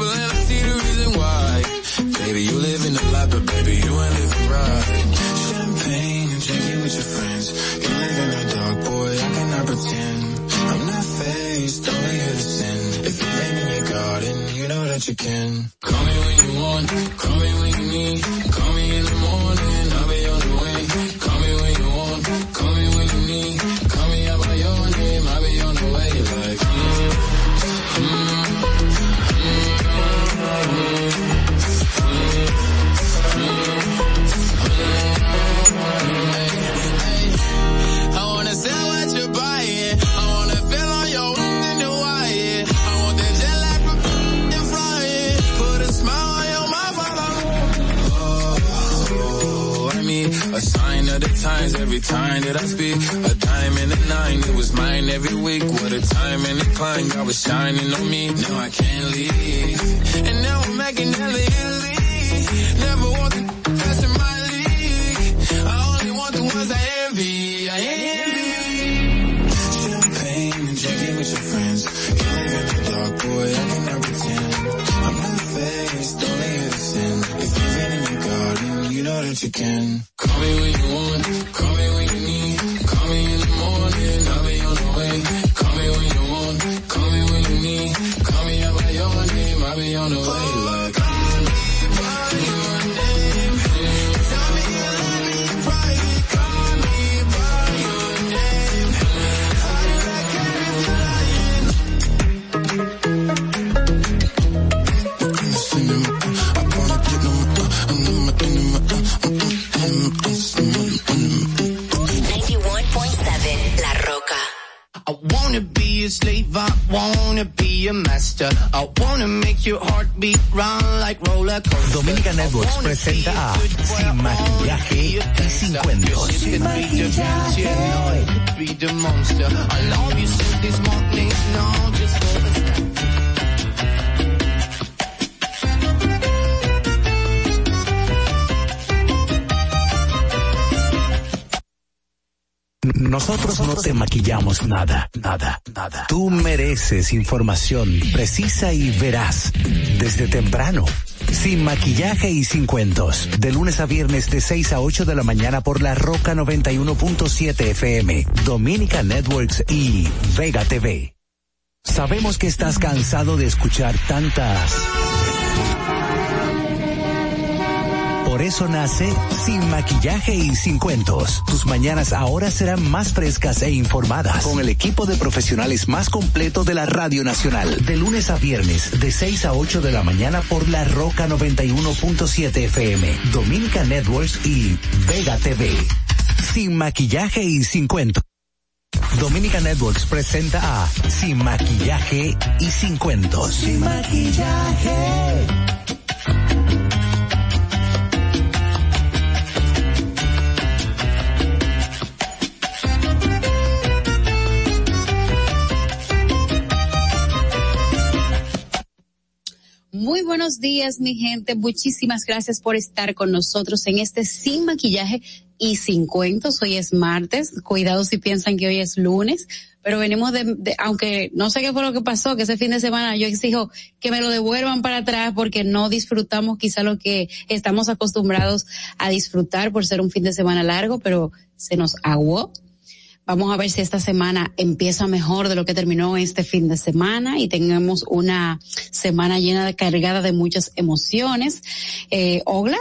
table and presenta a Sin Maquillaje y Sin Cuentos. Sin maquillaje. Nosotros no te maquillamos nada, nada, nada. Tú mereces información precisa y veraz desde temprano. Sin maquillaje y sin cuentos. De lunes a viernes de 6 a 8 de la mañana por la Roca 91.7 FM, Dominica Networks y Vega TV. Sabemos que estás cansado de escuchar tantas Por eso nace Sin Maquillaje y Sin Cuentos. Tus mañanas ahora serán más frescas e informadas con el equipo de profesionales más completo de la Radio Nacional. De lunes a viernes, de 6 a 8 de la mañana por la Roca 91.7 FM, Dominica Networks y Vega TV. Sin Maquillaje y Sin Cuentos. Dominica Networks presenta a Sin Maquillaje y Sin Cuentos. Sin Maquillaje. Muy buenos días, mi gente. Muchísimas gracias por estar con nosotros en este Sin Maquillaje y Sin Cuentos. Hoy es martes. Cuidado si piensan que hoy es lunes. Pero venimos de, de, aunque no sé qué fue lo que pasó, que ese fin de semana yo exijo que me lo devuelvan para atrás porque no disfrutamos quizá lo que estamos acostumbrados a disfrutar por ser un fin de semana largo, pero se nos aguó. Vamos a ver si esta semana empieza mejor de lo que terminó este fin de semana y tengamos una semana llena de cargada de muchas emociones. Eh, Ogla,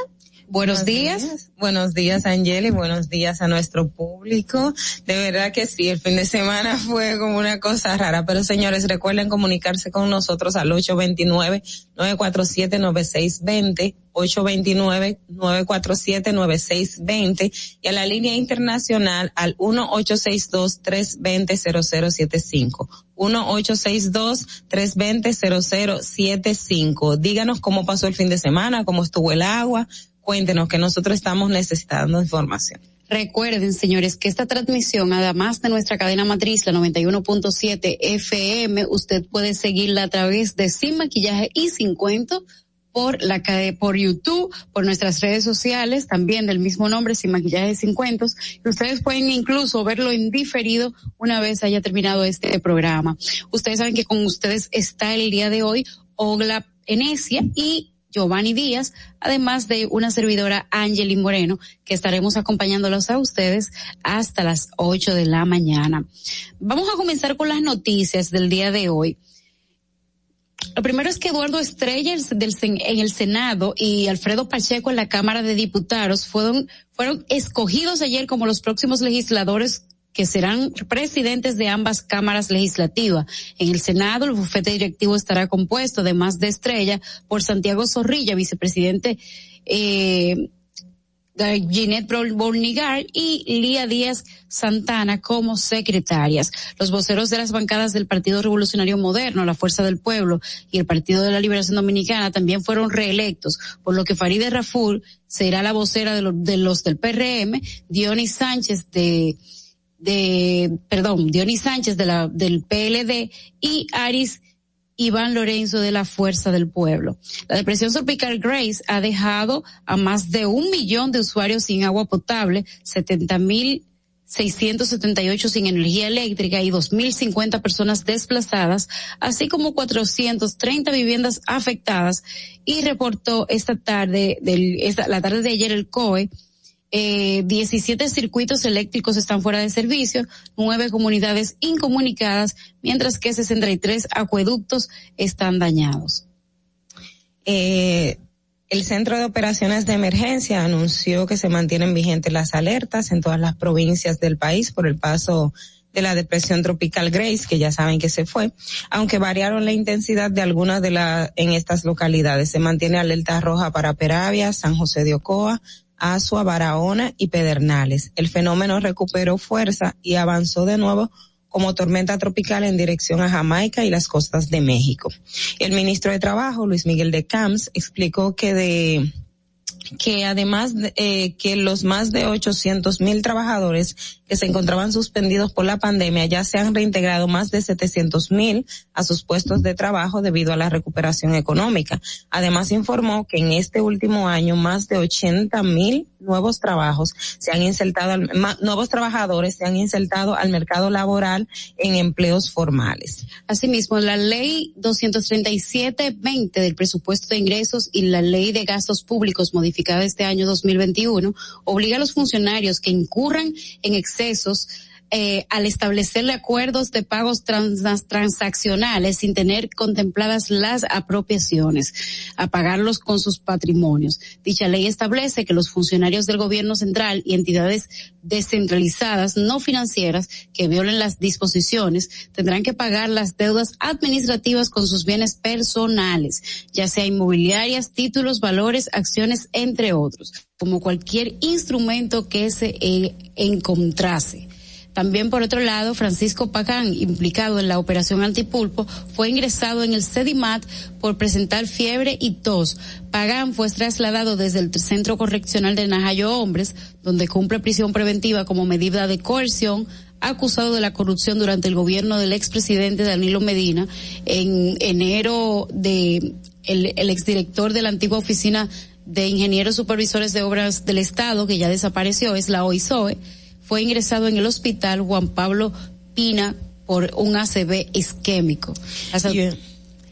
Buenos, días. días. Buenos días, Angeli. Buenos días a nuestro público. De verdad que sí, el fin de semana fue como una cosa rara. Pero señores, recuerden comunicarse con nosotros al 829-947-9620, 829-947-9620 y a la línea internacional al 1-862-320-0075. 1-862-320-0075. Díganos cómo pasó el fin de semana, cómo estuvo el agua, cuéntenos que nosotros estamos necesitando información. Recuerden, señores, que esta transmisión, además de nuestra cadena matriz, la 91.7 FM, usted puede seguirla a través de Sin Maquillaje y Sin Cuento por la por YouTube, por nuestras redes sociales, también del mismo nombre, Sin Maquillaje y Sin Cuentos. Y ustedes pueden incluso verlo en diferido una vez haya terminado este programa. Ustedes saben que con ustedes está el día de hoy Ogla Enesia y Giovanni Díaz, además de una servidora Angeli Moreno, que estaremos acompañándolos a ustedes hasta las 8 de la mañana. Vamos a comenzar con las noticias del día de hoy. Lo primero es que Eduardo Estrella en el Senado y Alfredo Pacheco en la Cámara de Diputados fueron, fueron escogidos ayer como los próximos legisladores que serán presidentes de ambas cámaras legislativas. En el Senado, el bufete directivo estará compuesto, además de Estrella, por Santiago Zorrilla, vicepresidente eh, Ginette Bornigar y Lía Díaz Santana como secretarias. Los voceros de las bancadas del Partido Revolucionario Moderno, la Fuerza del Pueblo y el Partido de la Liberación Dominicana también fueron reelectos, por lo que Farideh Raful será la vocera de, los del PRM, Dionis Sánchez de de, perdón, Dionis Sánchez de la, del PLD y Aris Iván Lorenzo de la Fuerza del Pueblo. La depresión tropical Grace ha dejado a más de un millón de usuarios sin agua potable, 70 mil 678 sin energía eléctrica y 2.050 personas desplazadas, así como 430 viviendas afectadas y reportó esta tarde, del, esta, la tarde de ayer el COE, eh, 17 circuitos eléctricos están fuera de servicio, nueve comunidades incomunicadas, mientras que 63 acueductos están dañados. Eh, el Centro de Operaciones de Emergencia anunció que se mantienen vigentes las alertas en todas las provincias del país por el paso de la depresión tropical Grace, que ya saben que se fue, aunque variaron la intensidad de algunas de las en estas localidades. Se mantiene alerta roja para Peravia, San José de Ocoa, Asua, Barahona y Pedernales. El fenómeno recuperó fuerza y avanzó de nuevo como tormenta tropical en dirección a Jamaica y las costas de México. El ministro de Trabajo, Luis Miguel de Camps, explicó que de que además eh, que los más de 800 mil trabajadores que se encontraban suspendidos por la pandemia ya se han reintegrado más de 700 mil a sus puestos de trabajo debido a la recuperación económica. Además informó que en este último año más de 80 mil nuevos trabajos se han insertado, nuevos trabajadores se han insertado al mercado laboral en empleos formales. Asimismo, la ley 237-20 del presupuesto de ingresos y la ley de gastos públicos este año 2021 obliga a los funcionarios que incurran en excesos eh, al establecerle acuerdos de pagos transaccionales sin tener contempladas las apropiaciones, a pagarlos con sus patrimonios. Dicha ley establece que los funcionarios del gobierno central y entidades descentralizadas no financieras que violen las disposiciones tendrán que pagar las deudas administrativas con sus bienes personales, ya sea inmobiliarias, títulos, valores, acciones, entre otros, como cualquier instrumento que se eh, encontrase también, por otro lado, Francisco Pagán, implicado en la operación antipulpo, fue ingresado en el CEDIMAT por presentar fiebre y tos. Pagán fue trasladado desde el Centro Correccional de Najayo Hombres, donde cumple prisión preventiva como medida de coerción acusado de la corrupción durante el gobierno del expresidente Danilo Medina en enero de el, el exdirector de la antigua oficina de ingenieros supervisores de obras del Estado, que ya desapareció, es la OISOE, fue ingresado en el hospital Juan Pablo Pina por un ACV isquémico.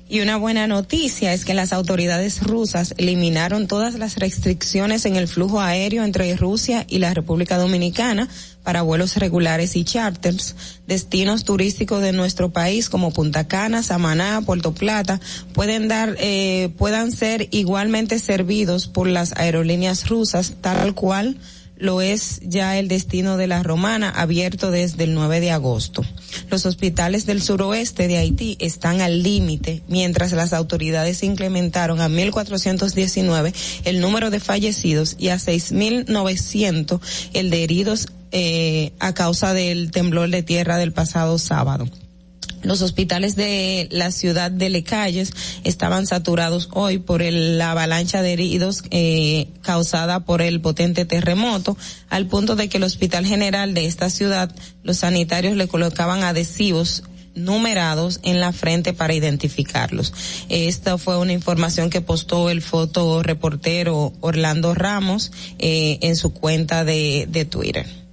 Y una buena noticia es que las autoridades rusas eliminaron todas las restricciones en el flujo aéreo entre Rusia y la República Dominicana para vuelos regulares y charters. Destinos turísticos de nuestro país como Punta Cana, Samaná, Puerto Plata pueden dar, eh, puedan ser igualmente servidos por las aerolíneas rusas tal cual lo es ya el destino de la romana, abierto desde el 9 de agosto. Los hospitales del suroeste de Haití están al límite, mientras las autoridades incrementaron a 1.419 el número de fallecidos y a 6.900 el de heridos eh, a causa del temblor de tierra del pasado sábado. Los hospitales de la ciudad de Lecalles estaban saturados hoy por el, la avalancha de heridos eh, causada por el potente terremoto, al punto de que el Hospital General de esta ciudad, los sanitarios le colocaban adhesivos numerados en la frente para identificarlos. Esta fue una información que postó el fotoreportero Orlando Ramos eh, en su cuenta de, de Twitter.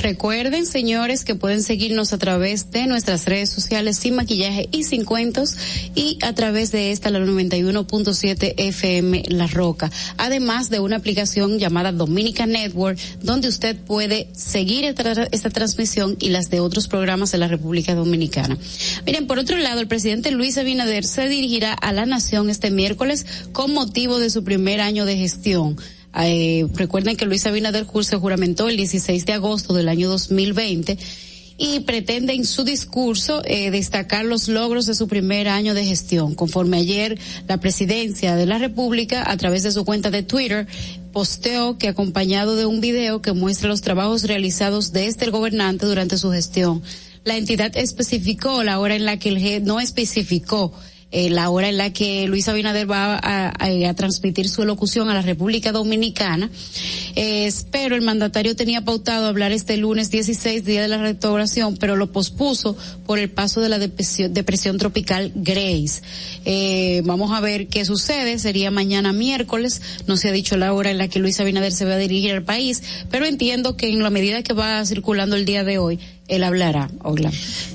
Recuerden, señores, que pueden seguirnos a través de nuestras redes sociales sin maquillaje y sin cuentos y a través de esta, la 91.7 FM La Roca. Además de una aplicación llamada Dominica Network, donde usted puede seguir esta, transmisión y las de otros programas de la República Dominicana. Miren, por otro lado, el presidente Luis Abinader se dirigirá a la nación este miércoles con motivo de su primer año de gestión. Eh, recuerden que Luis Abinader se juramentó el 16 de agosto del año 2020 y pretende en su discurso eh, destacar los logros de su primer año de gestión. Conforme ayer la presidencia de la República, a través de su cuenta de Twitter, posteó que acompañado de un video que muestra los trabajos realizados desde el gobernante durante su gestión. La entidad especificó la hora en la que el G no especificó eh, la hora en la que Luis Abinader va a, transmitir su locución a la República Dominicana. Eh, pero el mandatario tenía pautado hablar este lunes 16, día de la restauración, pero lo pospuso por el paso de la depresión, tropical Grace. Eh, vamos a ver qué sucede. Sería mañana miércoles. No se ha dicho la hora en la que Luis Abinader se va a dirigir al país, pero entiendo que en la medida que va circulando el día de hoy, él hablará. Hola.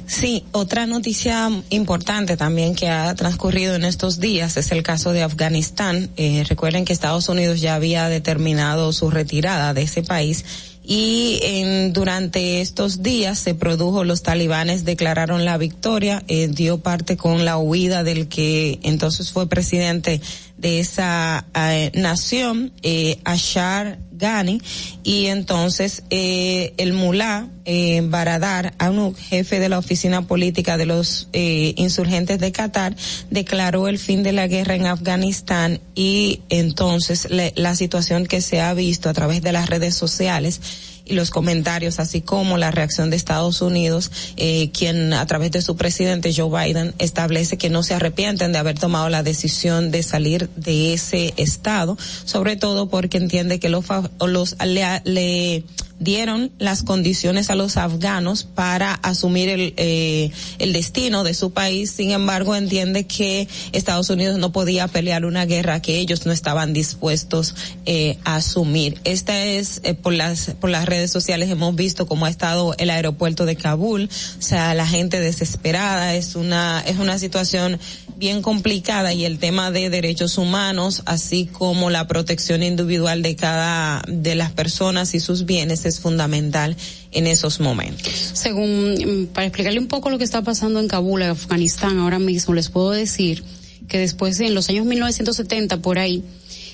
Sí, otra noticia importante también que ha transcurrido en estos días es el caso de Afganistán. Eh, recuerden que Estados Unidos ya había determinado su retirada de ese país y en, durante estos días se produjo, los talibanes declararon la victoria, eh, dio parte con la huida del que entonces fue presidente de esa eh, nación, eh, Ashar Ghani, y entonces eh, el mulá eh, Baradar, un jefe de la oficina política de los eh, insurgentes de Qatar, declaró el fin de la guerra en Afganistán y entonces la situación que se ha visto a través de las redes sociales y los comentarios, así como la reacción de Estados Unidos, eh, quien a través de su presidente Joe Biden establece que no se arrepienten de haber tomado la decisión de salir de ese estado, sobre todo porque entiende que los, los le, le dieron las condiciones a los afganos para asumir el, eh, el destino de su país. Sin embargo, entiende que Estados Unidos no podía pelear una guerra que ellos no estaban dispuestos eh, a asumir. Esta es eh, por las por las redes sociales hemos visto cómo ha estado el aeropuerto de Kabul, o sea, la gente desesperada, es una es una situación bien complicada y el tema de derechos humanos, así como la protección individual de cada de las personas y sus bienes es fundamental en esos momentos. Según, mm, para explicarle un poco lo que está pasando en Kabul, Afganistán, ahora mismo les puedo decir que después en los años 1970 por ahí,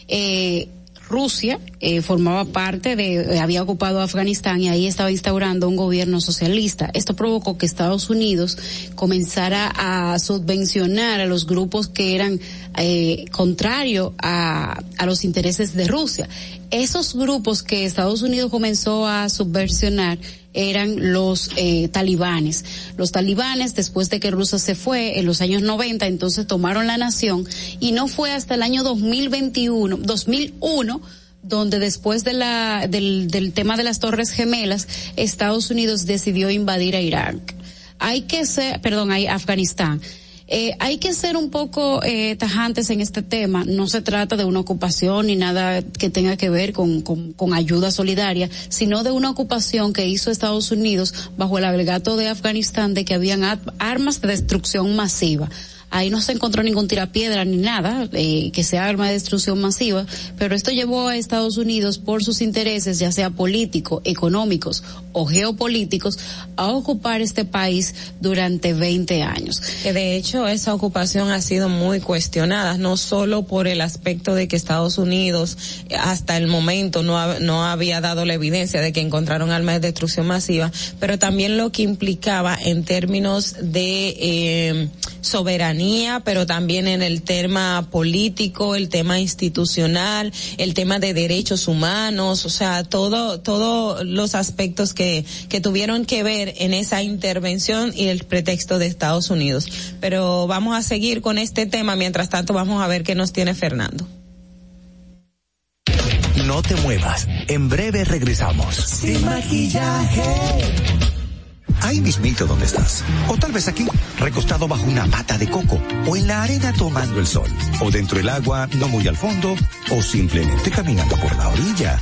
eh, Rusia eh, formaba parte de, eh, había ocupado Afganistán y ahí estaba instaurando un gobierno socialista. Esto provocó que Estados Unidos comenzara a subvencionar a los grupos que eran eh, contrarios a, a los intereses de Rusia. Esos grupos que Estados Unidos comenzó a subversionar eran los eh, talibanes. Los talibanes, después de que Rusia se fue en los años 90, entonces tomaron la nación y no fue hasta el año 2021, 2001, donde después de la, del, del tema de las Torres Gemelas, Estados Unidos decidió invadir a Irak. Hay que ser, perdón, hay Afganistán eh, hay que ser un poco eh, tajantes en este tema. No se trata de una ocupación ni nada que tenga que ver con, con, con ayuda solidaria, sino de una ocupación que hizo Estados Unidos bajo el alegato de Afganistán de que habían armas de destrucción masiva. Ahí no se encontró ningún tirapiedra ni nada eh, que sea arma de destrucción masiva, pero esto llevó a Estados Unidos por sus intereses, ya sea políticos, económicos o geopolíticos, a ocupar este país durante 20 años. Que de hecho esa ocupación ha sido muy cuestionada, no solo por el aspecto de que Estados Unidos hasta el momento no, no había dado la evidencia de que encontraron armas de destrucción masiva, pero también lo que implicaba en términos de eh, soberanía, pero también en el tema político, el tema institucional, el tema de derechos humanos, o sea, todo, todos los aspectos que, que tuvieron que ver en esa intervención y el pretexto de Estados Unidos. Pero vamos a seguir con este tema, mientras tanto vamos a ver qué nos tiene Fernando. No te muevas. En breve regresamos. Sin maquillaje. Ahí mismito donde estás. O tal vez aquí, recostado bajo una pata de coco. O en la arena tomando el sol. O dentro del agua, no muy al fondo. O simplemente caminando por la orilla.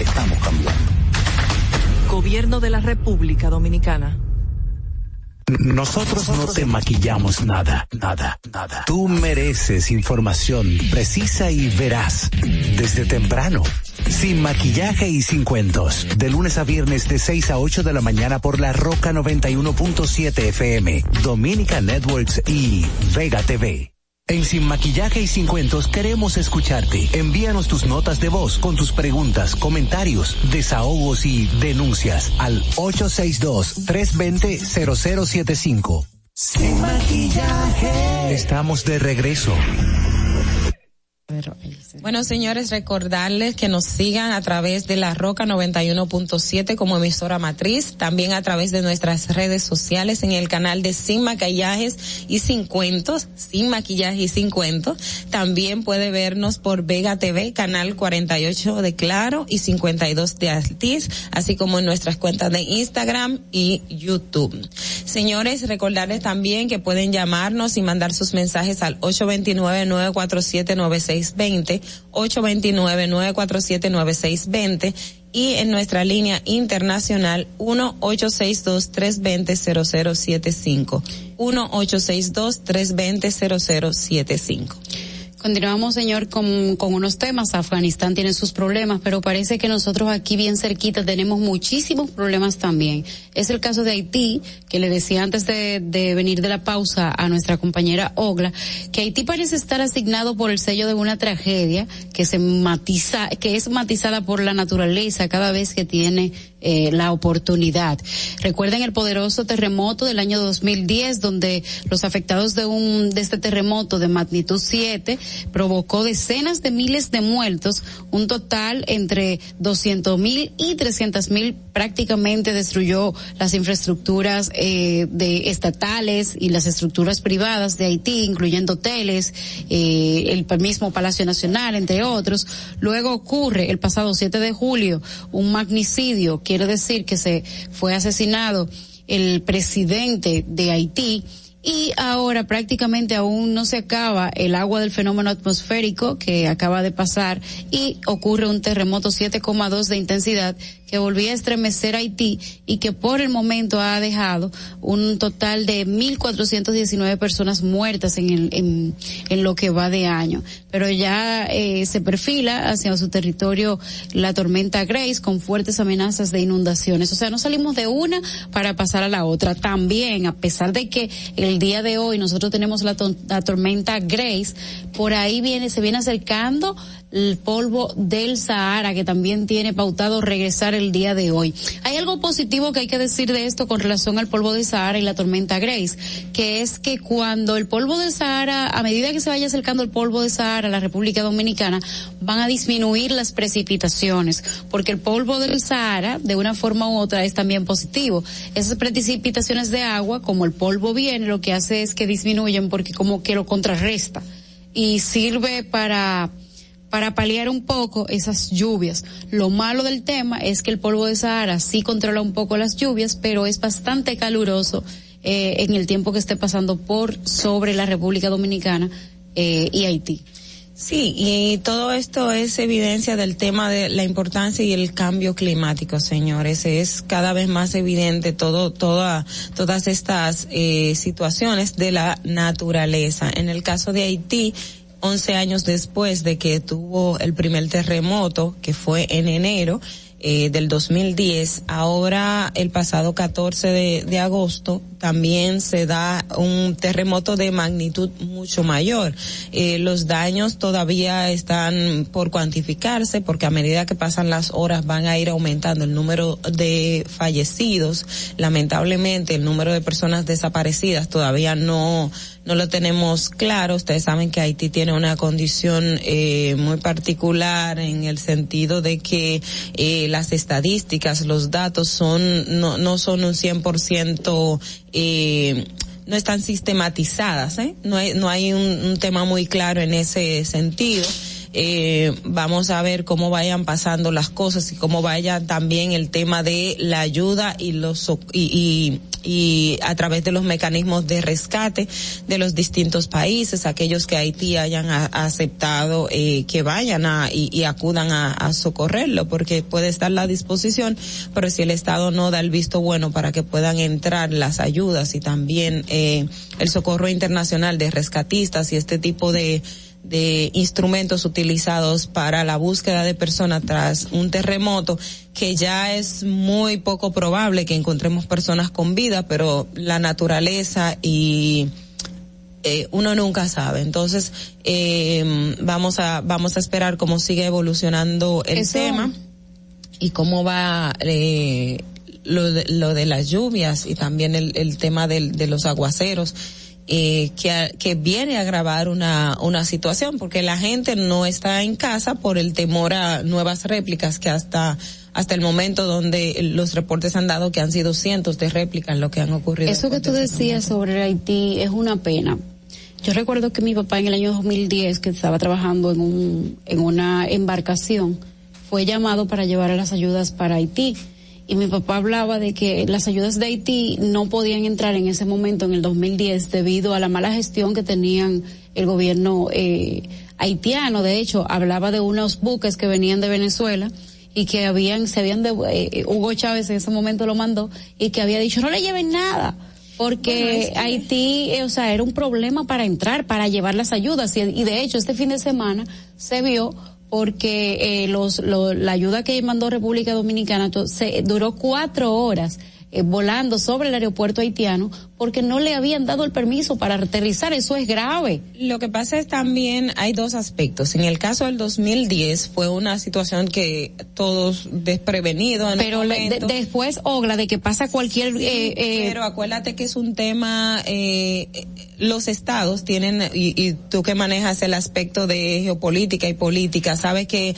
Estamos cambiando. Gobierno de la República Dominicana. Nosotros no te maquillamos nada, nada, nada. Tú mereces información precisa y veraz desde temprano. Sin maquillaje y sin cuentos. De lunes a viernes de 6 a 8 de la mañana por la Roca 91.7 FM, Dominica Networks y Vega TV. En Sin Maquillaje y Sin Cuentos queremos escucharte. Envíanos tus notas de voz con tus preguntas, comentarios, desahogos y denuncias al 862-320-0075. Sin Maquillaje. Estamos de regreso. Bueno, señores, recordarles que nos sigan a través de la Roca 91.7 como emisora matriz, también a través de nuestras redes sociales en el canal de Sin Maquillajes y Sin Cuentos, Sin Maquillaje y Sin Cuentos. También puede vernos por Vega TV, canal 48 de Claro y 52 de Altiz, así como en nuestras cuentas de Instagram y YouTube. Señores, recordarles también que pueden llamarnos y mandar sus mensajes al 829 947 96 9620, 829-947-9620 y en nuestra línea internacional 1-862-320-0075. 1-862-320-0075. Continuamos, señor, con, con unos temas. Afganistán tiene sus problemas, pero parece que nosotros aquí bien cerquita tenemos muchísimos problemas también. Es el caso de Haití, que le decía antes de, de venir de la pausa a nuestra compañera Ogla, que Haití parece estar asignado por el sello de una tragedia que se matiza, que es matizada por la naturaleza cada vez que tiene eh, la oportunidad. Recuerden el poderoso terremoto del año 2010, donde los afectados de un de este terremoto de magnitud 7 provocó decenas de miles de muertos, un total entre 200 mil y 300 mil prácticamente destruyó las infraestructuras eh, de estatales y las estructuras privadas de Haití, incluyendo hoteles, eh, el mismo Palacio Nacional, entre otros. Luego ocurre el pasado 7 de julio un magnicidio quiere decir que se fue asesinado el presidente de Haití y ahora prácticamente aún no se acaba el agua del fenómeno atmosférico que acaba de pasar y ocurre un terremoto 7,2 de intensidad que volvía a estremecer Haití y que por el momento ha dejado un total de 1.419 personas muertas en, el, en, en, lo que va de año. Pero ya eh, se perfila hacia su territorio la tormenta Grace con fuertes amenazas de inundaciones. O sea, no salimos de una para pasar a la otra. También, a pesar de que el día de hoy nosotros tenemos la, la tormenta Grace, por ahí viene, se viene acercando el polvo del Sahara que también tiene pautado regresar el día de hoy. Hay algo positivo que hay que decir de esto con relación al polvo del Sahara y la tormenta Grace, que es que cuando el polvo del Sahara, a medida que se vaya acercando el polvo del Sahara a la República Dominicana, van a disminuir las precipitaciones, porque el polvo del Sahara, de una forma u otra, es también positivo. Esas precipitaciones de agua, como el polvo viene, lo que hace es que disminuyen porque como que lo contrarresta y sirve para para paliar un poco esas lluvias. Lo malo del tema es que el polvo de Sahara sí controla un poco las lluvias, pero es bastante caluroso eh, en el tiempo que esté pasando por sobre la República Dominicana eh, y Haití. Sí, y todo esto es evidencia del tema de la importancia y el cambio climático, señores. Es cada vez más evidente todo, toda, todas estas eh, situaciones de la naturaleza. En el caso de Haití, 11 años después de que tuvo el primer terremoto, que fue en enero, eh, del 2010. Ahora, el pasado 14 de, de, agosto, también se da un terremoto de magnitud mucho mayor. Eh, los daños todavía están por cuantificarse porque a medida que pasan las horas van a ir aumentando el número de fallecidos. Lamentablemente, el número de personas desaparecidas todavía no no lo tenemos claro. Ustedes saben que Haití tiene una condición eh, muy particular en el sentido de que eh, las estadísticas, los datos son no, no son un 100% eh, no están sistematizadas, ¿eh? no hay, no hay un, tema muy claro en ese sentido. Eh, vamos a ver cómo vayan pasando las cosas y cómo vaya también el tema de la ayuda y los y, y, y a través de los mecanismos de rescate de los distintos países, aquellos que Haití hayan aceptado eh, que vayan a, y, acudan a, socorrerlo, porque puede estar la disposición, pero si el Estado no da el visto bueno para que puedan entrar las ayudas y también eh, el socorro internacional de rescatistas y este tipo de de instrumentos utilizados para la búsqueda de personas tras un terremoto que ya es muy poco probable que encontremos personas con vida, pero la naturaleza y eh, uno nunca sabe. Entonces, eh, vamos a, vamos a esperar cómo sigue evolucionando el Eso. tema y cómo va, eh, lo de, lo de las lluvias y también el, el tema del, de los aguaceros eh, que, que viene a agravar una, una situación, porque la gente no está en casa por el temor a nuevas réplicas que hasta hasta el momento donde los reportes han dado que han sido cientos de réplicas lo que han ocurrido. Eso que tú decías sobre Haití es una pena. Yo recuerdo que mi papá en el año 2010, que estaba trabajando en, un, en una embarcación, fue llamado para llevar a las ayudas para Haití y mi papá hablaba de que las ayudas de Haití no podían entrar en ese momento, en el 2010, debido a la mala gestión que tenían el gobierno eh, haitiano. De hecho, hablaba de unos buques que venían de Venezuela y que habían, se habían de, eh, Hugo Chávez en ese momento lo mandó y que había dicho no le lleven nada porque bueno, Haití, eh, o sea, era un problema para entrar, para llevar las ayudas y, y de hecho este fin de semana se vio porque eh, los, lo, la ayuda que mandó República Dominicana se, duró cuatro horas eh, volando sobre el aeropuerto haitiano porque no le habían dado el permiso para aterrizar. Eso es grave. Lo que pasa es también hay dos aspectos. En el caso del 2010 fue una situación que todos desprevenidos. Pero después, Ogla, de que pasa cualquier... Eh, eh, pero acuérdate que es un tema, eh, los estados tienen, y, y tú que manejas el aspecto de geopolítica y política, sabes que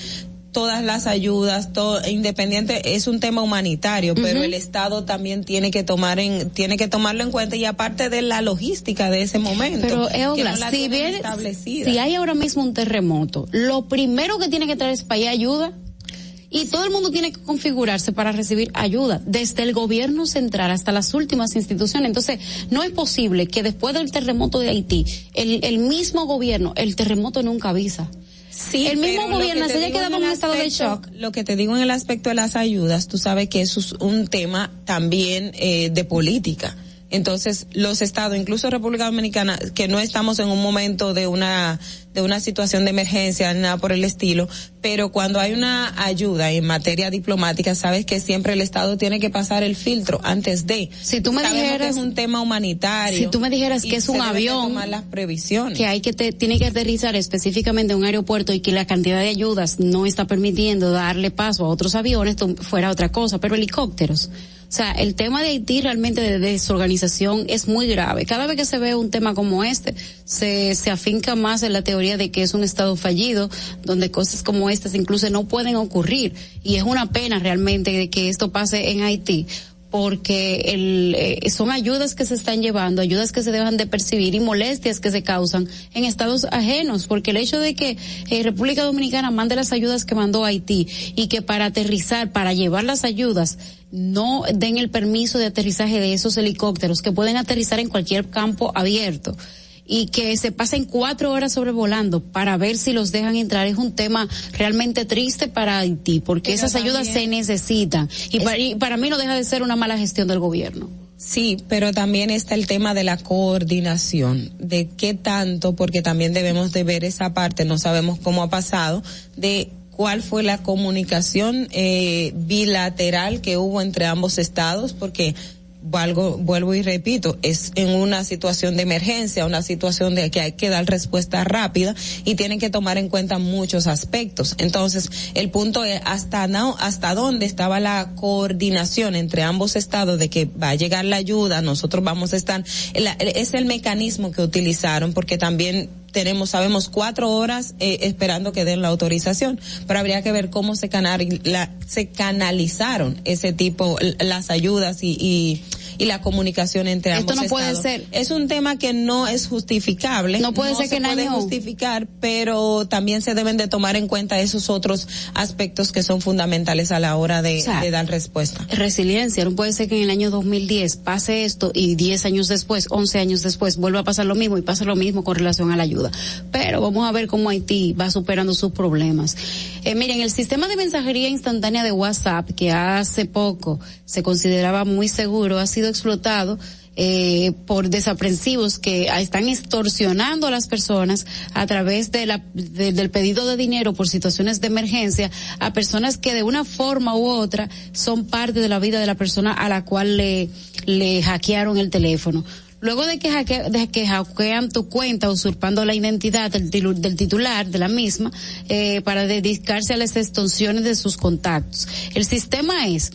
todas las ayudas, todo independiente es un tema humanitario, pero el Estado también tiene que tomar en tiene que tomarlo en cuenta y aparte de la logística de ese momento. Pero si bien si hay ahora mismo un terremoto, lo primero que tiene que traer es para allá ayuda. Y todo el mundo tiene que configurarse para recibir ayuda, desde el gobierno central hasta las últimas instituciones. Entonces, no es posible que después del terremoto de Haití, el, el mismo gobierno, el terremoto nunca avisa. Sí, el mismo gobierno se haya quedado en un estado de shock. Lo que te digo en el aspecto de las ayudas, tú sabes que eso es un tema también eh, de política. Entonces, los estados, incluso República Dominicana, que no estamos en un momento de una de una situación de emergencia, nada por el estilo, pero cuando hay una ayuda en materia diplomática, sabes que siempre el Estado tiene que pasar el filtro antes de. Si tú me dijeras que es un tema humanitario. Si tú me dijeras que es un avión, las previsiones. que hay que te, tiene que aterrizar específicamente en un aeropuerto y que la cantidad de ayudas no está permitiendo darle paso a otros aviones, fuera otra cosa, pero helicópteros. O sea, el tema de Haití realmente de desorganización es muy grave. Cada vez que se ve un tema como este, se, se afinca más en la teoría de que es un Estado fallido, donde cosas como estas incluso no pueden ocurrir. Y es una pena realmente de que esto pase en Haití porque el, eh, son ayudas que se están llevando, ayudas que se dejan de percibir y molestias que se causan en estados ajenos, porque el hecho de que eh, República Dominicana mande las ayudas que mandó Haití y que para aterrizar, para llevar las ayudas, no den el permiso de aterrizaje de esos helicópteros que pueden aterrizar en cualquier campo abierto y que se pasen cuatro horas sobrevolando para ver si los dejan entrar es un tema realmente triste para Haití, porque esas ayudas se necesitan. Y, para, y para mí no deja de ser una mala gestión del gobierno. Sí, pero también está el tema de la coordinación, de qué tanto, porque también debemos de ver esa parte, no sabemos cómo ha pasado, de cuál fue la comunicación eh, bilateral que hubo entre ambos estados, porque valgo, vuelvo y repito, es en una situación de emergencia, una situación de que hay que dar respuesta rápida y tienen que tomar en cuenta muchos aspectos. Entonces, el punto es hasta no, hasta dónde estaba la coordinación entre ambos estados de que va a llegar la ayuda, nosotros vamos a estar, es el mecanismo que utilizaron porque también tenemos, sabemos, cuatro horas eh, esperando que den la autorización, pero habría que ver cómo se, canal, la, se canalizaron ese tipo, las ayudas y, y y la comunicación entre ambos Esto no puede ser. Es un tema que no es justificable. No puede ser que se puede justificar, pero también se deben de tomar en cuenta esos otros aspectos que son fundamentales a la hora de, dar respuesta. Resiliencia. No puede ser que en el año 2010 pase esto y 10 años después, 11 años después, vuelva a pasar lo mismo y pasa lo mismo con relación a la ayuda. Pero vamos a ver cómo Haití va superando sus problemas. Eh, miren, el sistema de mensajería instantánea de WhatsApp, que hace poco se consideraba muy seguro, ha sido explotado eh, por desaprensivos que están extorsionando a las personas a través del pedido de dinero por situaciones de emergencia a personas que de una forma u otra son parte de la vida de la persona a la cual le, hackearon el teléfono. Luego de que, de que hackean tu cuenta usurpando la identidad del, del titular de la misma eh, para dedicarse a las extorsiones de sus contactos. El sistema es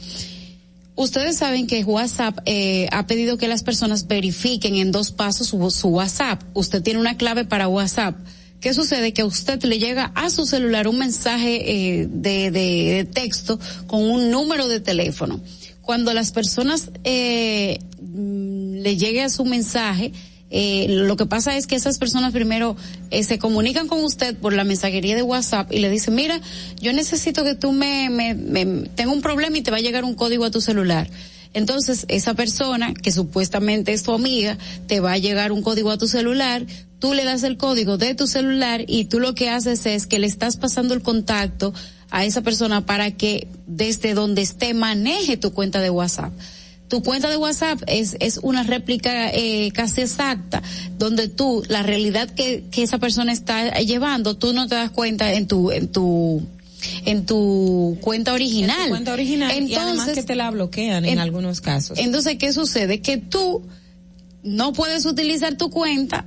Ustedes saben que WhatsApp eh, ha pedido que las personas verifiquen en dos pasos su, WhatsApp. Usted tiene una clave para WhatsApp. ¿Qué sucede? Que a usted le llega a su celular un mensaje eh, de, de, texto con un número de teléfono. Cuando las personas eh, mm, le llegue a su mensaje, eh, lo que pasa es que esas personas primero eh, se comunican con usted por la mensajería de WhatsApp y le dicen, mira, yo necesito que tú me, me, me tengo un problema y te va a llegar un código a tu celular. Entonces, esa persona, que supuestamente es tu amiga, te va a llegar un código a tu celular, tú le das el código de tu celular y tú lo que haces es que le estás pasando el contacto a esa persona para que desde donde esté maneje tu cuenta de WhatsApp tu cuenta de WhatsApp es, es una réplica eh, casi exacta, donde tú, la realidad que, que esa persona está llevando, tú no te das cuenta en tu, en tu, en tu cuenta original. En tu cuenta original entonces, y además que te la bloquean en, en algunos casos. Entonces, ¿qué sucede? Que tú no puedes utilizar tu cuenta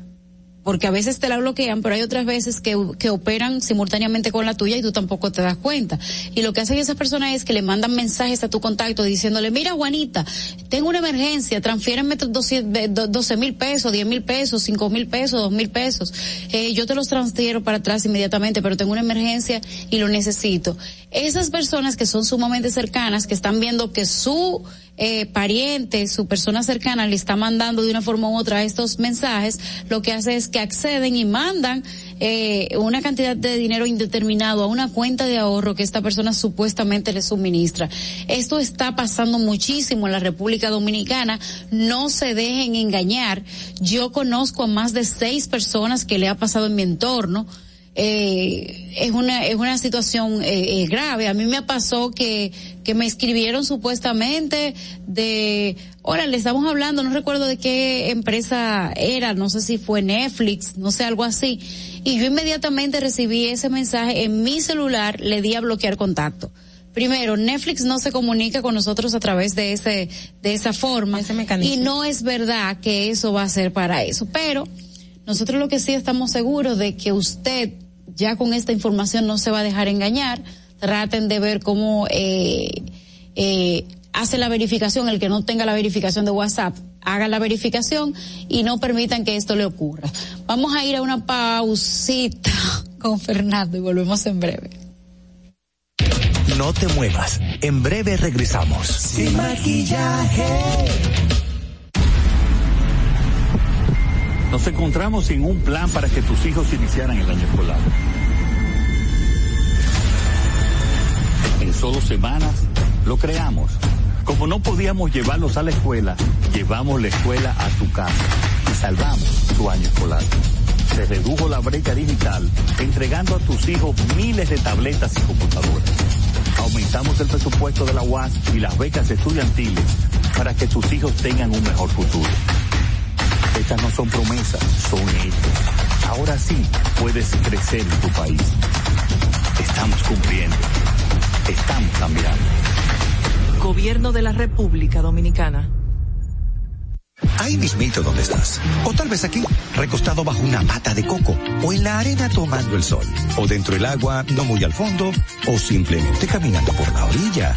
porque a veces te la bloquean, pero hay otras veces que, que operan simultáneamente con la tuya y tú tampoco te das cuenta. Y lo que hacen esas personas es que le mandan mensajes a tu contacto diciéndole, mira Juanita, tengo una emergencia, transfiérenme 12 mil pesos, 10 mil pesos, 5 mil pesos, 2 mil pesos. Eh, yo te los transfiero para atrás inmediatamente, pero tengo una emergencia y lo necesito. Esas personas que son sumamente cercanas, que están viendo que su eh, pariente, su persona cercana le está mandando de una forma u otra estos mensajes, lo que hace es que acceden y mandan eh, una cantidad de dinero indeterminado a una cuenta de ahorro que esta persona supuestamente le suministra. Esto está pasando muchísimo en la República Dominicana. No se dejen engañar. Yo conozco a más de seis personas que le ha pasado en mi entorno eh, es una es una situación eh, grave. A mí me pasó que que me escribieron supuestamente de, ahora le estamos hablando, no recuerdo de qué empresa era, no sé si fue Netflix, no sé algo así, y yo inmediatamente recibí ese mensaje en mi celular, le di a bloquear contacto. Primero, Netflix no se comunica con nosotros a través de ese, de esa forma. Ese mecanismo. Y no es verdad que eso va a ser para eso. Pero nosotros lo que sí estamos seguros de que usted ya con esta información no se va a dejar engañar. Traten de ver cómo eh, eh, hace la verificación, el que no tenga la verificación de WhatsApp, haga la verificación y no permitan que esto le ocurra. Vamos a ir a una pausita con Fernando y volvemos en breve. No te muevas, en breve regresamos. Sin maquillaje. Nos encontramos sin un plan para que tus hijos iniciaran el año escolar. En solo semanas lo creamos. Como no podíamos llevarlos a la escuela, llevamos la escuela a tu casa y salvamos tu año escolar. Se redujo la brecha digital entregando a tus hijos miles de tabletas y computadoras. Aumentamos el presupuesto de la UAS y las becas estudiantiles para que tus hijos tengan un mejor futuro. Estas no son promesas, son hechos. Ahora sí puedes crecer en tu país. Estamos cumpliendo. Estamos cambiando. Gobierno de la República Dominicana. Ahí mismito donde estás. O tal vez aquí, recostado bajo una mata de coco. O en la arena tomando el sol. O dentro del agua, no muy al fondo. O simplemente caminando por la orilla.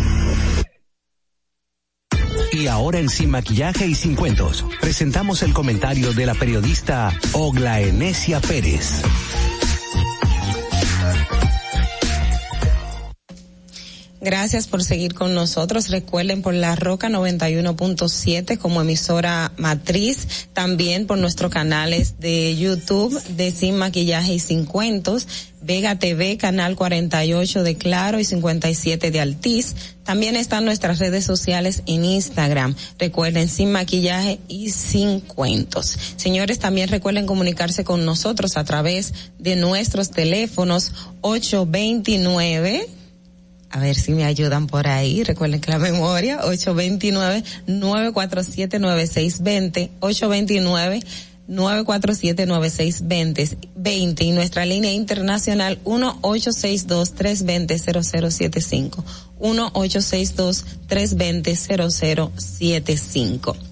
Y ahora en Sin Maquillaje y Sin Cuentos, presentamos el comentario de la periodista Ogla Enesia Pérez. Gracias por seguir con nosotros. Recuerden por la Roca 91.7 como emisora matriz, también por nuestros canales de YouTube de Sin Maquillaje y Sin Cuentos, Vega TV, canal 48 de Claro y 57 de Altiz. También están nuestras redes sociales en Instagram. Recuerden, sin maquillaje y sin cuentos. Señores, también recuerden comunicarse con nosotros a través de nuestros teléfonos 829 a ver si me ayudan por ahí. Recuerden que la memoria, 829-947-9620, 829 947-9620 y nuestra línea internacional 1-862-320-0075. 1-862-320-0075.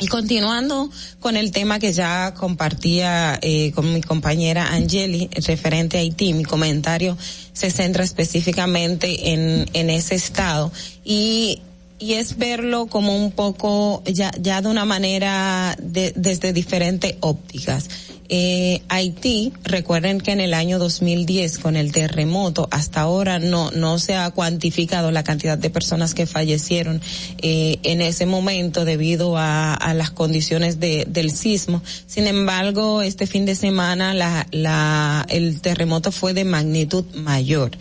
Y continuando con el tema que ya compartía eh, con mi compañera Angeli referente a Haití, mi comentario se centra específicamente en, en ese estado. Y y es verlo como un poco ya, ya de una manera de, desde diferentes ópticas. Eh, Haití, recuerden que en el año 2010 con el terremoto hasta ahora no no se ha cuantificado la cantidad de personas que fallecieron eh, en ese momento debido a, a las condiciones de, del sismo. Sin embargo, este fin de semana la, la el terremoto fue de magnitud mayor.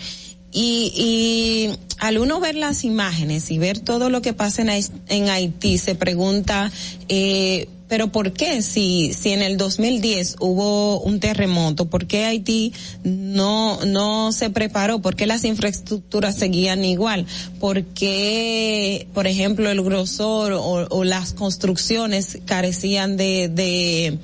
Y, y al uno ver las imágenes y ver todo lo que pasa en, Haití, se pregunta, eh, pero ¿por qué si, si en el 2010 hubo un terremoto, por qué Haití no, no se preparó? ¿Por qué las infraestructuras seguían igual? ¿Por qué, por ejemplo, el grosor o, o las construcciones carecían de, de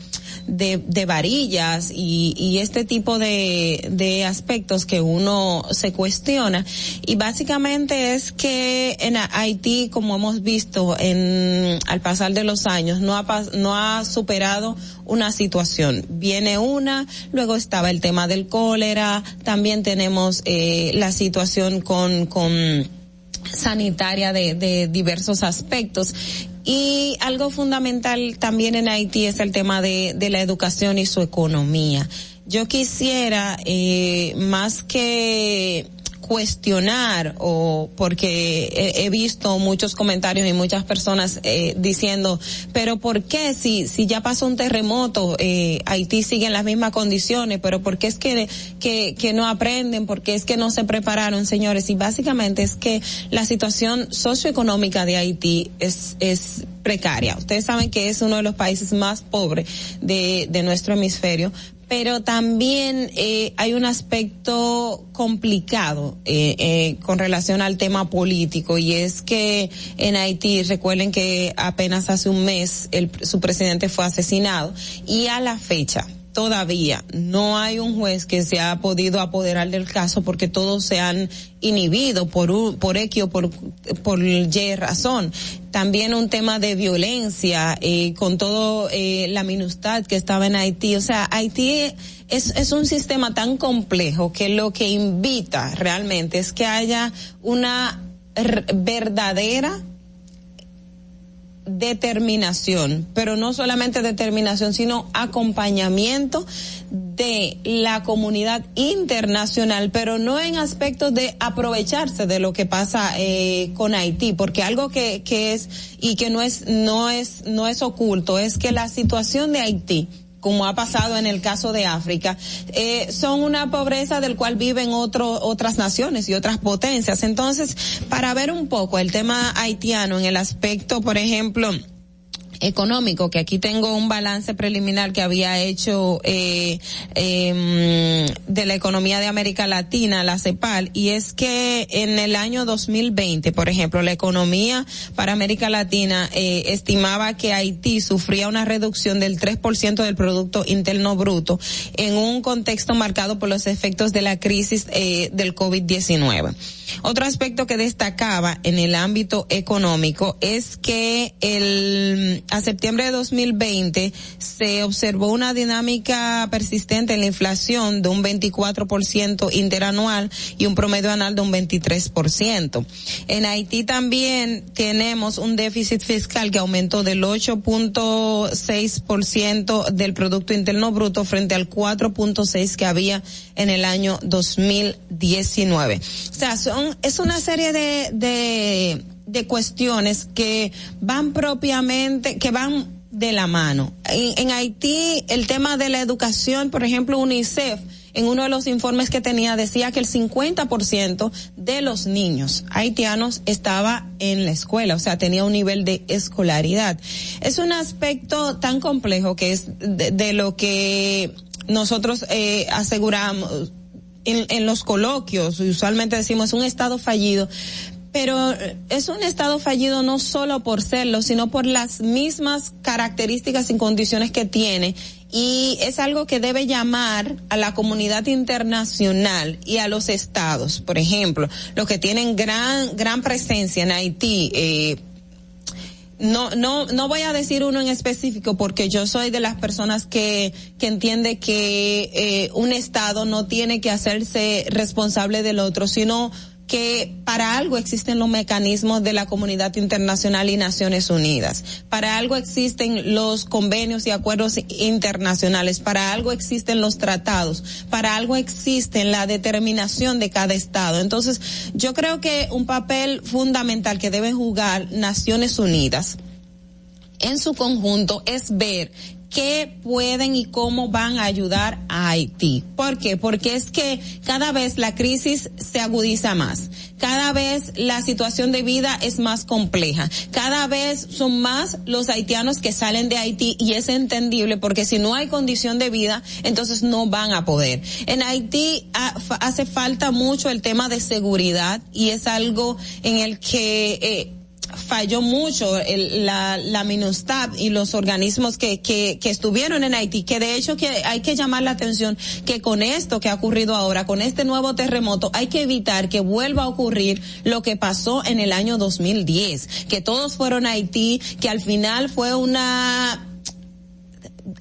de, de varillas y, y este tipo de, de aspectos que uno se cuestiona. Y básicamente es que en Haití, como hemos visto en, al pasar de los años, no ha, no ha superado una situación. Viene una, luego estaba el tema del cólera, también tenemos eh, la situación con, con sanitaria de, de diversos aspectos y algo fundamental también en Haití es el tema de, la educación y su economía. Yo quisiera, eh, más que cuestionar o porque he, visto muchos comentarios y muchas personas eh, diciendo, pero ¿por qué si si ya pasó un terremoto eh, Haití sigue en las mismas condiciones, pero por qué es que, que que no aprenden, por qué es que no se prepararon, señores? Y básicamente es que la situación socioeconómica de Haití es es precaria. Ustedes saben que es uno de los países más pobres de, de nuestro hemisferio, pero también eh, hay un aspecto complicado eh, eh, con relación al tema político y es que en Haití recuerden que apenas hace un mes el, su presidente fue asesinado y a la fecha todavía no hay un juez que se ha podido apoderar del caso porque todos se han inhibido por un, por X por, por Y razón. También un tema de violencia, eh, con todo eh, la minustad que estaba en Haití. O sea, Haití es, es un sistema tan complejo que lo que invita realmente es que haya una verdadera determinación, pero no solamente determinación, sino acompañamiento de la comunidad internacional, pero no en aspectos de aprovecharse de lo que pasa eh, con Haití, porque algo que, que es y que no es no es no es oculto es que la situación de Haití como ha pasado en el caso de África, eh, son una pobreza del cual viven otro, otras naciones y otras potencias. Entonces, para ver un poco el tema haitiano en el aspecto, por ejemplo, económico, que aquí tengo un balance preliminar que había hecho eh, eh, de la economía de América Latina, la CEPAL, y es que en el año 2020, por ejemplo, la economía para América Latina eh, estimaba que Haití sufría una reducción del 3% del Producto Interno Bruto en un contexto marcado por los efectos de la crisis eh, del COVID-19. Otro aspecto que destacaba en el ámbito económico es que el a septiembre de 2020 se observó una dinámica persistente en la inflación de un 24% interanual y un promedio anual de un 23%. En Haití también tenemos un déficit fiscal que aumentó del 8.6% del Producto Interno Bruto frente al 4.6 que había en el año 2019. O sea, son, es una serie de, de, de cuestiones que van propiamente, que van de la mano. En, en, Haití, el tema de la educación, por ejemplo, UNICEF, en uno de los informes que tenía, decía que el 50% de los niños haitianos estaba en la escuela, o sea, tenía un nivel de escolaridad. Es un aspecto tan complejo que es de, de lo que nosotros eh, aseguramos en, en los coloquios, usualmente decimos un estado fallido, pero es un estado fallido no solo por serlo, sino por las mismas características y condiciones que tiene. Y es algo que debe llamar a la comunidad internacional y a los estados, por ejemplo, los que tienen gran, gran presencia en Haití, eh, no, no, no voy a decir uno en específico porque yo soy de las personas que, que entiende que eh, un Estado no tiene que hacerse responsable del otro, sino que para algo existen los mecanismos de la comunidad internacional y Naciones Unidas. Para algo existen los convenios y acuerdos internacionales. Para algo existen los tratados. Para algo existe la determinación de cada Estado. Entonces, yo creo que un papel fundamental que deben jugar Naciones Unidas en su conjunto es ver qué pueden y cómo van a ayudar a Haití. ¿Por qué? Porque es que cada vez la crisis se agudiza más. Cada vez la situación de vida es más compleja. Cada vez son más los haitianos que salen de Haití y es entendible porque si no hay condición de vida, entonces no van a poder. En Haití hace falta mucho el tema de seguridad y es algo en el que eh, falló mucho el, la, la MINUSTAB y los organismos que, que, que estuvieron en Haití, que de hecho que hay que llamar la atención que con esto que ha ocurrido ahora, con este nuevo terremoto, hay que evitar que vuelva a ocurrir lo que pasó en el año 2010, que todos fueron a Haití, que al final fue una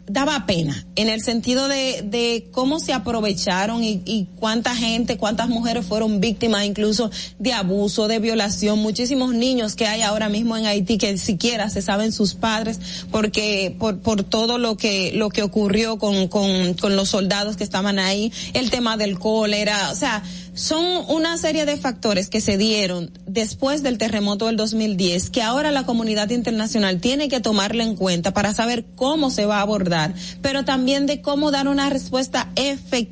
daba pena en el sentido de, de cómo se aprovecharon y, y, cuánta gente, cuántas mujeres fueron víctimas incluso de abuso, de violación, muchísimos niños que hay ahora mismo en Haití que siquiera se saben sus padres porque por, por todo lo que lo que ocurrió con, con, con los soldados que estaban ahí, el tema del cólera, o sea, son una serie de factores que se dieron después del terremoto del 2010 que ahora la comunidad internacional tiene que tomarle en cuenta para saber cómo se va a abordar, pero también de cómo dar una respuesta efectiva,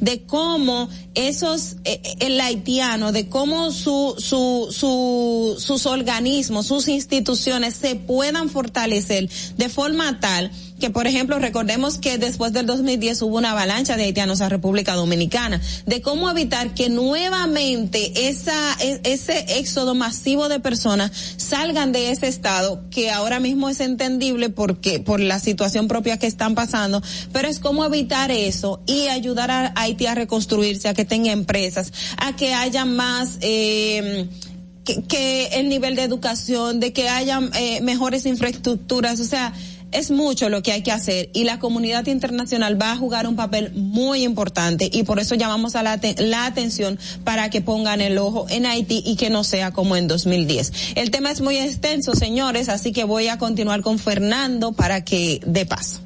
de cómo esos, eh, el haitiano, de cómo su, su, su, sus organismos, sus instituciones se puedan fortalecer de forma tal que por ejemplo recordemos que después del 2010 hubo una avalancha de haitianos a República Dominicana, de cómo evitar que nuevamente esa, e, ese éxodo masivo de personas salgan de ese estado, que ahora mismo es entendible porque, por la situación propia que están pasando, pero es cómo evitar eso y ayudar a Haití a reconstruirse, a que tenga empresas, a que haya más, eh, que, que, el nivel de educación, de que haya eh, mejores infraestructuras, o sea, es mucho lo que hay que hacer y la comunidad internacional va a jugar un papel muy importante y por eso llamamos a la, la, atención para que pongan el ojo en Haití y que no sea como en 2010. El tema es muy extenso, señores, así que voy a continuar con Fernando para que dé paso.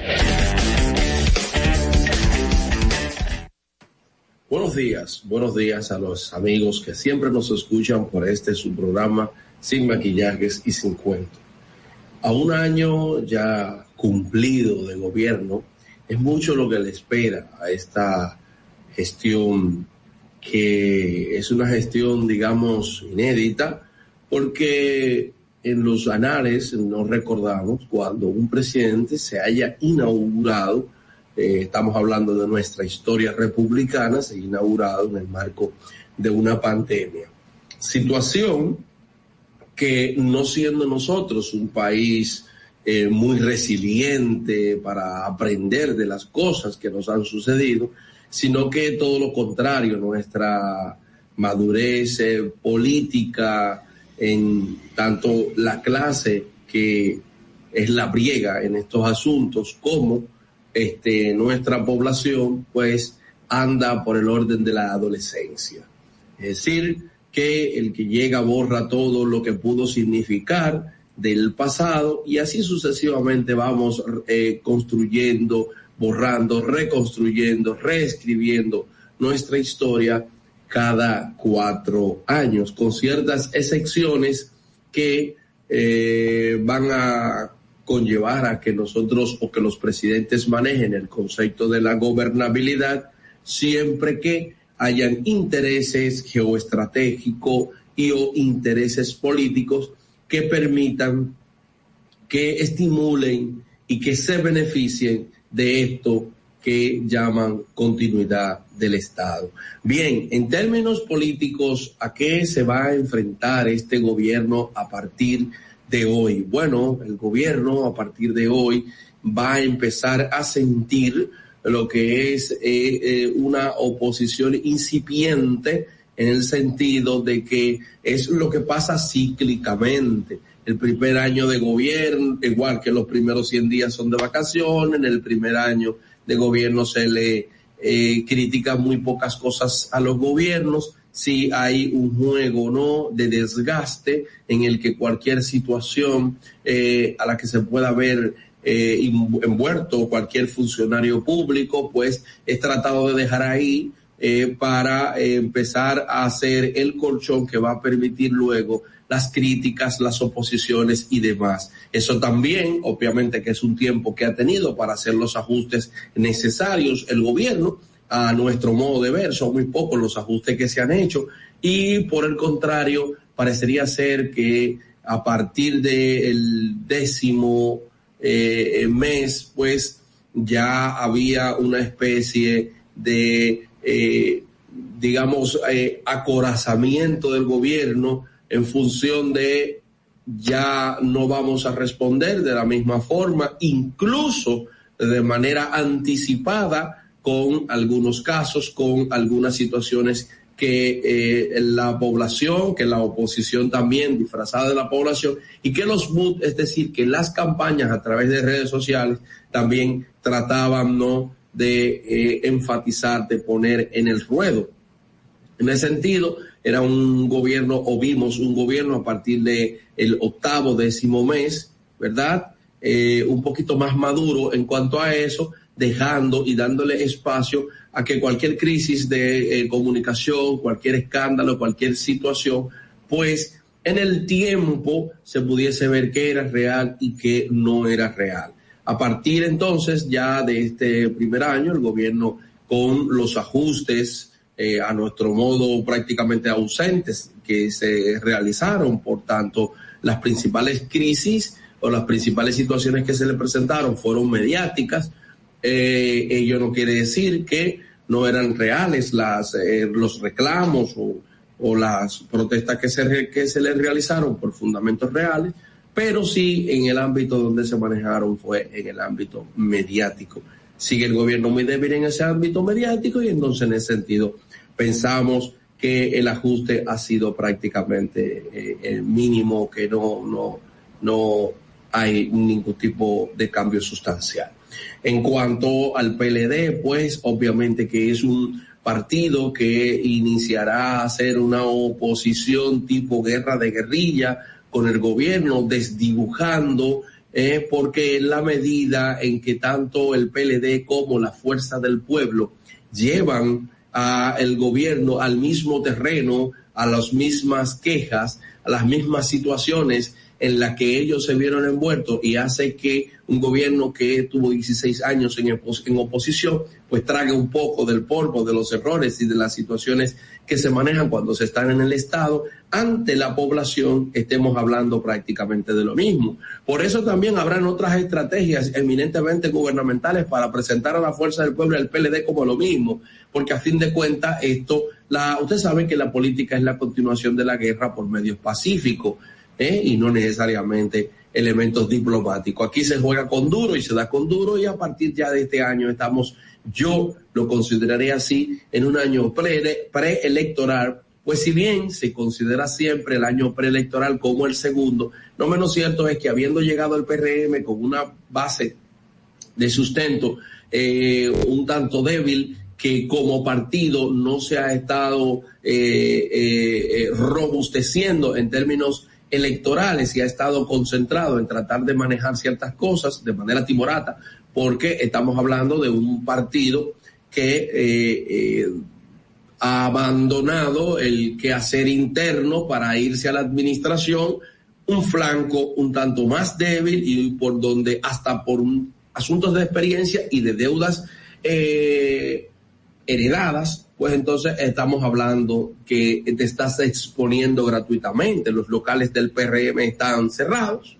Buenos días, buenos días a los amigos que siempre nos escuchan por este su programa Sin Maquillajes y Sin Cuento. A un año ya cumplido de gobierno, es mucho lo que le espera a esta gestión, que es una gestión, digamos, inédita, porque en los anales nos recordamos cuando un presidente se haya inaugurado eh, estamos hablando de nuestra historia republicana, se ha inaugurado en el marco de una pandemia. Situación que no siendo nosotros un país eh, muy resiliente para aprender de las cosas que nos han sucedido, sino que todo lo contrario, nuestra madurez eh, política en tanto la clase que es la briega en estos asuntos, como este, nuestra población pues anda por el orden de la adolescencia. Es decir, que el que llega borra todo lo que pudo significar del pasado y así sucesivamente vamos eh, construyendo, borrando, reconstruyendo, reescribiendo nuestra historia cada cuatro años, con ciertas excepciones que eh, van a conllevar a que nosotros o que los presidentes manejen el concepto de la gobernabilidad siempre que hayan intereses geoestratégicos y o intereses políticos que permitan que estimulen y que se beneficien de esto que llaman continuidad del Estado. Bien, en términos políticos, ¿a qué se va a enfrentar este gobierno a partir de hoy? Bueno, el gobierno a partir de hoy va a empezar a sentir lo que es eh, eh, una oposición incipiente en el sentido de que es lo que pasa cíclicamente. El primer año de gobierno, igual que los primeros 100 días son de vacaciones, en el primer año de gobierno se le eh, critica muy pocas cosas a los gobiernos, si hay un juego no de desgaste en el que cualquier situación eh, a la que se pueda ver eh, envuelto cualquier funcionario público, pues es tratado de dejar ahí eh, para eh, empezar a hacer el colchón que va a permitir luego las críticas, las oposiciones y demás. Eso también, obviamente, que es un tiempo que ha tenido para hacer los ajustes necesarios el gobierno, a nuestro modo de ver, son muy pocos los ajustes que se han hecho. Y por el contrario, parecería ser que a partir del décimo eh, mes, pues ya había una especie de eh, digamos, eh, acorazamiento del gobierno en función de ya no vamos a responder de la misma forma, incluso de manera anticipada con algunos casos, con algunas situaciones que eh, la población, que la oposición también disfrazada de la población y que los MUD, es decir, que las campañas a través de redes sociales también trataban no de eh, enfatizar, de poner en el ruedo. En ese sentido, era un gobierno, o vimos un gobierno a partir de el octavo, décimo mes, ¿verdad? Eh, un poquito más maduro en cuanto a eso, dejando y dándole espacio a que cualquier crisis de eh, comunicación, cualquier escándalo, cualquier situación, pues en el tiempo se pudiese ver que era real y que no era real. A partir entonces ya de este primer año, el gobierno con los ajustes eh, a nuestro modo prácticamente ausentes que se realizaron, por tanto, las principales crisis o las principales situaciones que se le presentaron fueron mediáticas. Eh, ello no quiere decir que no eran reales las, eh, los reclamos o, las protestas que se, que se le realizaron por fundamentos reales, pero sí en el ámbito donde se manejaron fue en el ámbito mediático. Sigue el gobierno muy débil en ese ámbito mediático y entonces en ese sentido pensamos que el ajuste ha sido prácticamente eh, el mínimo, que no, no, no hay ningún tipo de cambio sustancial. En cuanto al PLD, pues obviamente que es un partido que iniciará a hacer una oposición tipo guerra de guerrilla con el gobierno, desdibujando, eh, porque en la medida en que tanto el PLD como la Fuerza del Pueblo llevan a el gobierno al mismo terreno, a las mismas quejas, a las mismas situaciones en las que ellos se vieron envueltos y hace que un gobierno que tuvo 16 años en, en oposición, pues trague un poco del polvo, de los errores y de las situaciones que se manejan cuando se están en el Estado, ante la población estemos hablando prácticamente de lo mismo. Por eso también habrán otras estrategias eminentemente gubernamentales para presentar a la fuerza del pueblo y al PLD como lo mismo, porque a fin de cuentas esto, la, usted sabe que la política es la continuación de la guerra por medios pacíficos ¿eh? y no necesariamente elementos diplomáticos. Aquí se juega con duro y se da con duro y a partir ya de este año estamos, yo lo consideraría así, en un año preelectoral pues si bien se considera siempre el año preelectoral como el segundo, no menos cierto es que habiendo llegado el PRM con una base de sustento eh, un tanto débil, que como partido no se ha estado eh, eh, robusteciendo en términos electorales y ha estado concentrado en tratar de manejar ciertas cosas de manera timorata, porque estamos hablando de un partido que ha abandonado el quehacer interno para irse a la administración, un flanco un tanto más débil y por donde hasta por asuntos de experiencia y de deudas eh, heredadas, pues entonces estamos hablando que te estás exponiendo gratuitamente. Los locales del PRM están cerrados,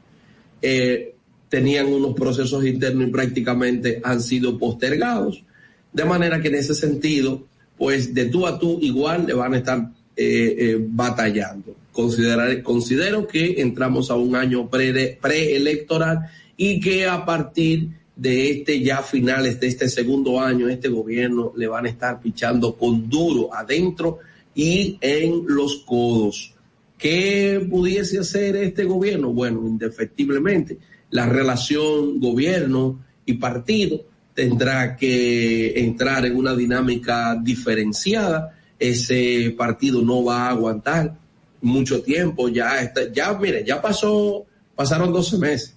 eh, tenían unos procesos internos y prácticamente han sido postergados. De manera que en ese sentido, pues de tú a tú igual le van a estar eh, eh, batallando. Considerar, considero que entramos a un año preelectoral y que a partir de este ya finales de este segundo año, este gobierno le van a estar pichando con duro adentro y en los codos. ¿Qué pudiese hacer este gobierno? Bueno, indefectiblemente, la relación gobierno y partido tendrá que entrar en una dinámica diferenciada. Ese partido no va a aguantar mucho tiempo. Ya está, ya, mire, ya pasó, pasaron 12 meses.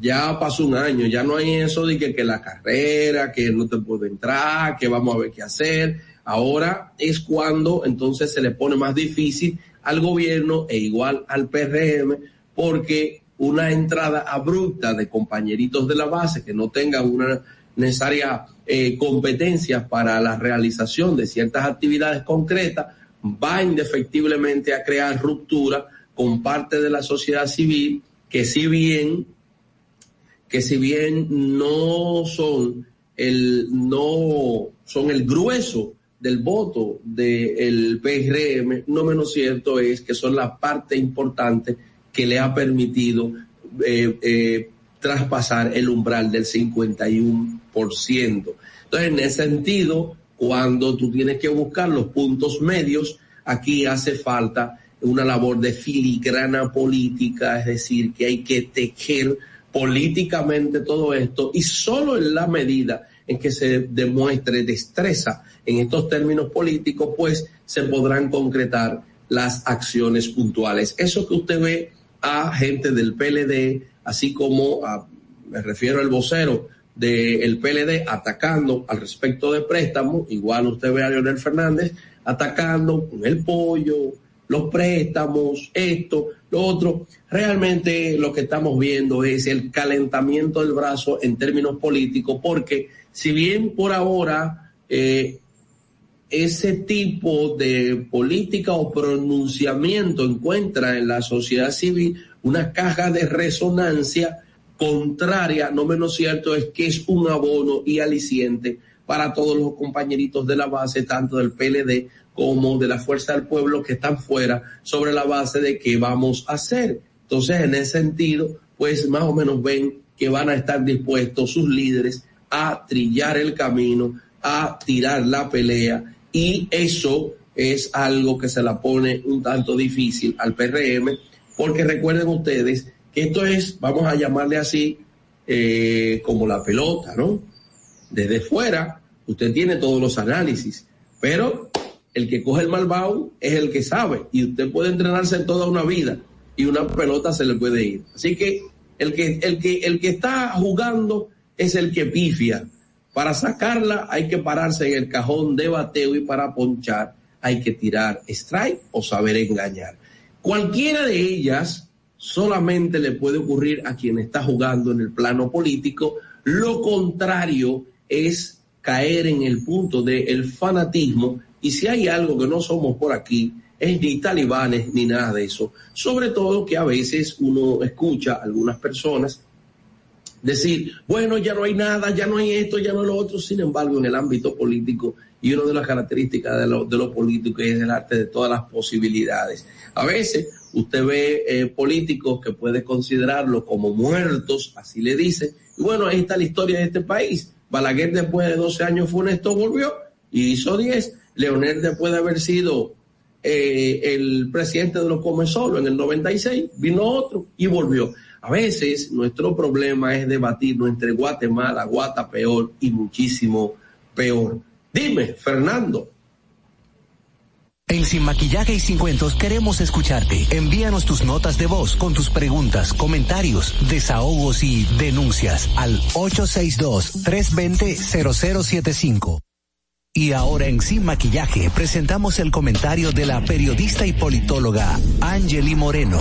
Ya pasó un año, ya no hay eso de que, la carrera, que no te puedo entrar, que vamos a ver qué hacer. Ahora es cuando entonces se le pone más difícil al gobierno e igual al PRM, porque una entrada abrupta de compañeritos de la base que no tengan una necesaria eh, competencia para la realización de ciertas actividades concretas, va indefectiblemente a crear ruptura con parte de la sociedad civil que si bien que si bien no son el no son el grueso del voto del PRM, no menos cierto es que son la parte importante que le ha permitido eh, eh, traspasar el umbral del 51%. Entonces, en ese sentido, cuando tú tienes que buscar los puntos medios, aquí hace falta una labor de filigrana política, es decir, que hay que tejer políticamente todo esto y solo en la medida en que se demuestre destreza en estos términos políticos, pues se podrán concretar las acciones puntuales. Eso que usted ve a gente del PLD, así como a, me refiero al vocero del PLD atacando al respecto de préstamos, igual usted ve a Leonel Fernández atacando con el pollo, los préstamos, esto, lo otro. Realmente lo que estamos viendo es el calentamiento del brazo en términos políticos, porque si bien por ahora eh, ese tipo de política o pronunciamiento encuentra en la sociedad civil una caja de resonancia contraria, no menos cierto es que es un abono y aliciente para todos los compañeritos de la base, tanto del PLD como de la Fuerza del Pueblo que están fuera, sobre la base de qué vamos a hacer. Entonces, en ese sentido, pues más o menos ven que van a estar dispuestos sus líderes a trillar el camino, a tirar la pelea, y eso es algo que se la pone un tanto difícil al PRM, porque recuerden ustedes que esto es, vamos a llamarle así, eh, como la pelota, ¿no? Desde fuera, usted tiene todos los análisis, pero el que coge el malvado es el que sabe, y usted puede entrenarse en toda una vida, y una pelota se le puede ir. Así que el que, el que, el que está jugando es el que pifia. Para sacarla hay que pararse en el cajón de bateo y para ponchar hay que tirar strike o saber engañar. Cualquiera de ellas solamente le puede ocurrir a quien está jugando en el plano político. Lo contrario es caer en el punto del fanatismo y si hay algo que no somos por aquí, es ni talibanes ni nada de eso. Sobre todo que a veces uno escucha a algunas personas decir, bueno, ya no hay nada, ya no hay esto, ya no hay lo otro. Sin embargo, en el ámbito político, y una de las características de lo, de político es el arte de todas las posibilidades. A veces usted ve eh, políticos que puede considerarlo como muertos, así le dice. Y bueno, ahí está la historia de este país. Balaguer después de 12 años funestos volvió y hizo 10. Leonel después de haber sido eh, el presidente de los Come Solo en el 96, vino otro y volvió. A veces nuestro problema es debatirnos entre Guatemala, Guata peor y muchísimo peor. Dime, Fernando. En Sin Maquillaje y Sin Cuentos queremos escucharte. Envíanos tus notas de voz con tus preguntas, comentarios, desahogos y denuncias al 862-320-0075. Y ahora en Sin Maquillaje presentamos el comentario de la periodista y politóloga Angeli Moreno.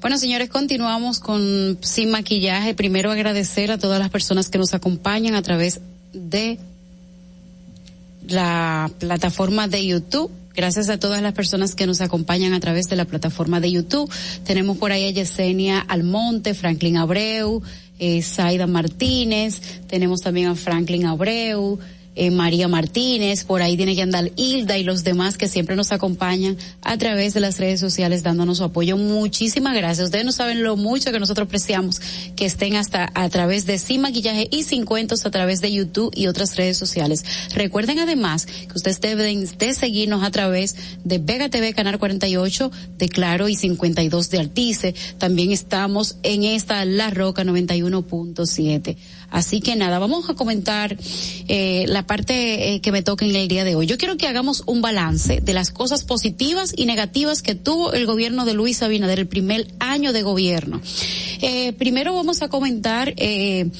Bueno, señores, continuamos con Sin Maquillaje. Primero agradecer a todas las personas que nos acompañan a través de la plataforma de YouTube. Gracias a todas las personas que nos acompañan a través de la plataforma de YouTube. Tenemos por ahí a Yesenia Almonte, Franklin Abreu, eh, Martínez, tenemos también a Franklin Abreu, eh, María Martínez, por ahí tiene que andar Hilda y los demás que siempre nos acompañan a través de las redes sociales dándonos su apoyo. Muchísimas gracias. Ustedes no saben lo mucho que nosotros apreciamos que estén hasta a través de Sin Maquillaje y Sin Cuentos a través de YouTube y otras redes sociales. Recuerden además que ustedes deben de seguirnos a través de Vega TV Canal 48 de Claro y 52 de Altice. También estamos en esta La Roca 91.7. Así que nada, vamos a comentar eh, la parte eh, que me toca en el día de hoy. Yo quiero que hagamos un balance de las cosas positivas y negativas que tuvo el gobierno de Luis Abinader el primer año de gobierno. Eh, primero vamos a comentar eh,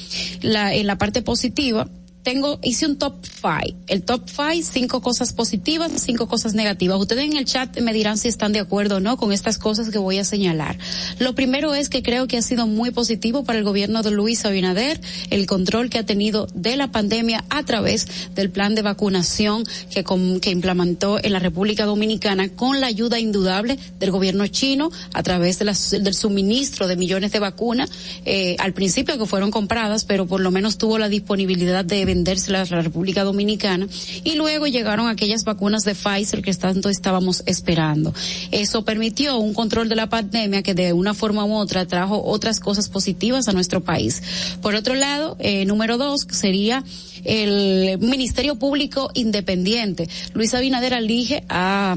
la, en la parte positiva tengo, hice un top five. El top five, cinco cosas positivas, cinco cosas negativas. Ustedes en el chat me dirán si están de acuerdo o no con estas cosas que voy a señalar. Lo primero es que creo que ha sido muy positivo para el gobierno de Luis Abinader el control que ha tenido de la pandemia a través del plan de vacunación que, que implementó en la República Dominicana con la ayuda indudable del gobierno chino a través de del suministro de millones de vacunas, eh, al principio que fueron compradas, pero por lo menos tuvo la disponibilidad de a la República Dominicana y luego llegaron aquellas vacunas de Pfizer que tanto estábamos esperando. Eso permitió un control de la pandemia que de una forma u otra trajo otras cosas positivas a nuestro país. Por otro lado, eh, número dos sería el Ministerio Público Independiente. Luis Abinader elige a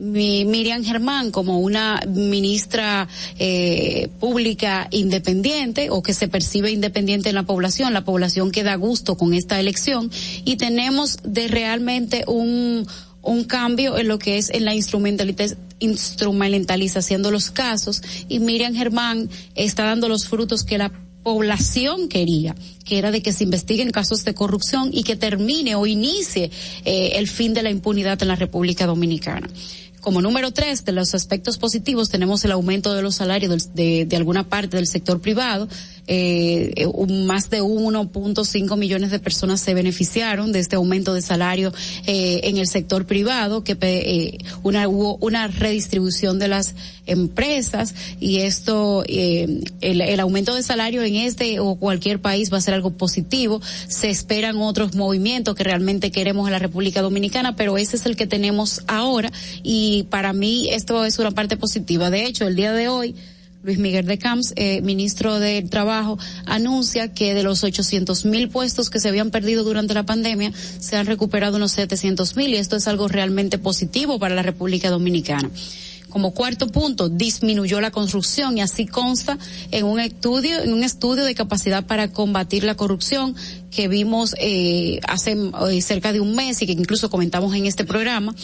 Miriam Germán como una ministra eh, pública independiente o que se percibe independiente en la población, la población que da gusto con esta elección y tenemos de realmente un un cambio en lo que es en la instrumentalización de los casos y Miriam Germán está dando los frutos que la población quería, que era de que se investiguen casos de corrupción y que termine o inicie eh, el fin de la impunidad en la República Dominicana. Como número tres de los aspectos positivos tenemos el aumento de los salarios de, de alguna parte del sector privado, eh, más de 1.5 millones de personas se beneficiaron de este aumento de salario eh, en el sector privado, que eh, una, hubo una redistribución de las empresas y esto, eh, el, el aumento de salario en este o cualquier país va a ser algo positivo. Se esperan otros movimientos que realmente queremos en la República Dominicana, pero ese es el que tenemos ahora y para mí esto es una parte positiva. De hecho, el día de hoy, Luis Miguel de Camps, eh, ministro del Trabajo, anuncia que de los 800 mil puestos que se habían perdido durante la pandemia, se han recuperado unos 700 mil y esto es algo realmente positivo para la República Dominicana. Como cuarto punto, disminuyó la construcción y así consta en un estudio, en un estudio de capacidad para combatir la corrupción que vimos eh, hace eh, cerca de un mes y que incluso comentamos en este programa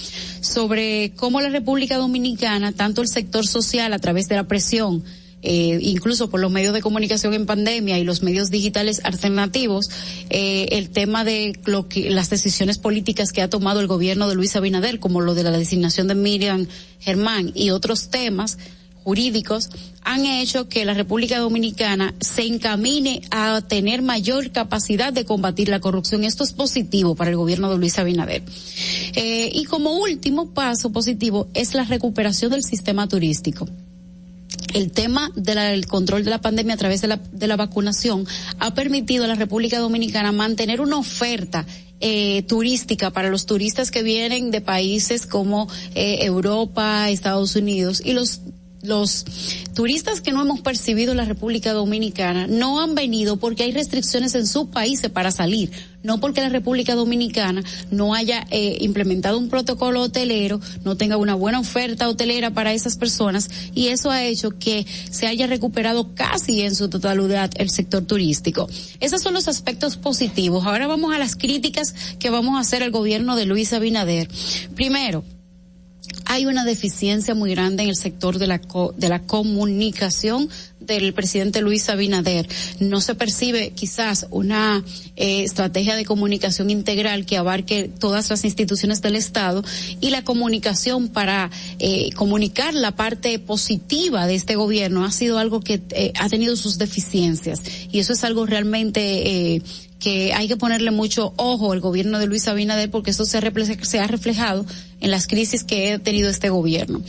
sobre cómo la República Dominicana, tanto el sector social a través de la presión eh, incluso por los medios de comunicación en pandemia y los medios digitales alternativos, eh, el tema de lo que, las decisiones políticas que ha tomado el gobierno de Luis Abinader, como lo de la designación de Miriam Germán y otros temas jurídicos, han hecho que la República Dominicana se encamine a tener mayor capacidad de combatir la corrupción. Esto es positivo para el gobierno de Luis Abinader. Eh, y como último paso positivo es la recuperación del sistema turístico el tema del control de la pandemia a través de la, de la vacunación ha permitido a la República Dominicana mantener una oferta eh, turística para los turistas que vienen de países como eh, Europa, Estados Unidos y los los turistas que no hemos percibido en la República Dominicana no han venido porque hay restricciones en sus países para salir, no porque la República Dominicana no haya eh, implementado un protocolo hotelero, no tenga una buena oferta hotelera para esas personas y eso ha hecho que se haya recuperado casi en su totalidad el sector turístico. Esos son los aspectos positivos. Ahora vamos a las críticas que vamos a hacer al gobierno de Luis Abinader. Primero, hay una deficiencia muy grande en el sector de la, de la comunicación del presidente Luis Abinader. No se percibe quizás una eh, estrategia de comunicación integral que abarque todas las instituciones del Estado y la comunicación para eh, comunicar la parte positiva de este gobierno ha sido algo que eh, ha tenido sus deficiencias y eso es algo realmente que hay que ponerle mucho ojo al gobierno de Luis Abinader porque eso se, se ha reflejado en las crisis que ha tenido este gobierno.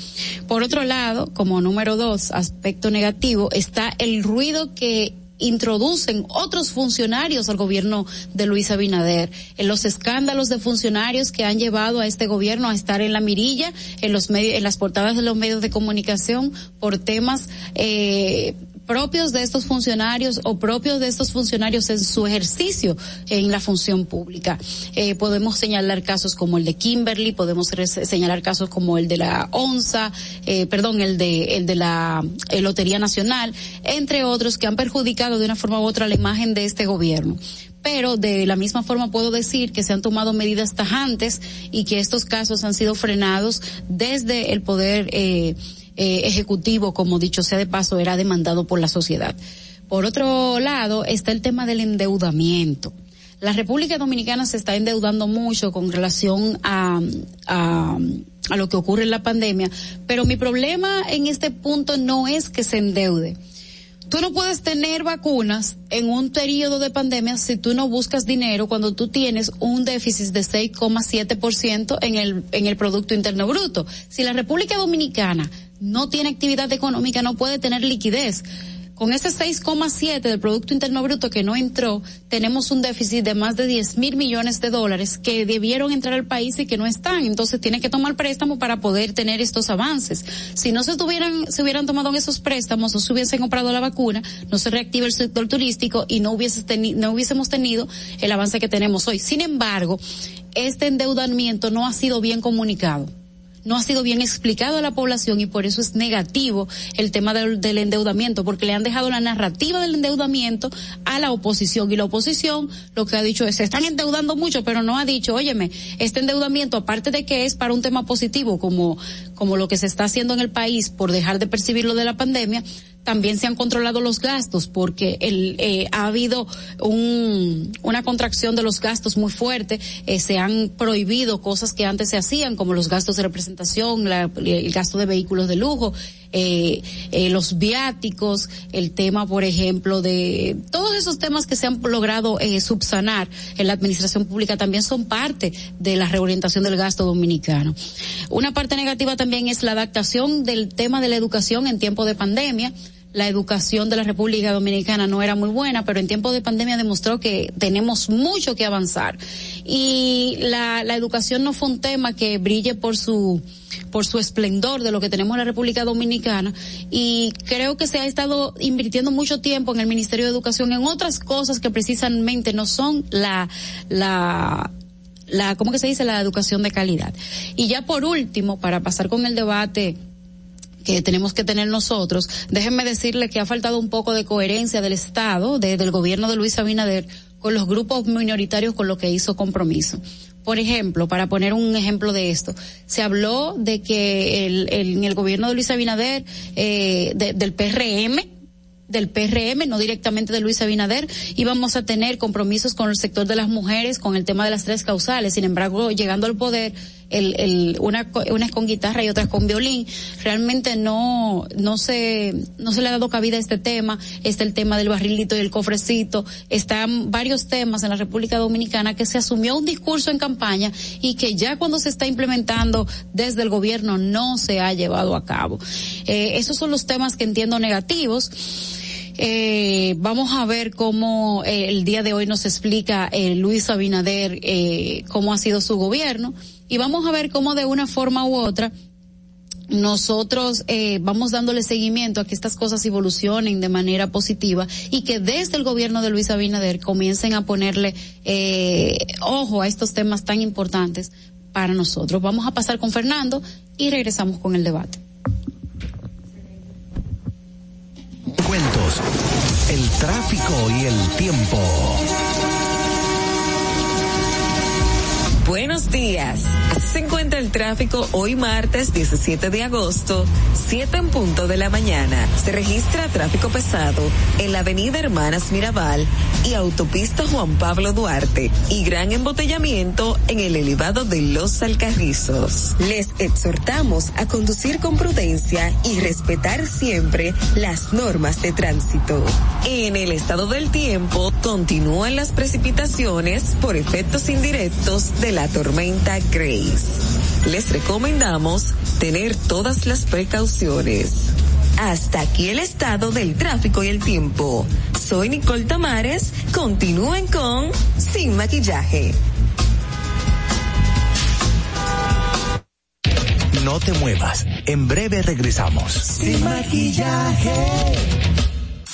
Por otro lado, como número dos, aspecto negativo, está el ruido que introducen otros funcionarios al gobierno de Luis Abinader, en los escándalos de funcionarios que han llevado a este gobierno a estar en la mirilla, en los medios, en las portadas de los medios de comunicación por temas eh, propios de estos funcionarios o propios de estos funcionarios en su ejercicio en la función pública. Eh, podemos señalar casos como el de Kimberly, podemos señalar casos como el de la ONSA, eh, perdón, el de el de la eh, Lotería Nacional, entre otros que han perjudicado de una forma u otra la imagen de este gobierno pero de la misma forma puedo decir que se han tomado medidas tajantes y que estos casos han sido frenados desde el poder eh, eh, ejecutivo, como dicho sea de paso, era demandado por la sociedad. Por otro lado, está el tema del endeudamiento. La República Dominicana se está endeudando mucho con relación a, a, a lo que ocurre en la pandemia, pero mi problema en este punto no es que se endeude. Tú no puedes tener vacunas en un periodo de pandemia si tú no buscas dinero cuando tú tienes un déficit de 6,7% en el, en el Producto Interno Bruto. Si la República Dominicana no tiene actividad económica, no puede tener liquidez. Con ese 6,7 del Producto Interno Bruto que no entró, tenemos un déficit de más de 10 mil millones de dólares que debieron entrar al país y que no están. Entonces tiene que tomar préstamo para poder tener estos avances. Si no se tuvieran, se hubieran tomado esos préstamos o se hubiesen comprado la vacuna, no se reactiva el sector turístico y no, hubiese no hubiésemos tenido el avance que tenemos hoy. Sin embargo, este endeudamiento no ha sido bien comunicado no ha sido bien explicado a la población y por eso es negativo el tema del, endeudamiento, porque le han dejado la narrativa del endeudamiento a la oposición. Y la oposición lo que ha dicho es se están endeudando mucho, pero no ha dicho, óyeme, este endeudamiento aparte de que es para un tema positivo como como lo que se está haciendo en el país por dejar de percibir lo de la pandemia, también se han controlado los gastos porque el, eh, ha habido un, una contracción de los gastos muy fuerte, eh, se han prohibido cosas que antes se hacían como los gastos de representación, el gasto de vehículos de lujo, eh, eh, los viáticos, el tema, por ejemplo, de todos esos temas que se han logrado eh, subsanar en la administración pública también son parte de la reorientación del gasto dominicano. Una parte negativa también es la adaptación del tema de la educación en tiempo de pandemia la educación de la República Dominicana no era muy buena, pero en tiempo de pandemia demostró que tenemos mucho que avanzar. Y la, la educación no fue un tema que brille por su por su esplendor de lo que tenemos en la República Dominicana y creo que se ha estado invirtiendo mucho tiempo en el Ministerio de Educación en otras cosas que precisamente no son la la la cómo que se dice la educación de calidad. Y ya por último, para pasar con el debate que tenemos que tener nosotros, déjenme decirle que ha faltado un poco de coherencia del Estado, del gobierno de Luis Abinader, con los grupos minoritarios con lo que hizo compromiso. Por ejemplo, para poner un ejemplo de esto, se habló de que el, en el gobierno de Luis Abinader, eh, del PRM, del PRM, no directamente de Luis Abinader, íbamos a tener compromisos con el sector de las mujeres, con el tema de las tres causales. Sin embargo, llegando al poder, el, el, una, unas con guitarra y otras con violín, realmente no, no se, no se le ha dado cabida a este tema. Está el tema del barrilito y el cofrecito. Están varios temas en la República Dominicana que se asumió un discurso en campaña y que ya cuando se está implementando desde el gobierno no se ha llevado a cabo. Eh, esos son los temas que entiendo negativos. Eh, vamos a ver cómo eh, el día de hoy nos explica eh, Luis Abinader eh, cómo ha sido su gobierno y vamos a ver cómo de una forma u otra nosotros eh, vamos dándole seguimiento a que estas cosas evolucionen de manera positiva y que desde el gobierno de Luis Abinader comiencen a ponerle eh, ojo a estos temas tan importantes para nosotros. Vamos a pasar con Fernando y regresamos con el debate. Cuentos, el tráfico y el tiempo. Buenos días. Se encuentra el tráfico hoy martes 17 de agosto, 7 en punto de la mañana. Se registra tráfico pesado en la avenida Hermanas Mirabal y autopista Juan Pablo Duarte y gran embotellamiento en el elevado de Los Alcarrizos. Les exhortamos a conducir con prudencia y respetar siempre las normas de tránsito. En el estado del tiempo continúan las precipitaciones por efectos indirectos de la tormenta Grace. Les recomendamos tener todas las precauciones. Hasta aquí el estado del tráfico y el tiempo. Soy Nicole Tamares. Continúen con Sin Maquillaje. No te muevas. En breve regresamos. Sin maquillaje.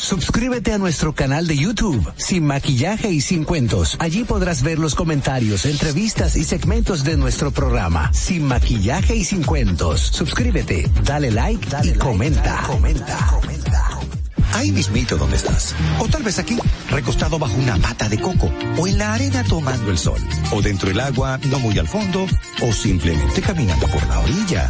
Suscríbete a nuestro canal de YouTube, Sin Maquillaje y Sin Cuentos. Allí podrás ver los comentarios, entrevistas y segmentos de nuestro programa, Sin Maquillaje y Sin Cuentos. Suscríbete, dale like dale y comenta. comenta. comenta. Ahí mismito donde estás. O tal vez aquí, recostado bajo una mata de coco. O en la arena tomando el sol. O dentro del agua, no muy al fondo. O simplemente caminando por la orilla.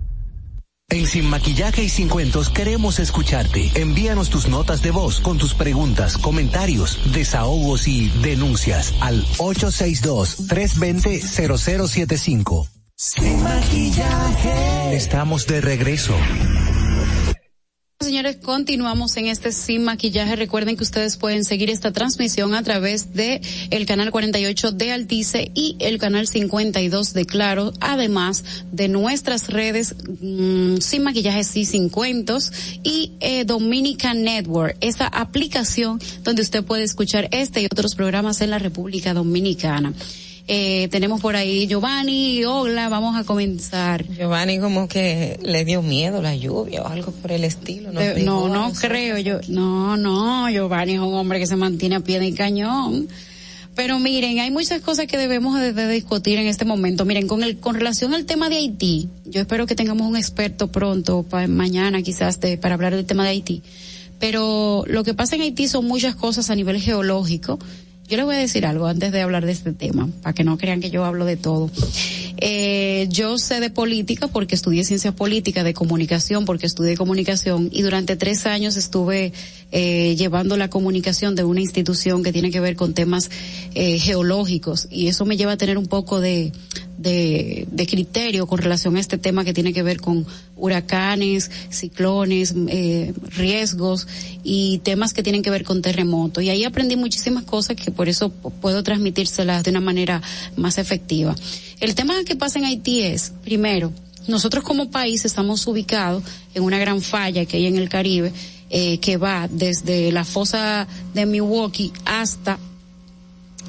En Sin Maquillaje y Sin Cuentos queremos escucharte. Envíanos tus notas de voz con tus preguntas, comentarios, desahogos y denuncias al 862-320-0075. Sin Maquillaje. Estamos de regreso. Señores, continuamos en este Sin Maquillaje. Recuerden que ustedes pueden seguir esta transmisión a través de el canal 48 de Altice y el canal 52 de Claro, además de nuestras redes mmm, Sin Maquillaje, sí, sin cuentos y eh, Dominica Network, esa aplicación donde usted puede escuchar este y otros programas en la República Dominicana. Eh, tenemos por ahí Giovanni, hola, vamos a comenzar. Giovanni como que le dio miedo la lluvia o algo por el estilo. No, eh, no, no creo yo, no, no, Giovanni es un hombre que se mantiene a pie de cañón. Pero miren, hay muchas cosas que debemos de, de discutir en este momento. Miren, con el con relación al tema de Haití, yo espero que tengamos un experto pronto, para mañana quizás, de, para hablar del tema de Haití. Pero lo que pasa en Haití son muchas cosas a nivel geológico yo les voy a decir algo antes de hablar de este tema, para que no crean que yo hablo de todo. Eh, yo sé de política porque estudié ciencias políticas, de comunicación porque estudié comunicación y durante tres años estuve eh, llevando la comunicación de una institución que tiene que ver con temas eh, geológicos y eso me lleva a tener un poco de, de, de, criterio con relación a este tema que tiene que ver con huracanes, ciclones, eh, riesgos y temas que tienen que ver con terremotos. Y ahí aprendí muchísimas cosas que por eso puedo transmitírselas de una manera más efectiva. El tema que pasa en Haití es, primero, nosotros como país estamos ubicados en una gran falla que hay en el Caribe, eh, que va desde la fosa de Milwaukee hasta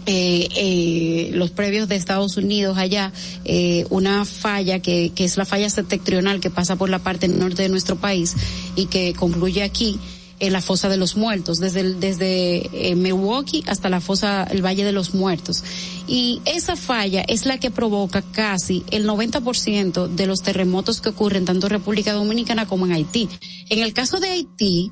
eh, eh, los previos de Estados Unidos allá, eh, una falla que, que es la falla septentrional que pasa por la parte norte de nuestro país y que concluye aquí en la fosa de los muertos, desde, desde eh, Milwaukee hasta la fosa, el Valle de los Muertos. Y esa falla es la que provoca casi el 90% de los terremotos que ocurren tanto en República Dominicana como en Haití. En el caso de Haití,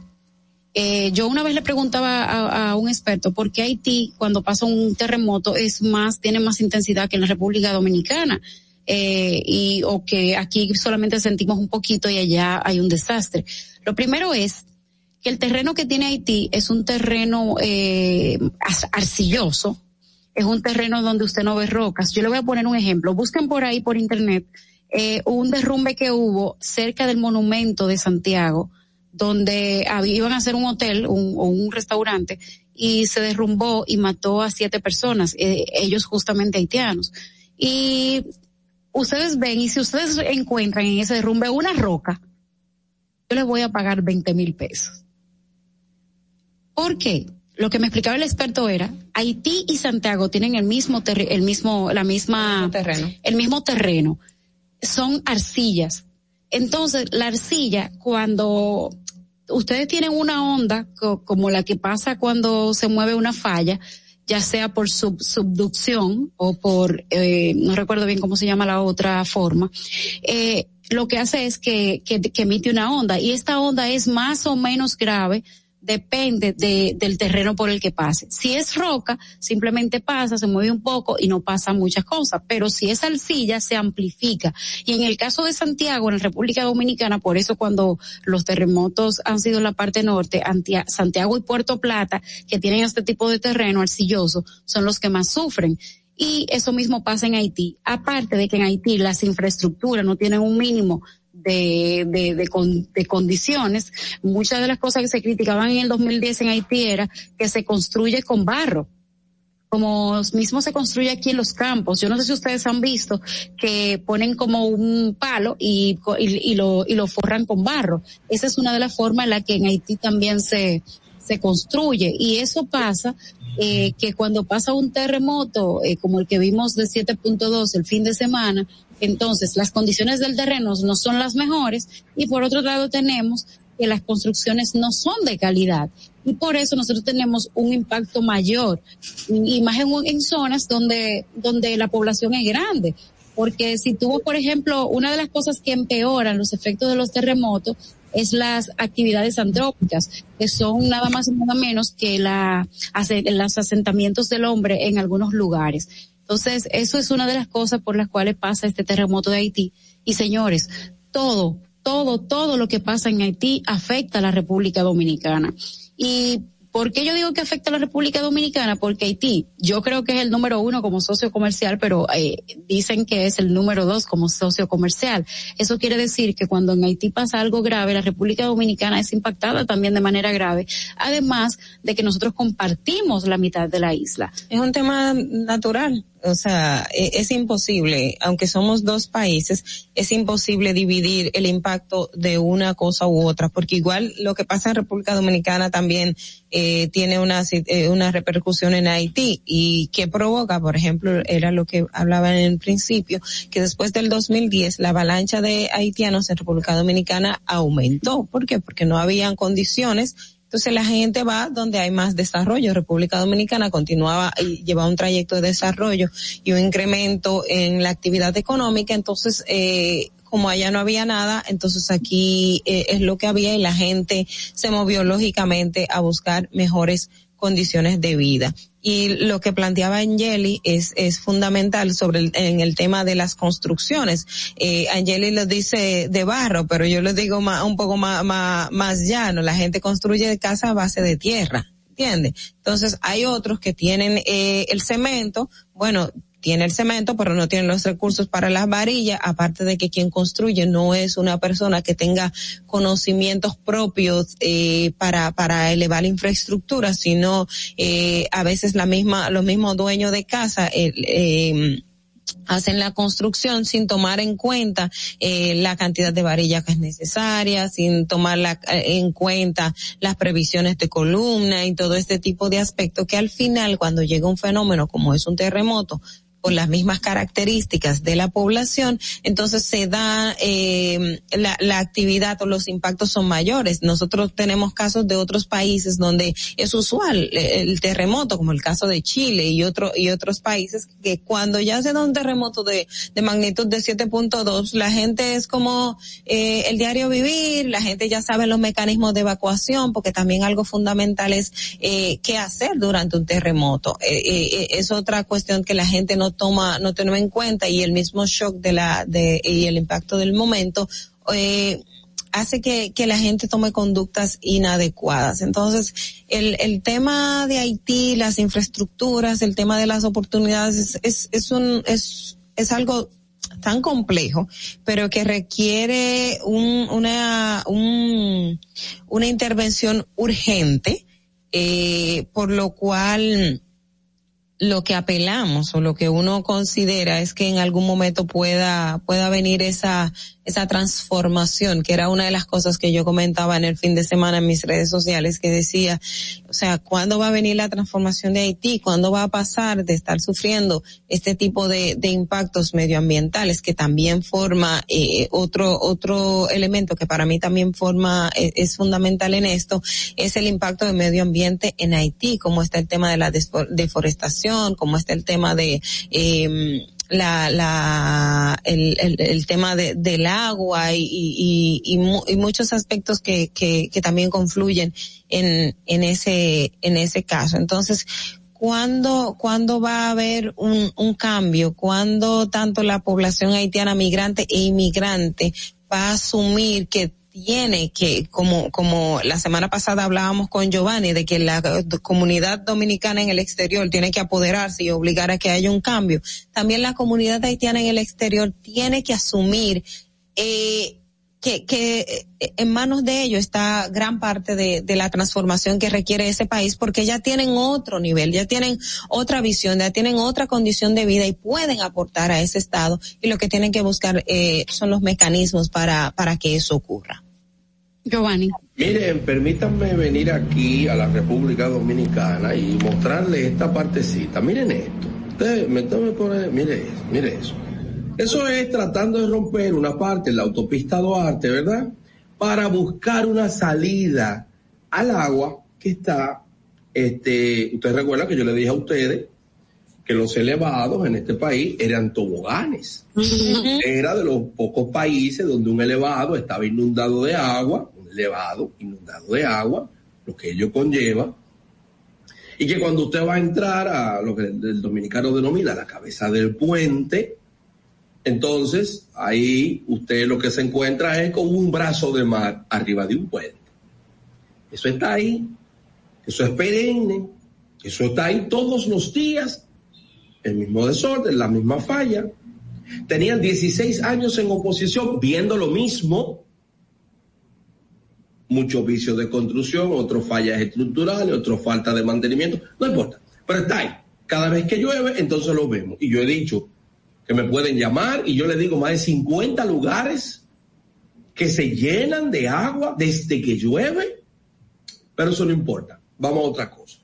eh, yo una vez le preguntaba a, a, un experto por qué Haití cuando pasa un terremoto es más, tiene más intensidad que en la República Dominicana. Eh, y o que aquí solamente sentimos un poquito y allá hay un desastre. Lo primero es que el terreno que tiene Haití es un terreno eh, arcilloso, es un terreno donde usted no ve rocas. Yo le voy a poner un ejemplo. Busquen por ahí por internet eh, un derrumbe que hubo cerca del monumento de Santiago, donde iban a hacer un hotel o un restaurante y se derrumbó y mató a siete personas, eh, ellos justamente haitianos. Y ustedes ven, y si ustedes encuentran en ese derrumbe una roca, yo les voy a pagar 20 mil pesos. ¿Por qué? Lo que me explicaba el experto era, Haití y Santiago tienen el mismo el mismo, la misma, el terreno. el mismo terreno. Son arcillas. Entonces, la arcilla, cuando ustedes tienen una onda co como la que pasa cuando se mueve una falla, ya sea por sub subducción o por, eh, no recuerdo bien cómo se llama la otra forma, eh, lo que hace es que, que, que emite una onda y esta onda es más o menos grave depende de, del terreno por el que pase. Si es roca, simplemente pasa, se mueve un poco y no pasa muchas cosas, pero si es arcilla, se amplifica. Y en el caso de Santiago, en la República Dominicana, por eso cuando los terremotos han sido en la parte norte, Santiago y Puerto Plata, que tienen este tipo de terreno arcilloso, son los que más sufren. Y eso mismo pasa en Haití. Aparte de que en Haití las infraestructuras no tienen un mínimo de, de, de, con, de, condiciones. Muchas de las cosas que se criticaban en el 2010 en Haití era que se construye con barro como mismo se construye aquí en los campos. Yo no sé si ustedes han visto que ponen como un palo y, y, y, lo, y lo forran con barro. Esa es una de las formas en la que en Haití también se, se construye. Y eso pasa eh, que cuando pasa un terremoto, eh, como el que vimos de 7.2 el fin de semana, entonces las condiciones del terreno no son las mejores y por otro lado tenemos que las construcciones no son de calidad y por eso nosotros tenemos un impacto mayor y más en, zonas donde donde la población es grande porque si tuvo por ejemplo una de las cosas que empeoran los efectos de los terremotos es las actividades antrópicas, que son nada más y nada menos que la, los asentamientos del hombre en algunos lugares. Entonces, eso es una de las cosas por las cuales pasa este terremoto de Haití. Y señores, todo, todo, todo lo que pasa en Haití afecta a la República Dominicana. Y ¿Por qué yo digo que afecta a la República Dominicana? Porque Haití, yo creo que es el número uno como socio comercial, pero eh, dicen que es el número dos como socio comercial. Eso quiere decir que cuando en Haití pasa algo grave, la República Dominicana es impactada también de manera grave, además de que nosotros compartimos la mitad de la isla. Es un tema natural o sea, e, es imposible, aunque somos dos países, es imposible dividir el impacto de una cosa u otra, porque igual lo que pasa en República Dominicana también eh, tiene una, eh, una repercusión en Haití y que provoca, por ejemplo, era lo que hablaba en el principio, que después del 2010 la avalancha de haitianos en República Dominicana aumentó. ¿Por qué? Porque no habían condiciones entonces la gente va donde hay más desarrollo. República Dominicana continuaba y lleva un trayecto de desarrollo y un incremento en la actividad económica. Entonces, eh, como allá no había nada, entonces aquí eh, es lo que había y la gente se movió lógicamente a buscar mejores condiciones de vida. Y lo que planteaba Angeli es, es fundamental sobre el, en el tema de las construcciones. Eh, Angeli lo dice de barro, pero yo lo digo más, un poco más, más, más llano. La gente construye casa a base de tierra. ¿Entiendes? Entonces hay otros que tienen eh, el cemento, bueno, tiene el cemento, pero no tiene los recursos para las varillas, aparte de que quien construye no es una persona que tenga conocimientos propios eh, para, para elevar la infraestructura, sino eh, a veces la misma, los mismos dueños de casa, eh, hacen la construcción sin tomar en cuenta eh, la cantidad de varillas que es necesaria, sin tomar la, eh, en cuenta las previsiones de columna y todo este tipo de aspectos que al final cuando llega un fenómeno como es un terremoto con las mismas características de la población, entonces se da eh, la, la, actividad o los impactos son mayores. Nosotros tenemos casos de otros países donde es usual el terremoto, como el caso de Chile y otro y otros países que cuando ya se da un terremoto de, de magnitud de 7.2, la gente es como eh, el diario vivir, la gente ya sabe los mecanismos de evacuación, porque también algo fundamental es eh, qué hacer durante un terremoto. Eh, eh, es otra cuestión que la gente no toma, no toma en cuenta y el mismo shock de la, de, y el impacto del momento, eh, hace que, que la gente tome conductas inadecuadas. Entonces, el, el tema de Haití, las infraestructuras, el tema de las oportunidades es, es, es un, es, es algo tan complejo, pero que requiere un, una, un, una intervención urgente, eh, por lo cual, lo que apelamos o lo que uno considera es que en algún momento pueda, pueda venir esa, esa transformación, que era una de las cosas que yo comentaba en el fin de semana en mis redes sociales, que decía, o sea, ¿cuándo va a venir la transformación de Haití? ¿Cuándo va a pasar de estar sufriendo este tipo de, de impactos medioambientales que también forma eh, otro, otro elemento que para mí también forma, eh, es fundamental en esto, es el impacto del medio ambiente en Haití, como está el tema de la deforestación, como está el tema de, eh, la, la, el, el, el tema de, del agua y, y, y, y, muchos aspectos que, que, que también confluyen en, en ese, en ese caso. Entonces, ¿cuándo, cuándo va a haber un, un cambio? ¿Cuándo tanto la población haitiana migrante e inmigrante va a asumir que tiene que, como, como la semana pasada hablábamos con Giovanni, de que la comunidad dominicana en el exterior tiene que apoderarse y obligar a que haya un cambio. También la comunidad haitiana en el exterior tiene que asumir eh, que, que en manos de ellos está gran parte de, de, la transformación que requiere ese país porque ya tienen otro nivel, ya tienen otra visión, ya tienen otra condición de vida y pueden aportar a ese Estado y lo que tienen que buscar eh, son los mecanismos para, para que eso ocurra. Giovanni. Miren, permítanme venir aquí a la República Dominicana y mostrarles esta partecita. Miren esto. Ustedes me, me ponen, mire, mire eso. Eso es tratando de romper una parte la autopista Duarte, ¿verdad? Para buscar una salida al agua que está, este, ustedes recuerdan que yo le dije a ustedes que los elevados en este país eran toboganes. Uh -huh. Era de los pocos países donde un elevado estaba inundado de agua, un elevado inundado de agua, lo que ello conlleva, y que cuando usted va a entrar a lo que el dominicano denomina la cabeza del puente, entonces, ahí usted lo que se encuentra es con un brazo de mar arriba de un puente. Eso está ahí, eso es perenne, eso está ahí todos los días, el mismo desorden, la misma falla. Tenían 16 años en oposición viendo lo mismo, muchos vicios de construcción, otros fallas estructurales, otros falta de mantenimiento, no importa, pero está ahí. Cada vez que llueve, entonces lo vemos. Y yo he dicho, que me pueden llamar y yo le digo más de 50 lugares que se llenan de agua desde que llueve, pero eso no importa. Vamos a otra cosa.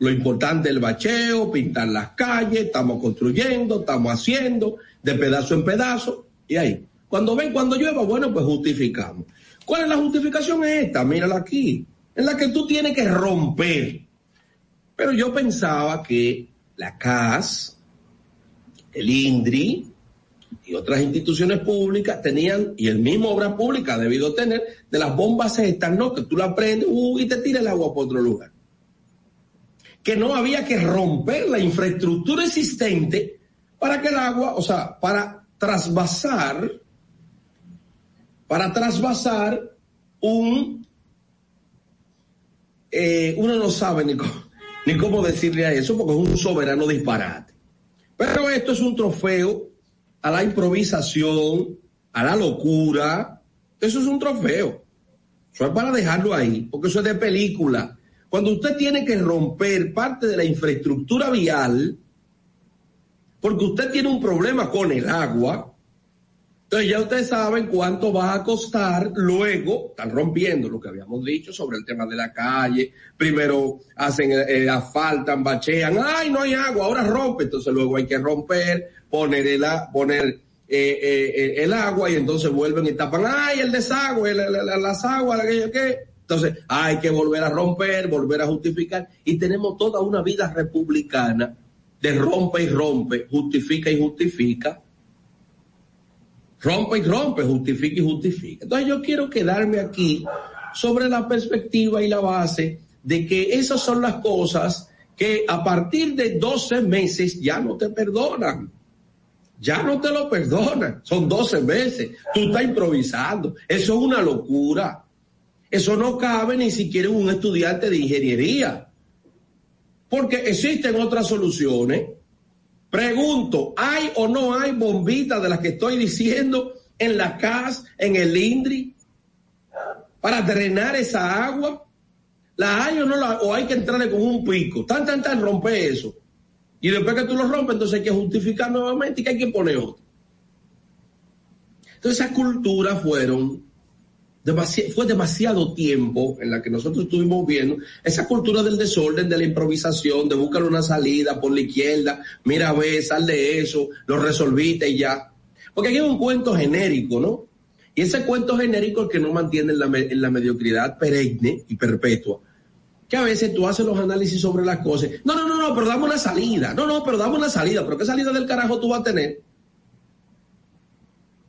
Lo importante es el bacheo, pintar las calles, estamos construyendo, estamos haciendo de pedazo en pedazo y ahí. Cuando ven, cuando llueva, bueno, pues justificamos. ¿Cuál es la justificación? Es esta, mírala aquí, en la que tú tienes que romper. Pero yo pensaba que la CAS, el INDRI y otras instituciones públicas tenían, y el mismo obra pública ha debido tener, de las bombas estas, ¿no? Que tú la prendes uh, y te tira el agua por otro lugar. que no había que romper la infraestructura existente para que el agua, o sea, para trasvasar, para trasvasar un, eh, uno no sabe ni ni cómo decirle a eso porque es un soberano disparate. Pero esto es un trofeo a la improvisación, a la locura. Eso es un trofeo. Eso es para dejarlo ahí, porque eso es de película. Cuando usted tiene que romper parte de la infraestructura vial, porque usted tiene un problema con el agua, entonces ya ustedes saben cuánto va a costar luego, están rompiendo lo que habíamos dicho sobre el tema de la calle, primero hacen, eh, asfaltan, bachean, ay, no hay agua, ahora rompe, entonces luego hay que romper, poner el, poner eh, eh, el agua y entonces vuelven y tapan, ay, el desagüe, las aguas, aquello que entonces, hay que volver a romper, volver a justificar. Y tenemos toda una vida republicana de rompe y rompe, justifica y justifica. Rompe y rompe, justifica y justifica. Entonces, yo quiero quedarme aquí sobre la perspectiva y la base de que esas son las cosas que a partir de 12 meses ya no te perdonan. Ya no te lo perdonan. Son 12 meses. Tú estás improvisando. Eso es una locura. Eso no cabe ni siquiera en un estudiante de ingeniería. Porque existen otras soluciones. Pregunto, ¿hay o no hay bombitas de las que estoy diciendo en la CAS, en el INDRI, para drenar esa agua? ¿La hay o no la o hay que entrarle con un pico? Tan, tan, tan, rompe eso. Y después que tú lo rompes, entonces hay que justificar nuevamente y que hay que poner otro. Entonces esas culturas fueron fue demasiado tiempo en la que nosotros estuvimos viendo esa cultura del desorden, de la improvisación, de buscar una salida por la izquierda, mira, ve, sal de eso, lo resolviste y ya. Porque aquí hay un cuento genérico, ¿no? Y ese cuento genérico es el que no mantiene en la, en la mediocridad perenne y perpetua. Que a veces tú haces los análisis sobre las cosas. No, no, no, no, pero dame una salida. No, no, pero dame una salida. ¿Pero qué salida del carajo tú vas a tener?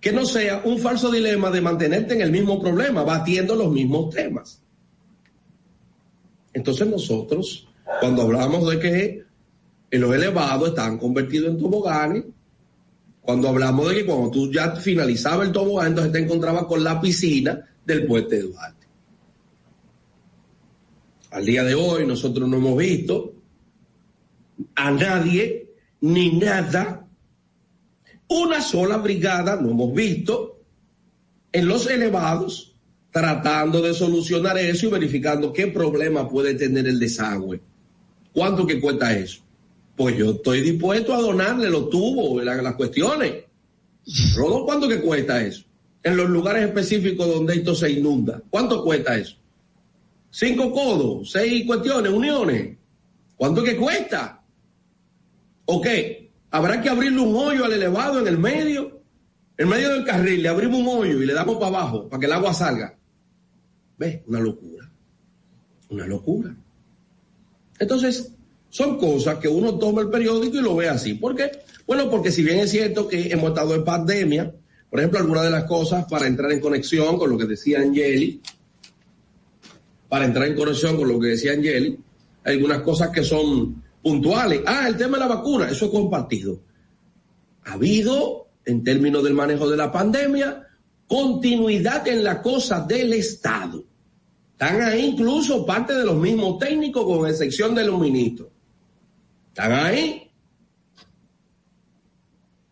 Que no sea un falso dilema de mantenerte en el mismo problema, batiendo los mismos temas. Entonces nosotros, cuando hablamos de que en los elevados están convertidos en toboganes, cuando hablamos de que cuando tú ya finalizabas el tobogán, entonces te encontrabas con la piscina del puente de Duarte. Al día de hoy nosotros no hemos visto a nadie ni nada una sola brigada, no hemos visto, en los elevados, tratando de solucionar eso y verificando qué problema puede tener el desagüe. ¿Cuánto que cuesta eso? Pues yo estoy dispuesto a donarle los tubos, las, cuestiones. Rodo, ¿cuánto que cuesta eso? En los lugares específicos donde esto se inunda. ¿Cuánto cuesta eso? Cinco codos, seis cuestiones, uniones. ¿Cuánto que cuesta? ¿O qué? Habrá que abrirle un hoyo al elevado en el medio, en medio del carril, le abrimos un hoyo y le damos para abajo para que el agua salga. ¿Ves? Una locura. Una locura. Entonces, son cosas que uno toma el periódico y lo ve así. ¿Por qué? Bueno, porque si bien es cierto que hemos estado en pandemia, por ejemplo, algunas de las cosas para entrar en conexión con lo que decía Angeli, para entrar en conexión con lo que decía Angeli, algunas cosas que son puntuales. Ah, el tema de la vacuna, eso es compartido. Ha habido, en términos del manejo de la pandemia, continuidad en la cosa del Estado. Están ahí incluso parte de los mismos técnicos, con excepción de los ministros. Están ahí.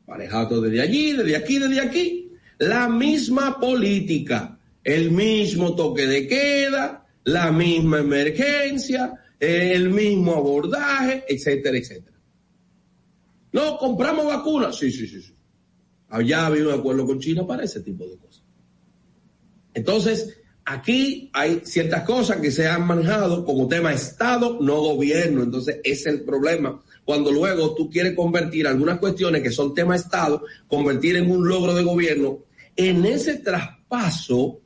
Manejados desde allí, desde aquí, desde aquí. La misma política, el mismo toque de queda, la misma emergencia, el mismo abordaje, etcétera, etcétera. No, compramos vacunas. Sí, sí, sí, sí. Allá había un acuerdo con China para ese tipo de cosas. Entonces, aquí hay ciertas cosas que se han manejado como tema Estado, no gobierno. Entonces, ese es el problema. Cuando luego tú quieres convertir algunas cuestiones que son tema Estado, convertir en un logro de gobierno, en ese traspaso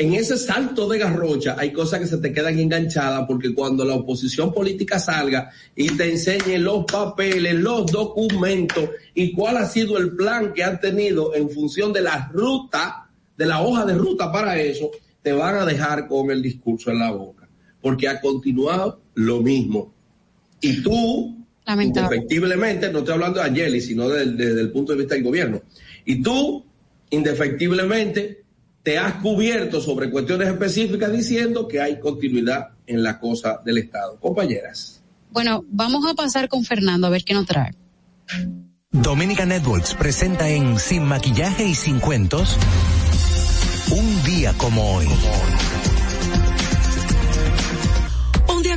en ese salto de garrocha hay cosas que se te quedan enganchadas porque cuando la oposición política salga y te enseñe los papeles, los documentos y cuál ha sido el plan que han tenido en función de la ruta, de la hoja de ruta para eso, te van a dejar con el discurso en la boca. porque ha continuado lo mismo. Y tú, indefectiblemente, no estoy hablando de Angeli, sino desde el punto de vista del gobierno, y tú, indefectiblemente, te has cubierto sobre cuestiones específicas diciendo que hay continuidad en la cosa del Estado. Compañeras. Bueno, vamos a pasar con Fernando a ver qué nos trae. Dominica Networks presenta en Sin Maquillaje y Sin Cuentos un día como hoy. Un día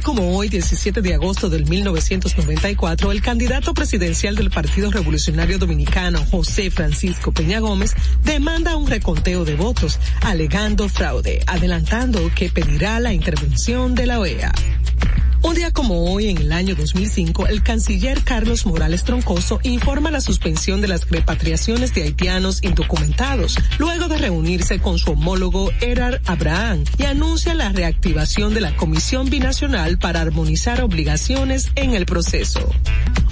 como hoy, 17 de agosto del 1994, el candidato presidencial del Partido Revolucionario Dominicano, José Francisco Peña Gómez, demanda un reconteo de votos, alegando fraude, adelantando que pedirá la intervención de la OEA. Un día como hoy, en el año 2005, el canciller Carlos Morales Troncoso informa la suspensión de las repatriaciones de haitianos indocumentados, luego de reunirse con su homólogo Erar Abraham, y anuncia la reactivación de la Comisión Binacional para armonizar obligaciones en el proceso.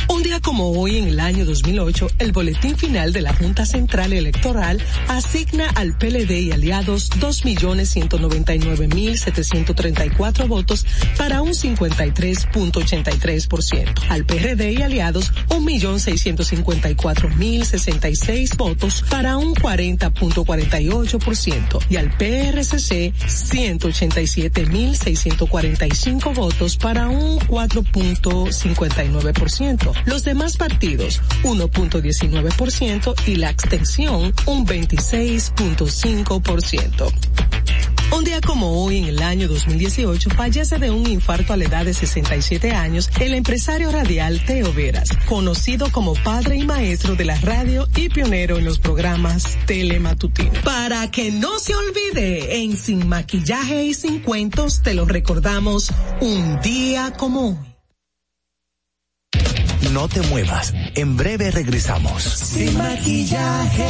Un día como hoy, en el año 2008, el boletín final de la Junta Central Electoral asigna al PLD y aliados 2.199.734 votos para un 50 83.83%. Al PRD y aliados, 1.654.066 votos para un 40.48% y al PRCC 187.645 votos para un 4.59%. Los demás partidos 1.19% y la abstención un 26.5%. Un día como hoy, en el año 2018, fallece de un infarto a la edad de 67 años el empresario radial Teo Veras, conocido como padre y maestro de la radio y pionero en los programas telematutinos. Para que no se olvide, en Sin Maquillaje y Sin Cuentos te lo recordamos un día como hoy. No te muevas, en breve regresamos. Sin maquillaje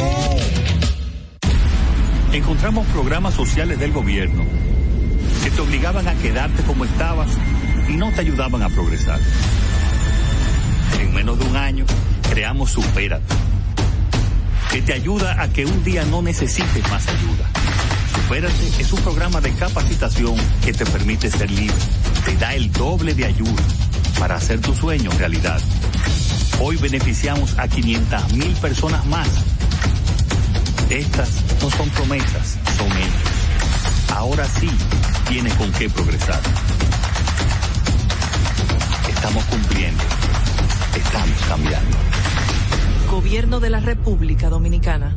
encontramos programas sociales del gobierno que te obligaban a quedarte como estabas y no te ayudaban a progresar. En menos de un año creamos Supérate, que te ayuda a que un día no necesites más ayuda. Supérate es un programa de capacitación que te permite ser libre, te da el doble de ayuda para hacer tu sueño realidad. Hoy beneficiamos a 500 mil personas más estas no son promesas, son hechos. Ahora sí tiene con qué progresar. Estamos cumpliendo. Estamos cambiando. Gobierno de la República Dominicana.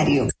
Rosario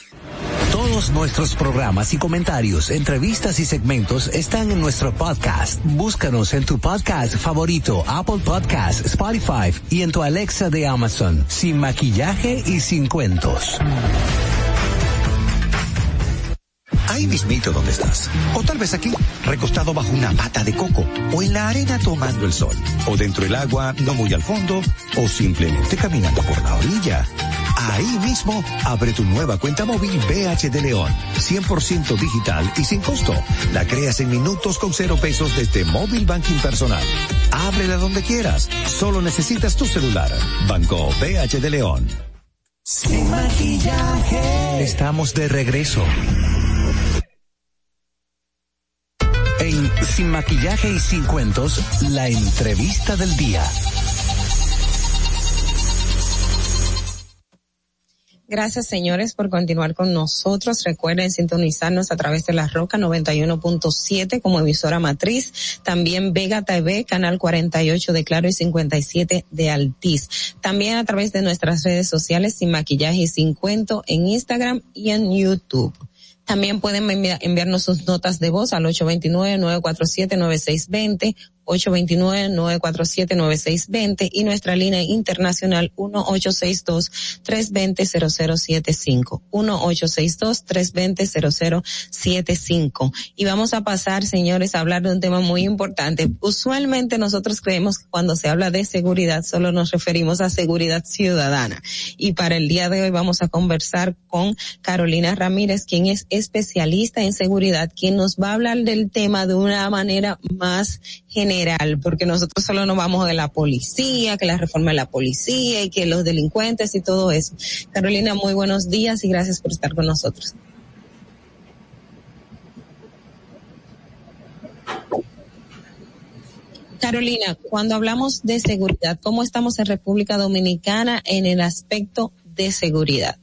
Nuestros programas y comentarios, entrevistas y segmentos están en nuestro podcast. Búscanos en tu podcast favorito, Apple Podcast, Spotify y en tu Alexa de Amazon, sin maquillaje y sin cuentos. Ahí mismito donde estás. O tal vez aquí, recostado bajo una pata de coco. O en la arena tomando el sol. O dentro del agua, no muy al fondo. O simplemente caminando por la orilla. Ahí mismo, abre tu nueva cuenta móvil BH de León, 100% digital y sin costo. La creas en minutos con cero pesos desde Móvil Banking Personal. Ábrela donde quieras, solo necesitas tu celular. Banco BH de León. Sin maquillaje. Estamos de regreso. En Sin maquillaje y sin cuentos, la entrevista del día. Gracias, señores, por continuar con nosotros. Recuerden sintonizarnos a través de la Roca 91.7 como emisora matriz. También Vega TV, canal 48 de Claro y 57 de Altiz. También a través de nuestras redes sociales sin maquillaje y sin cuento en Instagram y en YouTube. También pueden enviarnos sus notas de voz al 829-947-9620 829-947-9620 y nuestra línea internacional 1862-320-0075. 1862-320-0075. Y vamos a pasar, señores, a hablar de un tema muy importante. Usualmente nosotros creemos que cuando se habla de seguridad solo nos referimos a seguridad ciudadana. Y para el día de hoy vamos a conversar con Carolina Ramírez, quien es especialista en seguridad, quien nos va a hablar del tema de una manera más general, porque nosotros solo nos vamos de la policía, que la reforma de la policía y que los delincuentes y todo eso. Carolina, muy buenos días y gracias por estar con nosotros. Carolina, cuando hablamos de seguridad, ¿cómo estamos en República Dominicana en el aspecto de seguridad?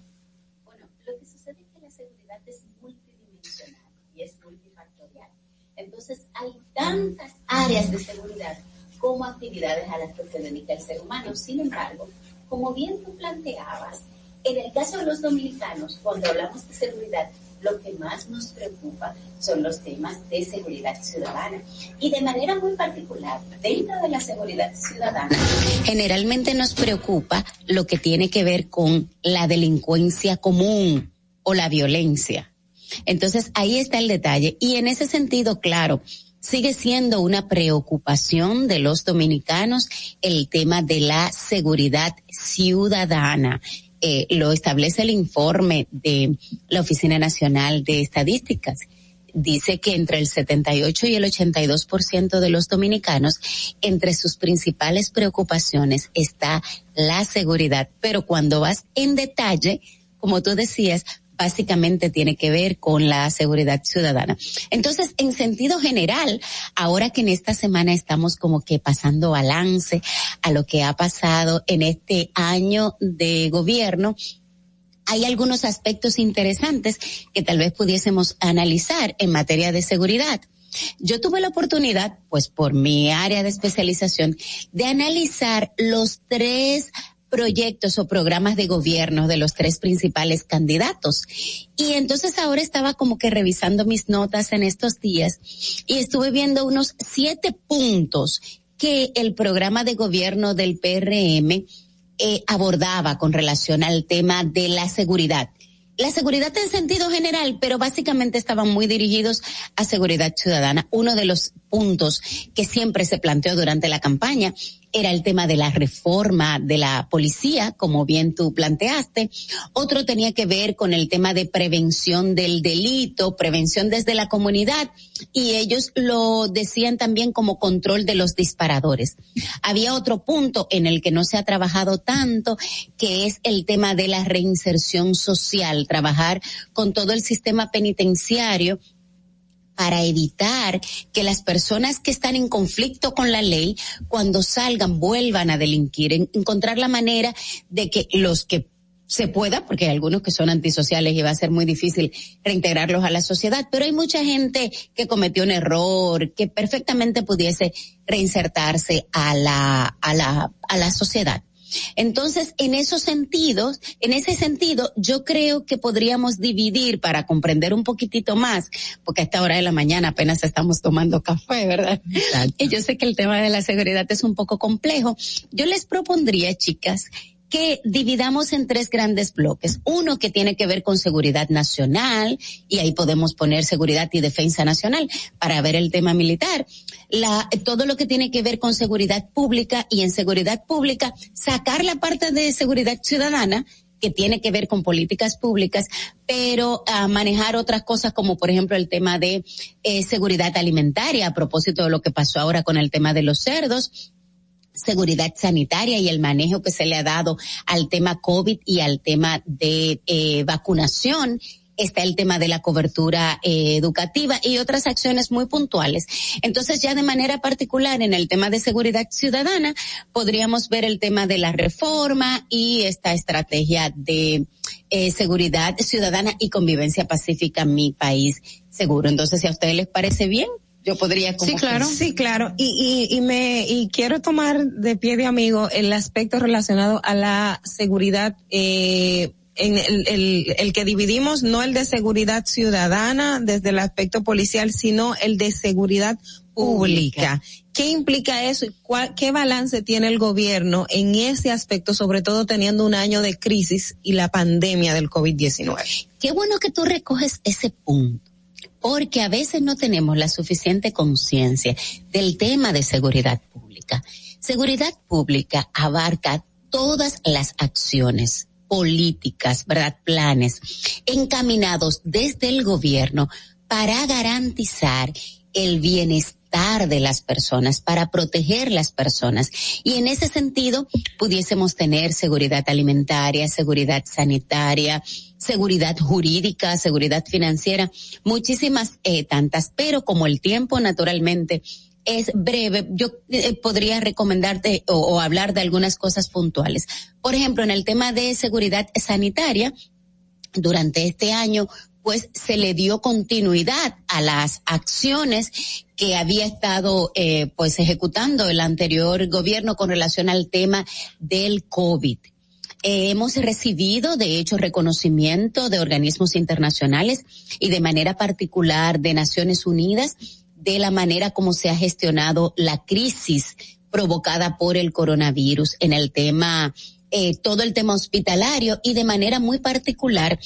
Bueno, lo que sucede es que la seguridad es multidimensional y es multifactorial. Entonces, hay tantas áreas de seguridad como actividades a las que se dedica el ser humano. Sin embargo, como bien tú planteabas, en el caso de los dominicanos, cuando hablamos de seguridad, lo que más nos preocupa son los temas de seguridad ciudadana. Y de manera muy particular, dentro de la seguridad ciudadana, generalmente nos preocupa lo que tiene que ver con la delincuencia común o la violencia. Entonces, ahí está el detalle. Y en ese sentido, claro, sigue siendo una preocupación de los dominicanos el tema de la seguridad ciudadana. Eh, lo establece el informe de la Oficina Nacional de Estadísticas. Dice que entre el 78 y el 82% de los dominicanos, entre sus principales preocupaciones está la seguridad. Pero cuando vas en detalle, como tú decías, básicamente tiene que ver con la seguridad ciudadana. Entonces, en sentido general, ahora que en esta semana estamos como que pasando balance a lo que ha pasado en este año de gobierno, hay algunos aspectos interesantes que tal vez pudiésemos analizar en materia de seguridad. Yo tuve la oportunidad, pues por mi área de especialización, de analizar los tres proyectos o programas de gobierno de los tres principales candidatos. Y entonces ahora estaba como que revisando mis notas en estos días y estuve viendo unos siete puntos que el programa de gobierno del PRM eh, abordaba con relación al tema de la seguridad la seguridad en sentido general, pero básicamente estaban muy dirigidos a seguridad ciudadana. Uno de los puntos que siempre se planteó durante la campaña era el tema de la reforma de la policía, como bien tú planteaste. Otro tenía que ver con el tema de prevención del delito, prevención desde la comunidad, y ellos lo decían también como control de los disparadores. Había otro punto en el que no se ha trabajado tanto, que es el tema de la reinserción social, trabajar con todo el sistema penitenciario para evitar que las personas que están en conflicto con la ley, cuando salgan, vuelvan a delinquir, encontrar la manera de que los que se pueda, porque hay algunos que son antisociales y va a ser muy difícil reintegrarlos a la sociedad, pero hay mucha gente que cometió un error, que perfectamente pudiese reinsertarse a la, a la, a la sociedad. Entonces, en esos sentidos, en ese sentido, yo creo que podríamos dividir para comprender un poquitito más, porque a esta hora de la mañana apenas estamos tomando café, ¿verdad? Y yo sé que el tema de la seguridad es un poco complejo. Yo les propondría, chicas, que dividamos en tres grandes bloques. Uno que tiene que ver con seguridad nacional, y ahí podemos poner seguridad y defensa nacional para ver el tema militar. La, todo lo que tiene que ver con seguridad pública y en seguridad pública, sacar la parte de seguridad ciudadana, que tiene que ver con políticas públicas, pero a manejar otras cosas como por ejemplo el tema de eh, seguridad alimentaria a propósito de lo que pasó ahora con el tema de los cerdos seguridad sanitaria y el manejo que se le ha dado al tema COVID y al tema de eh, vacunación está el tema de la cobertura eh, educativa y otras acciones muy puntuales. Entonces, ya de manera particular en el tema de seguridad ciudadana, podríamos ver el tema de la reforma y esta estrategia de eh, seguridad ciudadana y convivencia pacífica en mi país seguro. Entonces, si a ustedes les parece bien, yo podría sí claro sí claro y, y, y me y quiero tomar de pie de amigo el aspecto relacionado a la seguridad eh, en el, el, el, que dividimos no el de seguridad ciudadana desde el aspecto policial, sino el de seguridad pública. ¿Qué implica eso y cuál, qué balance tiene el gobierno en ese aspecto, sobre todo teniendo un año de crisis y la pandemia del COVID-19? Qué bueno que tú recoges ese punto porque a veces no tenemos la suficiente conciencia del tema de seguridad pública. Seguridad pública abarca todas las acciones políticas, ¿verdad? Planes encaminados desde el gobierno para garantizar el bienestar de las personas, para proteger las personas. Y en ese sentido, pudiésemos tener seguridad alimentaria, seguridad sanitaria, seguridad jurídica, seguridad financiera, muchísimas eh, tantas, pero como el tiempo naturalmente es breve, yo eh, podría recomendarte o, o hablar de algunas cosas puntuales. Por ejemplo, en el tema de seguridad sanitaria, durante este año pues se le dio continuidad a las acciones que había estado eh, pues ejecutando el anterior gobierno con relación al tema del COVID. Eh, hemos recibido, de hecho, reconocimiento de organismos internacionales y de manera particular de Naciones Unidas de la manera como se ha gestionado la crisis provocada por el coronavirus en el tema, eh, todo el tema hospitalario y de manera muy particular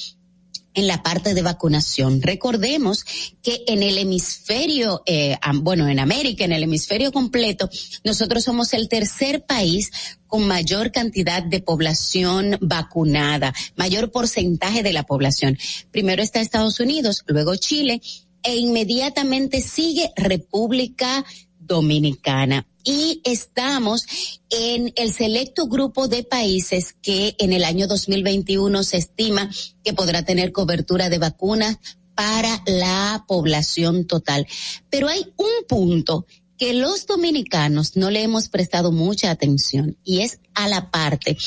en la parte de vacunación. Recordemos que en el hemisferio, eh, bueno, en América, en el hemisferio completo, nosotros somos el tercer país con mayor cantidad de población vacunada, mayor porcentaje de la población. Primero está Estados Unidos, luego Chile e inmediatamente sigue República Dominicana y estamos en el selecto grupo de países que en el año 2021 se estima que podrá tener cobertura de vacunas para la población total. Pero hay un punto que los dominicanos no le hemos prestado mucha atención y es a la parte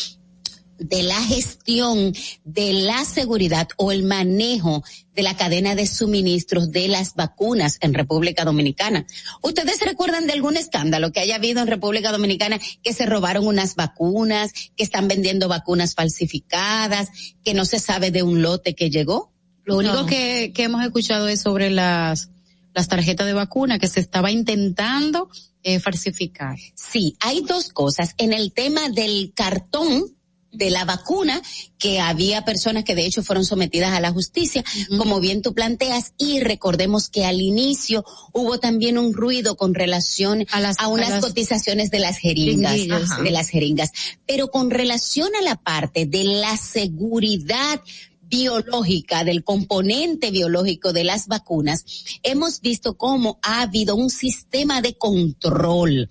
de la gestión de la seguridad o el manejo de la cadena de suministros de las vacunas en República Dominicana. ¿Ustedes recuerdan de algún escándalo que haya habido en República Dominicana que se robaron unas vacunas, que están vendiendo vacunas falsificadas, que no se sabe de un lote que llegó? Lo único no. que, que hemos escuchado es sobre las, las tarjetas de vacuna que se estaba intentando eh, falsificar. Sí, hay dos cosas. En el tema del cartón, de la vacuna, que había personas que de hecho fueron sometidas a la justicia, uh -huh. como bien tú planteas, y recordemos que al inicio hubo también un ruido con relación a, las, a unas a las... cotizaciones de las jeringas, Ajá. de las jeringas. Pero con relación a la parte de la seguridad biológica, del componente biológico de las vacunas, hemos visto cómo ha habido un sistema de control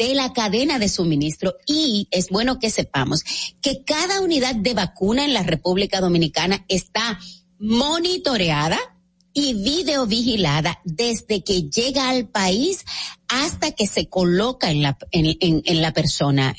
de la cadena de suministro y es bueno que sepamos que cada unidad de vacuna en la República Dominicana está monitoreada y videovigilada desde que llega al país hasta que se coloca en la, en, en, en la persona.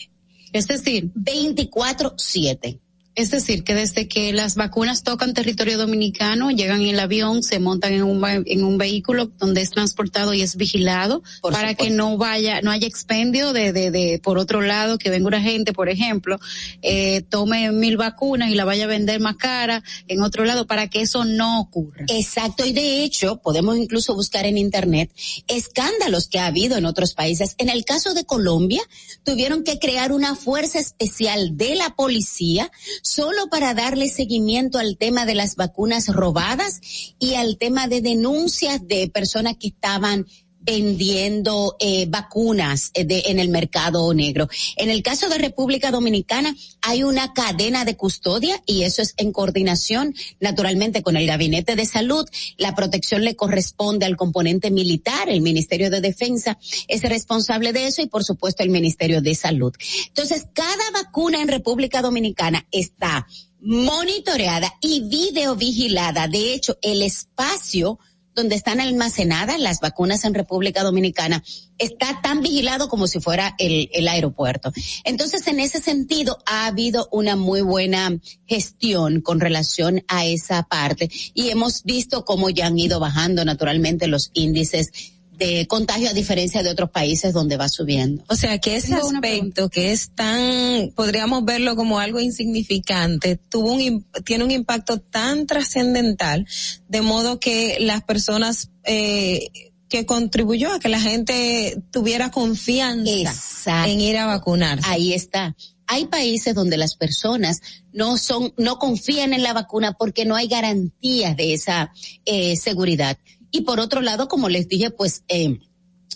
Es decir, 24-7. Es decir, que desde que las vacunas tocan territorio dominicano, llegan en el avión, se montan en un, en un vehículo donde es transportado y es vigilado por para supuesto. que no vaya, no haya expendio de, de, de, por otro lado, que venga una gente, por ejemplo, eh, tome mil vacunas y la vaya a vender más cara en otro lado para que eso no ocurra. Exacto. Y de hecho, podemos incluso buscar en internet escándalos que ha habido en otros países. En el caso de Colombia, tuvieron que crear una fuerza especial de la policía solo para darle seguimiento al tema de las vacunas robadas y al tema de denuncias de personas que estaban vendiendo eh, vacunas eh, de, en el mercado negro. En el caso de República Dominicana hay una cadena de custodia y eso es en coordinación naturalmente con el Gabinete de Salud. La protección le corresponde al componente militar, el Ministerio de Defensa es responsable de eso y por supuesto el Ministerio de Salud. Entonces, cada vacuna en República Dominicana está monitoreada y videovigilada. De hecho, el espacio donde están almacenadas las vacunas en República Dominicana está tan vigilado como si fuera el, aeropuerto. Entonces, en ese sentido, ha habido una muy buena gestión con relación a esa parte y hemos visto cómo ya han ido bajando naturalmente los índices de contagio a diferencia de otros países donde va subiendo. O sea que ese aspecto que es tan, podríamos verlo como algo insignificante, tuvo un, tiene un impacto tan trascendental, de modo que las personas, eh, que contribuyó a que la gente tuviera confianza en ir a vacunarse. Ahí está. Hay países donde las personas no son, no confían en la vacuna porque no hay garantías de esa eh, seguridad. Y por otro lado, como les dije, pues eh,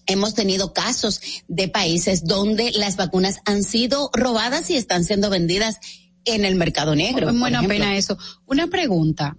hemos tenido casos de países donde las vacunas han sido robadas y están siendo vendidas en el mercado negro. Bueno, pena eso. Una pregunta.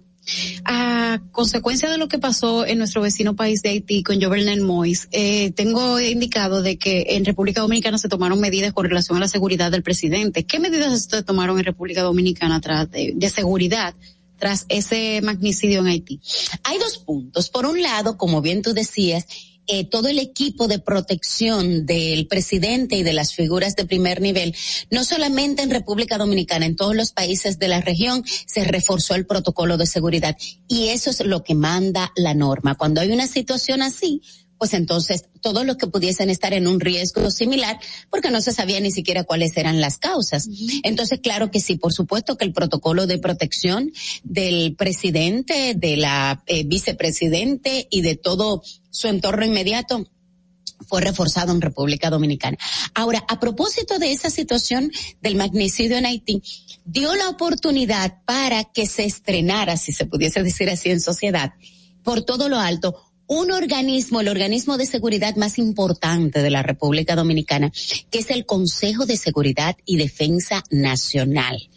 A consecuencia de lo que pasó en nuestro vecino país de Haití con Jovenel Mois, eh, tengo indicado de que en República Dominicana se tomaron medidas con relación a la seguridad del presidente. ¿Qué medidas se tomaron en República Dominicana tras de, de seguridad tras ese magnicidio en Haití? Hay dos puntos. Por un lado, como bien tú decías, eh, todo el equipo de protección del presidente y de las figuras de primer nivel, no solamente en República Dominicana, en todos los países de la región se reforzó el protocolo de seguridad y eso es lo que manda la norma. Cuando hay una situación así, pues entonces todos los que pudiesen estar en un riesgo similar, porque no se sabía ni siquiera cuáles eran las causas. Entonces, claro que sí, por supuesto que el protocolo de protección del presidente, de la eh, vicepresidente y de todo su entorno inmediato fue reforzado en República Dominicana. Ahora, a propósito de esa situación del magnicidio en Haití, dio la oportunidad para que se estrenara, si se pudiese decir así en sociedad, por todo lo alto, un organismo, el organismo de seguridad más importante de la República Dominicana, que es el Consejo de Seguridad y Defensa Nacional,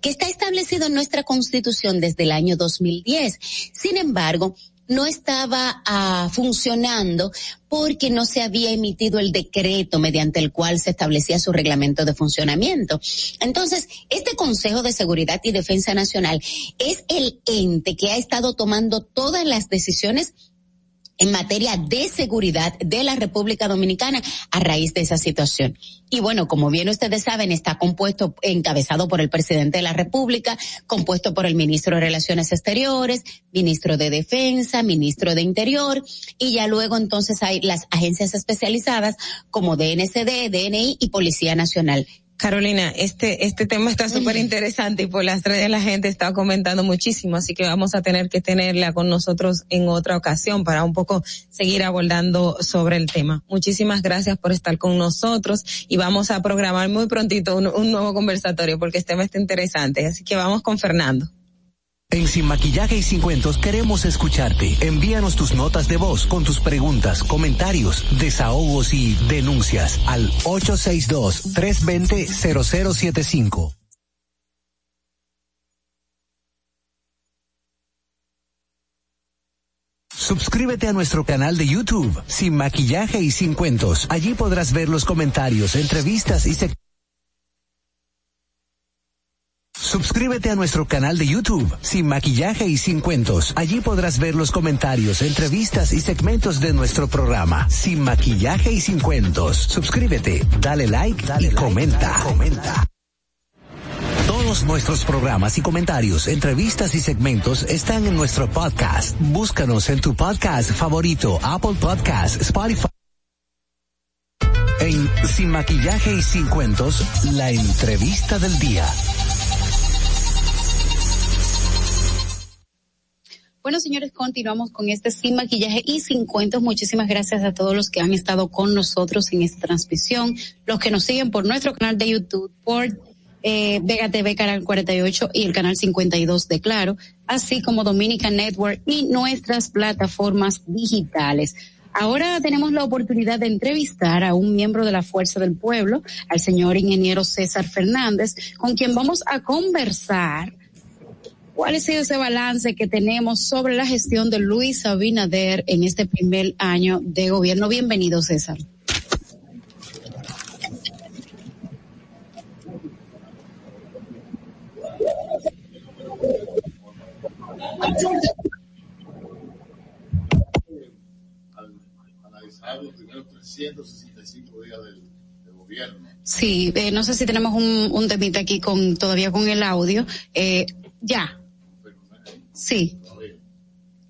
que está establecido en nuestra Constitución desde el año 2010. Sin embargo, no estaba uh, funcionando porque no se había emitido el decreto mediante el cual se establecía su reglamento de funcionamiento. Entonces, este Consejo de Seguridad y Defensa Nacional es el ente que ha estado tomando todas las decisiones en materia de seguridad de la República Dominicana a raíz de esa situación. Y bueno, como bien ustedes saben, está compuesto, encabezado por el presidente de la República, compuesto por el ministro de Relaciones Exteriores, ministro de Defensa, ministro de Interior, y ya luego entonces hay las agencias especializadas como DNCD, DNI y Policía Nacional Carolina, este, este tema está súper interesante y por las redes la gente está comentando muchísimo, así que vamos a tener que tenerla con nosotros en otra ocasión para un poco seguir abordando sobre el tema. Muchísimas gracias por estar con nosotros y vamos a programar muy prontito un, un nuevo conversatorio porque este tema está interesante, así que vamos con Fernando. En Sin Maquillaje y Sin Cuentos queremos escucharte. Envíanos tus notas de voz con tus preguntas, comentarios, desahogos y denuncias al 862-320-0075. Suscríbete a nuestro canal de YouTube, Sin Maquillaje y Sin Cuentos. Allí podrás ver los comentarios, entrevistas y secciones Suscríbete a nuestro canal de YouTube, Sin Maquillaje y Sin Cuentos. Allí podrás ver los comentarios, entrevistas y segmentos de nuestro programa, Sin Maquillaje y Sin Cuentos. Suscríbete, dale like dale y like, comenta. Dale, comenta. Todos nuestros programas y comentarios, entrevistas y segmentos están en nuestro podcast. Búscanos en tu podcast favorito, Apple Podcast, Spotify. En Sin Maquillaje y Sin Cuentos, la entrevista del día. Bueno, señores, continuamos con este sin maquillaje y sin cuentos. Muchísimas gracias a todos los que han estado con nosotros en esta transmisión, los que nos siguen por nuestro canal de YouTube, por eh, Vega TV Canal 48 y el Canal 52 de Claro, así como Dominica Network y nuestras plataformas digitales. Ahora tenemos la oportunidad de entrevistar a un miembro de la Fuerza del Pueblo, al señor ingeniero César Fernández, con quien vamos a conversar cuál ha sido ese balance que tenemos sobre la gestión de Luis Abinader en este primer año de gobierno. Bienvenido, César. analizar los primeros 365 días del, del gobierno. Sí, eh, no sé si tenemos un, un temita aquí con todavía con el audio. Eh, ya. Sí.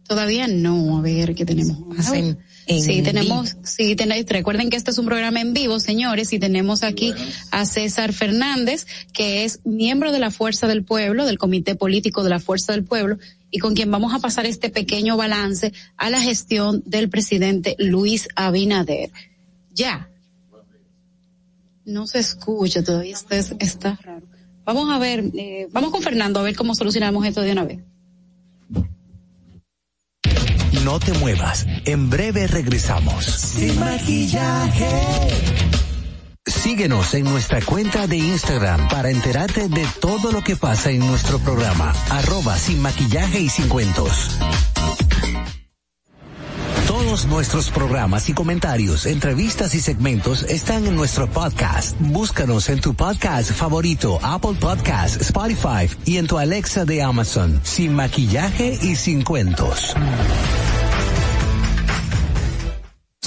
Todavía no, a ver qué tenemos. Hacen en Sí, tenemos, sí, ten- recuerden que este es un programa en vivo, señores, y tenemos aquí a César Fernández, que es miembro de la Fuerza del Pueblo, del Comité Político de la Fuerza del Pueblo, y con quien vamos a pasar este pequeño balance a la gestión del presidente Luis Abinader. Ya. No se escucha todavía, está, está raro. Vamos a ver, eh, vamos con Fernando a ver cómo solucionamos esto de una vez. No te muevas. En breve regresamos. Sin maquillaje. Síguenos en nuestra cuenta de Instagram para enterarte de todo lo que pasa en nuestro programa. Arroba sin maquillaje y sin cuentos. Todos nuestros programas y comentarios, entrevistas y segmentos están en nuestro podcast. Búscanos en tu podcast favorito, Apple Podcast, Spotify y en tu Alexa de Amazon. Sin maquillaje y sin cuentos.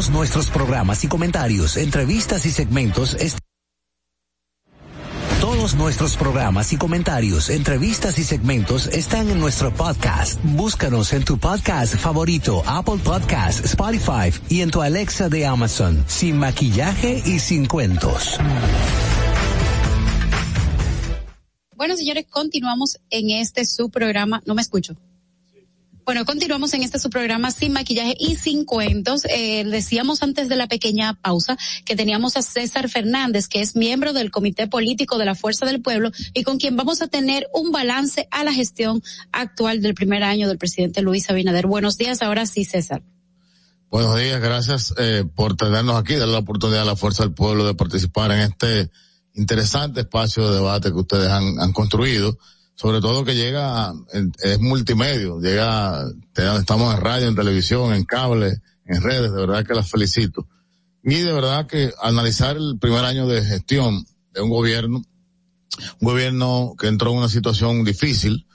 Todos nuestros programas y comentarios, entrevistas y segmentos todos nuestros programas y comentarios, entrevistas y segmentos están en nuestro podcast. Búscanos en tu podcast favorito, Apple Podcast, Spotify y en tu Alexa de Amazon. Sin maquillaje y sin cuentos. Bueno, señores, continuamos en este su programa. No me escucho. Bueno, continuamos en este su programa sin maquillaje y sin cuentos. Eh, decíamos antes de la pequeña pausa que teníamos a César Fernández, que es miembro del Comité Político de la Fuerza del Pueblo y con quien vamos a tener un balance a la gestión actual del primer año del presidente Luis Abinader. Buenos días, ahora sí, César. Buenos días, gracias eh, por tenernos aquí, dar la oportunidad a la Fuerza del Pueblo de participar en este interesante espacio de debate que ustedes han, han construido, sobre todo que llega, es multimedio, llega, estamos en radio, en televisión, en cable, en redes, de verdad que las felicito. Y de verdad que analizar el primer año de gestión de un gobierno, un gobierno que entró en una situación difícil,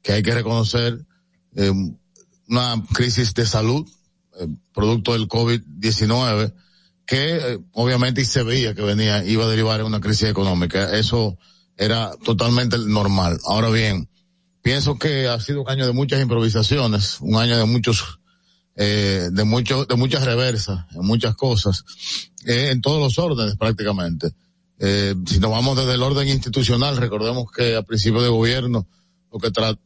que hay que reconocer, eh, una crisis de salud, eh, producto del COVID-19, que eh, obviamente se veía que venía, iba a derivar en una crisis económica. Eso era totalmente normal. Ahora bien, pienso que ha sido un año de muchas improvisaciones, un año de muchos, eh, de muchos, de muchas reversas, en muchas cosas, eh, en todos los órdenes prácticamente. Eh, si nos vamos desde el orden institucional, recordemos que a principio de gobierno, lo que tra-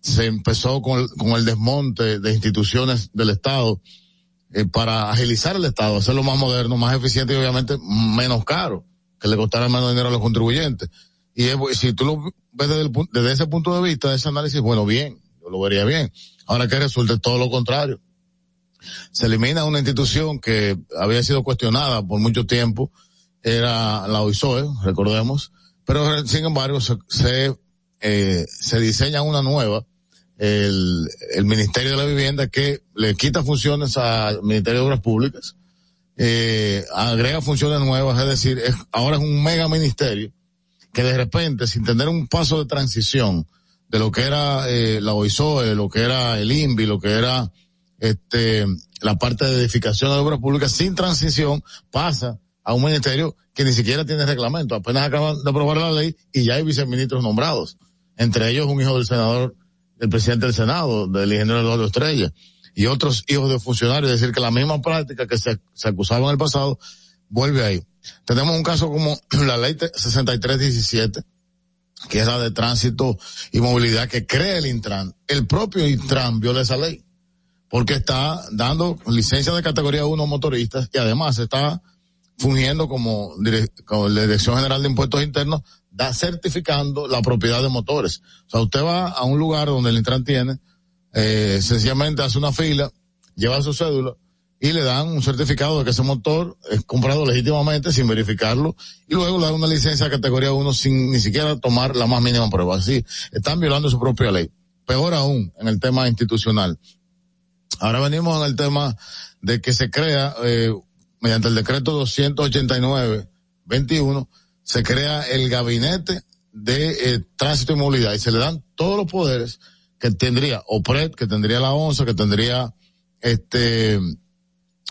se empezó con el, con el desmonte de instituciones del Estado, eh, para agilizar el Estado, hacerlo más moderno, más eficiente y obviamente menos caro, que le costara menos dinero a los contribuyentes. Y si tú lo ves desde, ese punto de vista, ese análisis, bueno, bien, yo lo vería bien. Ahora que resulte todo lo contrario. Se elimina una institución que había sido cuestionada por mucho tiempo, era la OISOE, recordemos, pero sin embargo se, se, eh, se diseña una nueva, el, el Ministerio de la Vivienda que le quita funciones al Ministerio de Obras Públicas, eh, agrega funciones nuevas, es decir, es, ahora es un mega ministerio que de repente, sin tener un paso de transición de lo que era eh, la OISOE, lo que era el INVI, lo que era este la parte de edificación de obras públicas, sin transición, pasa a un ministerio que ni siquiera tiene reglamento. Apenas acaban de aprobar la ley y ya hay viceministros nombrados. Entre ellos un hijo del senador del presidente del Senado, del ingeniero Eduardo Estrella, y otros hijos de funcionarios, decir, que la misma práctica que se, se acusaba en el pasado, vuelve ahí. Tenemos un caso como la ley 6317, que es la de tránsito y movilidad que crea el Intran. El propio Intran viola esa ley, porque está dando licencia de categoría 1 motoristas y además está fungiendo como, como la Dirección General de Impuestos Internos, da certificando la propiedad de motores. O sea, usted va a un lugar donde el Intran tiene, eh, sencillamente hace una fila, lleva su cédula y le dan un certificado de que ese motor es comprado legítimamente sin verificarlo y luego le dan una licencia de categoría 1 sin ni siquiera tomar la más mínima prueba. Así, están violando su propia ley. Peor aún en el tema institucional. Ahora venimos en el tema de que se crea eh, mediante el decreto 289-21, se crea el gabinete de eh, tránsito y movilidad y se le dan todos los poderes que tendría OPRED, que tendría la ONSA, que tendría este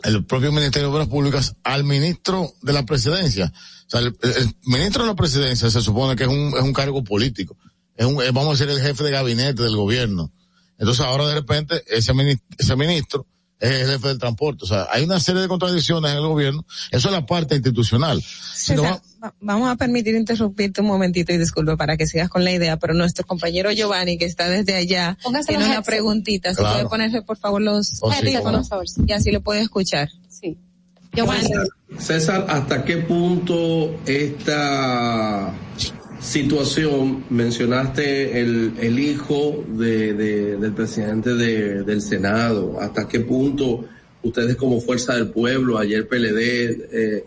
el propio Ministerio de Obras Públicas al ministro de la presidencia. O sea, el, ministro de la presidencia se supone que es un, es un cargo político. Es un, vamos a decir, el jefe de gabinete del gobierno. Entonces ahora de repente ese ese ministro es el jefe del transporte. O sea, hay una serie de contradicciones en el gobierno. Eso es la parte institucional. vamos a permitir interrumpirte un momentito y disculpe para que sigas con la idea, pero nuestro compañero Giovanni, que está desde allá, tiene una preguntita. Si puede ponerse, por favor, los oh, y así lo puede escuchar. Sí. Giovanni. César, ¿hasta qué punto esta situación, mencionaste el, el hijo de, del presidente de, del Senado, hasta qué punto ustedes como Fuerza del Pueblo, ayer PLD, eh,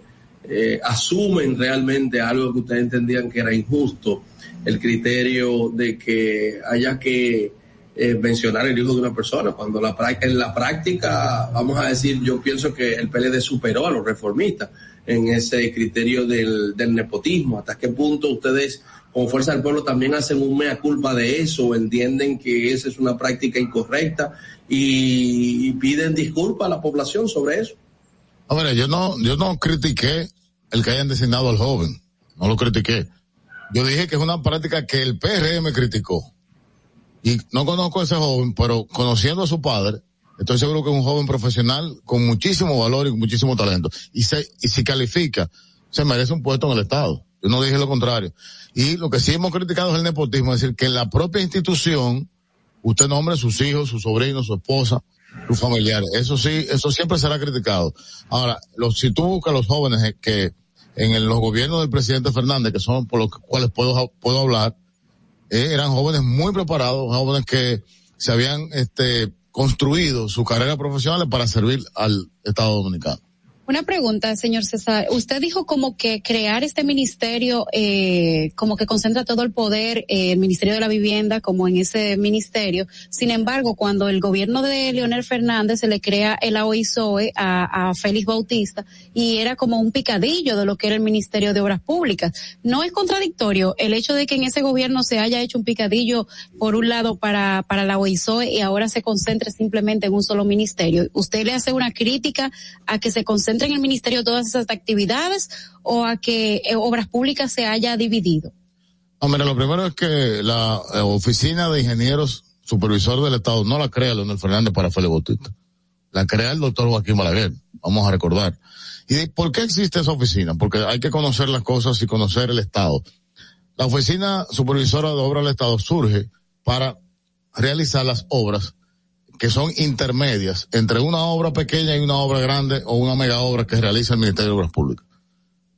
eh, asumen realmente algo que ustedes entendían que era injusto, el criterio de que haya que eh, mencionar el hijo de una persona, cuando la, en la práctica, vamos a decir, yo pienso que el PLD superó a los reformistas en ese criterio del, del nepotismo. ¿Hasta qué punto ustedes, como Fuerza del Pueblo, también hacen un mea culpa de eso, entienden que esa es una práctica incorrecta y, piden disculpas a la población sobre eso? Hombre, yo no, yo no critiqué el que hayan designado al joven, no lo critiqué. Yo dije que es una práctica que el PRM criticó. Y no conozco a ese joven, pero conociendo a su padre, Estoy seguro que es un joven profesional con muchísimo valor y muchísimo talento. Y se, y si califica, se merece un puesto en el Estado. Yo no dije lo contrario. Y lo que sí hemos criticado es el nepotismo, es decir, que en la propia institución, usted nombre sus hijos, sus sobrinos, su esposa, sus familiares. Eso sí, eso siempre será criticado. Ahora, si tú buscas a los jóvenes que en los gobiernos del presidente Fernández, que son por los cuales puedo, puedo hablar, eh, eran jóvenes muy preparados, jóvenes que se habían, este, construido su carrera profesional para servir al Estado Dominicano. Una pregunta, señor César. Usted dijo como que crear este ministerio, eh, como que concentra todo el poder, eh, el Ministerio de la Vivienda, como en ese ministerio. Sin embargo, cuando el gobierno de Leonel Fernández se le crea el AOISOE a, a Félix Bautista y era como un picadillo de lo que era el Ministerio de Obras Públicas. ¿No es contradictorio el hecho de que en ese gobierno se haya hecho un picadillo, por un lado, para, para la OISOE y ahora se concentre simplemente en un solo ministerio? ¿Usted le hace una crítica a que se concentre en el ministerio todas esas actividades o a que eh, Obras Públicas se haya dividido? Hombre, lo primero es que la eh, Oficina de Ingenieros Supervisor del Estado no la crea Leonel Fernández para Félix Bautista. La crea el doctor Joaquín Balaguer, vamos a recordar. ¿Y por qué existe esa oficina? Porque hay que conocer las cosas y conocer el Estado. La Oficina Supervisora de Obras del Estado surge para realizar las obras que son intermedias entre una obra pequeña y una obra grande o una mega obra que realiza el Ministerio de Obras Públicas.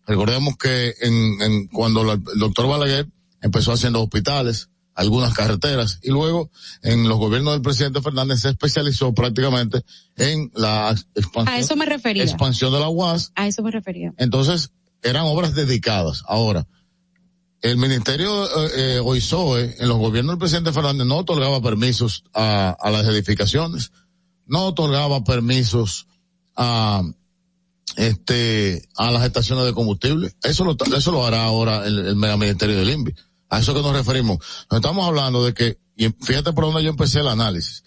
Recordemos que en, en cuando el doctor Balaguer empezó haciendo hospitales, algunas carreteras y luego en los gobiernos del presidente Fernández se especializó prácticamente en la expansión, a eso me refería. expansión de la UAS. A eso me refería. Entonces eran obras dedicadas. Ahora, el ministerio eh, eh OISOE en los gobiernos del presidente Fernández no otorgaba permisos a, las edificaciones, no otorgaba permisos a este a las estaciones de combustible. Eso lo, eso lo hará ahora el, el ministerio del INVI. A eso que nos referimos. Nos estamos hablando de que, y fíjate por dónde yo empecé el análisis.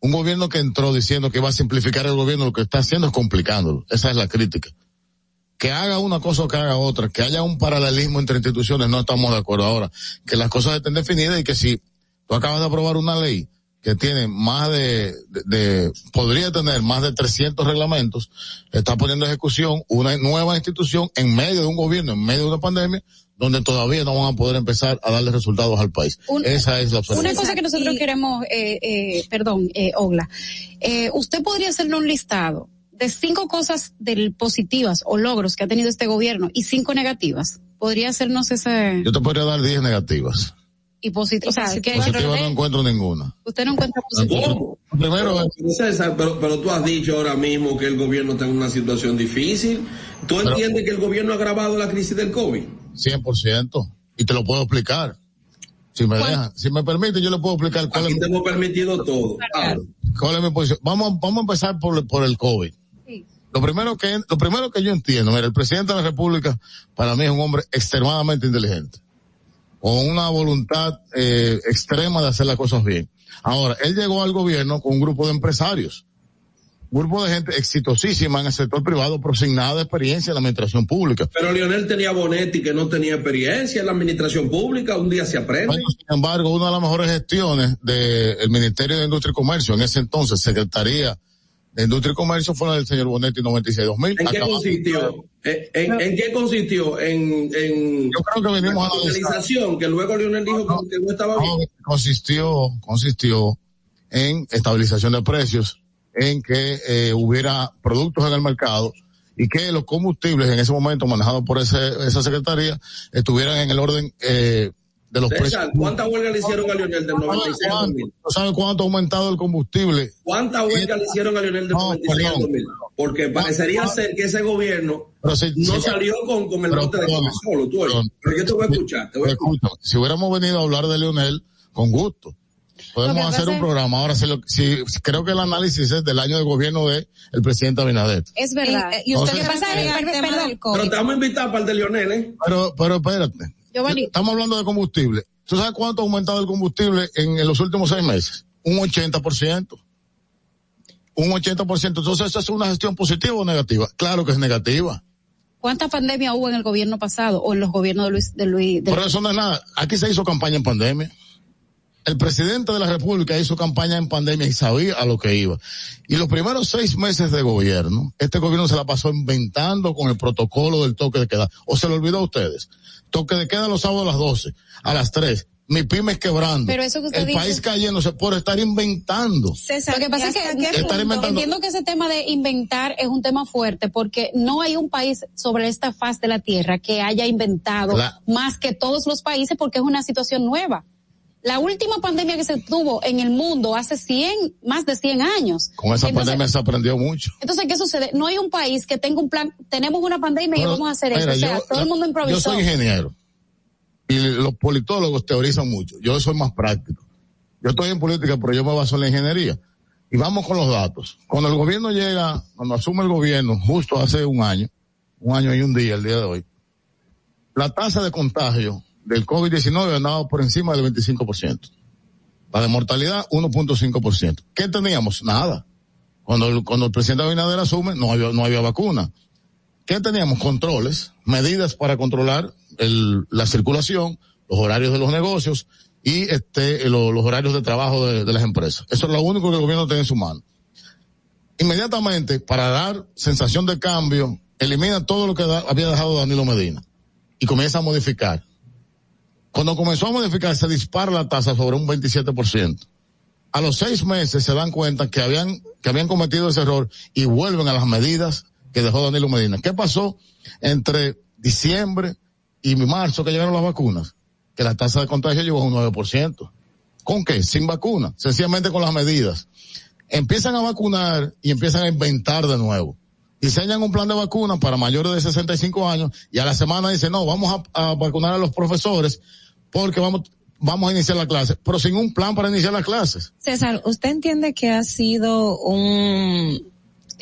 Un gobierno que entró diciendo que va a simplificar el gobierno, lo que está haciendo es complicándolo. Esa es la crítica que haga una cosa o que haga otra, que haya un paralelismo entre instituciones, no estamos de acuerdo ahora. Que las cosas estén definidas y que si tú acabas de aprobar una ley, que tiene más de, de, de, podría tener más de 300 reglamentos, está poniendo en ejecución una nueva institución en medio de un gobierno, en medio de una pandemia, donde todavía no van a poder empezar a darle resultados al país. Un- Esa es la observación. Una cosa que nosotros queremos, eh, eh, perdón, eh, Ogla, eh, usted podría hacerle un listado de cinco cosas del positivas o logros que ha tenido este gobierno y cinco negativas. Podría hacernos ese Yo te podría dar 10 negativas. y positivo, o sea, que Positivas no encuentro ninguna. usted no encuentra. Primero, César, pero, pero tú has dicho ahora mismo que el gobierno está en una situación difícil. ¿Tú Pero- entiendes que el gobierno ha agravado la crisis del COVID? 100%. Y te lo puedo explicar. Si me dejan, si me permite, yo le puedo explicar cuál Aquí es, te hemos permitido todo. Claro. cuál es mi posición. Vamos, vamos a empezar por, por el COVID. Lo primero que, lo primero que yo entiendo, mira, el presidente de la República para mí es un hombre extremadamente inteligente, con una voluntad eh, extrema de hacer las cosas bien. Ahora, él llegó al gobierno con un grupo de empresarios, un grupo de gente exitosísima en el sector privado, pero sin nada de experiencia en la administración pública. Pero Lionel tenía Bonetti que no tenía experiencia en la administración pública. Un día se aprende. Bueno, sin embargo, una de las mejores gestiones del Ministerio de Industria y Comercio, en ese entonces, Secretaría de Industria y Comercio, fue la del señor Bonetti 96-2000. ¿En qué Acabamos- consistió? ¿En, en- en qué consistió? En, en Yo creo que venimos a analizar. capitalización, que luego Lionel dijo que- que no estaba bien. No, consistió, consistió en estabilización de precios, en que eh, hubiera productos en el mercado y que los combustibles en ese momento manejados por ese, esa secretaría estuvieran en el orden eh, de los César, precios. ¿cuántas huelgas le hicieron a Lionel del 96 al 2000? ¿No sabe cuánto ha aumentado el combustible? ¿Cuántas huelgas le hicieron a Lionel del No, 96 al perdón. 2000? Porque parecería ser que ese gobierno Pero si- no si- salió con, con el pero, bote de perdón, comer solo. Tú, perdón. pero yo te voy a escuchar. Te voy a escuchar. Si hubiéramos venido a hablar de Leonel, con gusto. Podemos hacer un programa. Ahora, si, lo- si- creo que el análisis es del año de gobierno de el presidente Abinader. Es verdad. Y, y usted Entonces- qué pasa Perdón, el tema perdón. del COVID. Pero te vamos a invitar para el de Lionel, ¿eh? Pero, pero espérate. Giovanni. Estamos hablando de combustible. ¿Tú sabes cuánto ha aumentado el combustible en, en los últimos seis meses? Un 80%. Un 80%. Entonces, ¿eso es una gestión positiva o negativa? Claro que es negativa. ¿Cuánta pandemia hubo en el gobierno pasado o en los gobiernos de Luis, de Luis, de Pero eso no es nada. Aquí se hizo campaña en pandemia. El presidente de la República hizo campaña en pandemia y sabía a lo que iba. Y los primeros seis meses de gobierno, este gobierno se la pasó inventando con el protocolo del toque de queda. ¿O se lo olvidó a ustedes? Toque de queda los sábados a las 12, a las 3. Mi pymes quebrando. Pero eso que usted el dice- país cayéndose por estar inventando. César, Lo que pasa ¿y es que Estar inventando- entiendo que ese tema de inventar es un tema fuerte porque no hay un país sobre esta faz de la tierra que haya inventado La- más que todos los países porque es una situación nueva. La última pandemia que se tuvo en el mundo hace 100, más de 100 años. Con esa Entonces- pandemia se aprendió mucho. Entonces, ¿qué sucede? No hay un país que tenga un plan, tenemos una pandemia y Pero, vamos a hacer mira, eso. O sea, yo- todo el mundo improvisó. Yo soy ingeniero. Y los politólogos teorizan mucho. Yo soy más práctico. Yo estoy en política, pero yo me baso en la ingeniería. Y vamos con los datos. Cuando el gobierno llega, cuando asume el gobierno, justo hace un año, un año y un día, el día de hoy, la tasa de contagio del COVID-19 andaba por encima del 25%. La de mortalidad, 1.5%. ¿Qué teníamos? Nada. Cuando el, cuando el presidente Abinader asume, no había, no había vacuna. ¿Qué teníamos? Controles, medidas para controlar el, la circulación, los horarios de los negocios y este, lo- los horarios de trabajo de, de las empresas. Eso es lo único que el gobierno tiene en su mano. Inmediatamente, para dar sensación de cambio, elimina todo lo que había dejado Danilo Medina y comienza a modificar. Cuando comenzó a modificar, se dispara la tasa sobre un 27%. A los seis meses se dan cuenta que habían, que habían cometido ese error y vuelven a las medidas que dejó Danilo Medina. ¿Qué pasó entre diciembre y marzo que llegaron las vacunas? Que la tasa de contagio llegó a un 9%. ¿Con qué? Sin vacuna, sencillamente con las medidas. Empiezan a vacunar y empiezan a inventar de nuevo. Diseñan un plan de vacuna para mayores de 65 años y a la semana dicen, no, vamos a, a vacunar a los profesores porque vamos, vamos a iniciar la clase, pero sin un plan para iniciar las clases. César, ¿usted entiende que ha sido un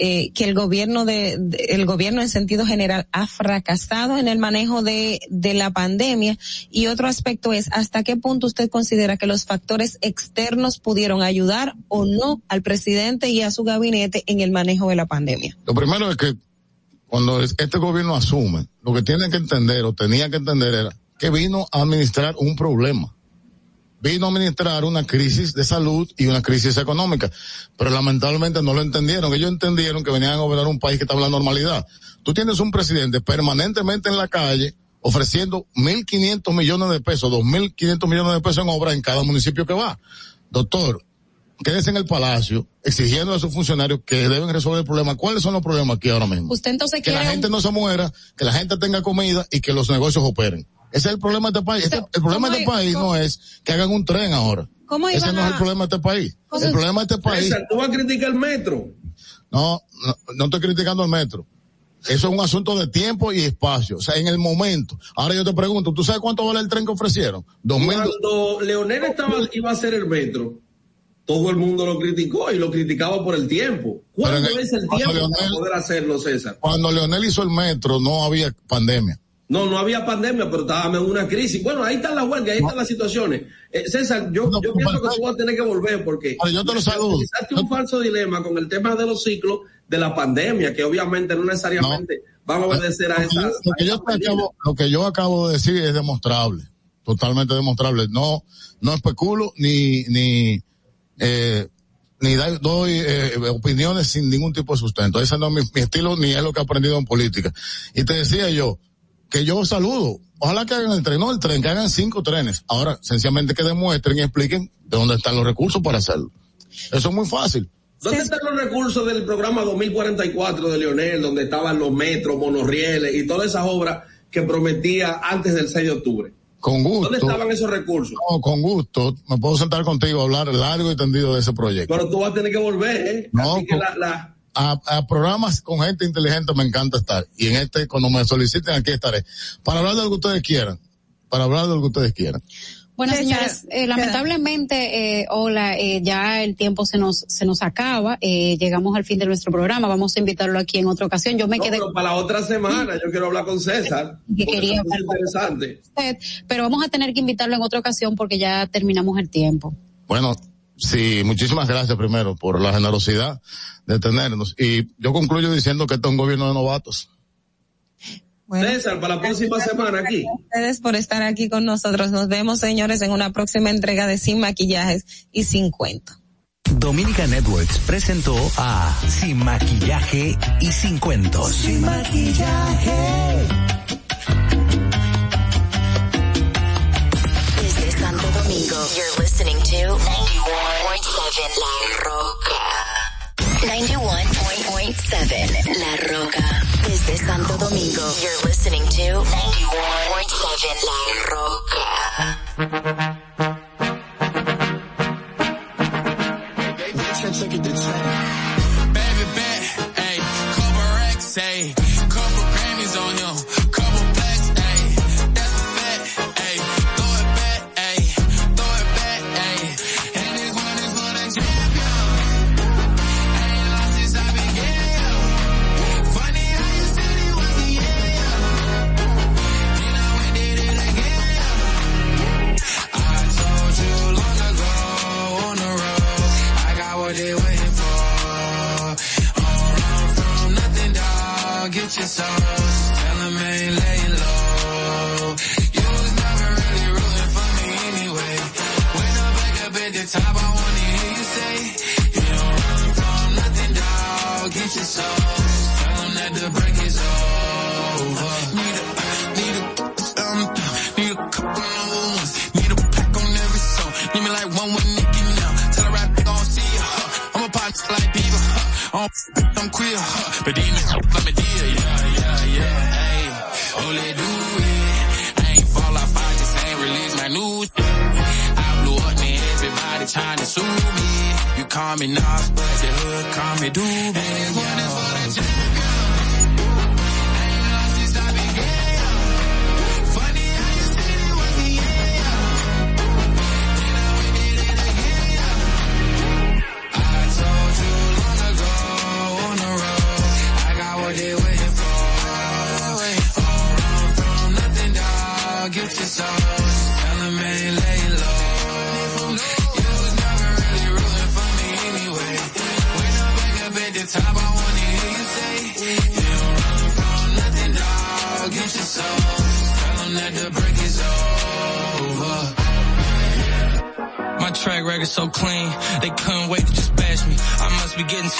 eh, que el gobierno de, de- el gobierno en sentido general ha fracasado en el manejo de, de la pandemia? Y otro aspecto es hasta qué punto usted considera que los factores externos pudieron ayudar o no al presidente y a su gabinete en el manejo de la pandemia. Lo primero es que cuando es- este gobierno asume, lo que tienen que entender o tenía que entender era que vino a administrar un problema. vino a administrar una crisis de salud y una crisis económica. Pero lamentablemente no lo entendieron. Ellos entendieron que venían a gobernar un país que está en la normalidad. Tú tienes un presidente permanentemente en la calle ofreciendo 1.500 millones de pesos, 2.500 millones de pesos en obra en cada municipio que va. Doctor, quédese en el palacio exigiendo a sus funcionarios que deben resolver el problema. ¿Cuáles son los problemas aquí ahora mismo? Usted entonces que la gente no se muera, que la gente tenga comida y que los negocios operen. Ese es el problema de este país. Este, el problema de este país no es que hagan un tren ahora. ¿Cómo Ese no es el problema de este país. El problema de este país. ¿Tú vas a criticar el metro? No, no, no estoy criticando el metro. Eso es un asunto de tiempo y espacio, o sea, en el momento. Ahora yo te pregunto, ¿tú sabes cuánto vale el tren que ofrecieron? Cuando Leonel estaba, iba a hacer el metro, todo el mundo lo criticó y lo criticaba por el tiempo. ¿Cuándo es el tiempo para poder hacerlo, César? Cuando Leonel hizo el metro no había pandemia. No, no había pandemia, pero estábamos en una crisis. Bueno, ahí están las huelgas, ahí están las situaciones. Eh, César, yo, yo pienso que tú vas a tener que volver porque yo te lo saludo. un falso dilema con el tema de los ciclos de la pandemia, que obviamente no necesariamente van a obedecer a esas. Lo que, yo acabo, lo que yo acabo de decir es demostrable, totalmente demostrable. No, no especulo ni, ni, eh, ni doy eh, opiniones sin ningún tipo de sustento. Ese no es mi, mi, estilo ni es lo que he aprendido en política. Y te decía yo que yo saludo. Ojalá que hagan el tren, no el tren, que hagan cinco trenes. Ahora, sencillamente que demuestren y expliquen de dónde están los recursos para hacerlo. Eso es muy fácil. ¿Dónde están los recursos del programa 2044 de Leonel, donde estaban los metros, monorrieles y todas esas obras que prometía antes del 6 de octubre? Con gusto. ¿Dónde estaban esos recursos? No, con gusto. Me puedo sentar contigo a hablar largo y tendido de ese proyecto. Pero tú vas a tener que volver, ¿eh? No, A, a, programas con gente inteligente me encanta estar. Y en este, cuando me soliciten, aquí estaré. Para hablar de lo que ustedes quieran. Para hablar de lo que ustedes quieran. Bueno, señores, eh, lamentablemente, eh, hola, eh, ya el tiempo se nos se nos acaba. Eh, llegamos al fin de nuestro programa. Vamos a invitarlo aquí en otra ocasión. Yo me quedé. Pero para la otra semana, yo quiero hablar con César. Que quería hablar interesante. Usted, pero vamos a tener que invitarlo en otra ocasión porque ya terminamos el tiempo. Bueno, sí, muchísimas gracias primero por la generosidad de tenernos. Y yo concluyo diciendo que este es un gobierno de novatos. Bueno, César, para la próxima semana aquí. Ustedes por estar aquí con nosotros. Nos vemos, señores, en una próxima entrega de Sin Maquillajes y Sin Cuento. Dominica Networks presentó a Sin Maquillaje y Sin Cuentos. Sin Maquillaje. Desde Santo Domingo, you're listening to 91.7 La Roca. 91.7 La Roca. Desde Santo Domingo, you're listening to 91.7 La Roca. Bieber, huh. I'm, I'm queer, huh. But these niggas let me deal, yeah. trying to sue me. You call me Nas, but the hood call me Doobie.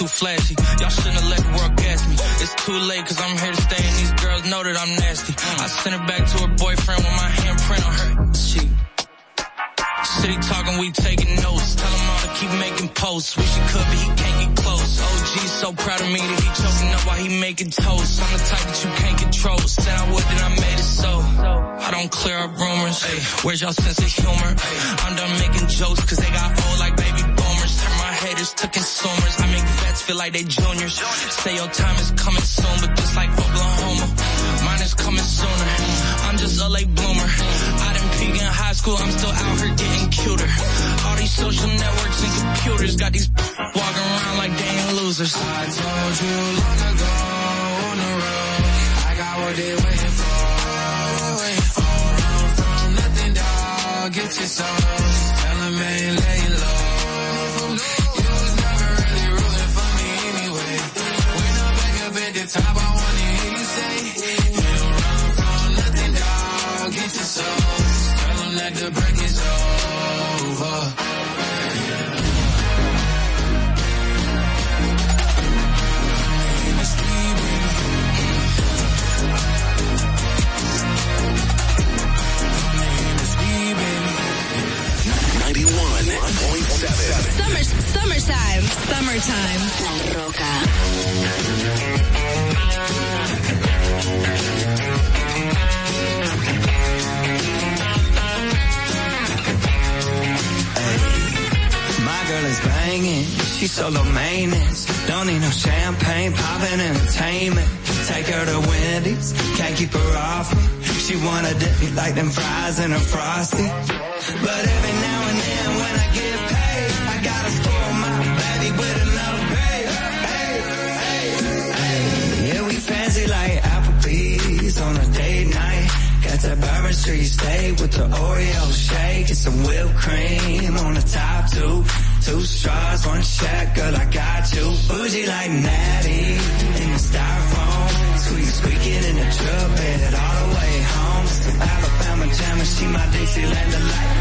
Too flashy. Y'all shouldn't have let the world gas me. It's too late cause I'm here to stay and these girls know that I'm nasty. I sent it back to her boyfriend with my handprint on her cheek. City talking, we taking notes. Tell him all to keep making posts. Wish he could, but he can't get close. OG so proud of me that he choking up while he making toast. I'm the type that you can't control. Said I would, then I made it so. I don't clear up rumors. Ay, where's y'all sense of humor? I'm done making jokes cause they got old like baby boomers. Turn my haters to consumers. I like they juniors. Say your time is coming soon, but just like Oklahoma, mine is coming sooner. I'm just a late bloomer. I didn't peak in high school, I'm still out here getting cuter. All these social networks and computers got these walking around like they ain't losers. I told you long ago on the road, I got what they waiting for. Don't run from nothing, dog. Get your soul. Tell them ain't top, I wanna hear you say, you don't run from nothing, dog. Get your soul. Tell them that the break is over. Summer, summertime, summertime. La Roca. Is banging, she's solo maintenance. Don't need no champagne, poppin' entertainment. Take her to Wendy's, can't keep her off me. She wanna dip me like them fries in a frosty. But every now and then when I get paid, I gotta spoil my baby with an upgrade. Hey, hey, hey. Yeah, we fancy like Applebee's on a date night. Got that Bourbon Street steak with the Oreo shake and some whipped cream on the top two. Two straws, one check, girl, I got you. Bougie like Natty in the styrofoam. Squeak, squeaking in the truck bed all the way home. Some Alabama jam and she my Dixieland delight.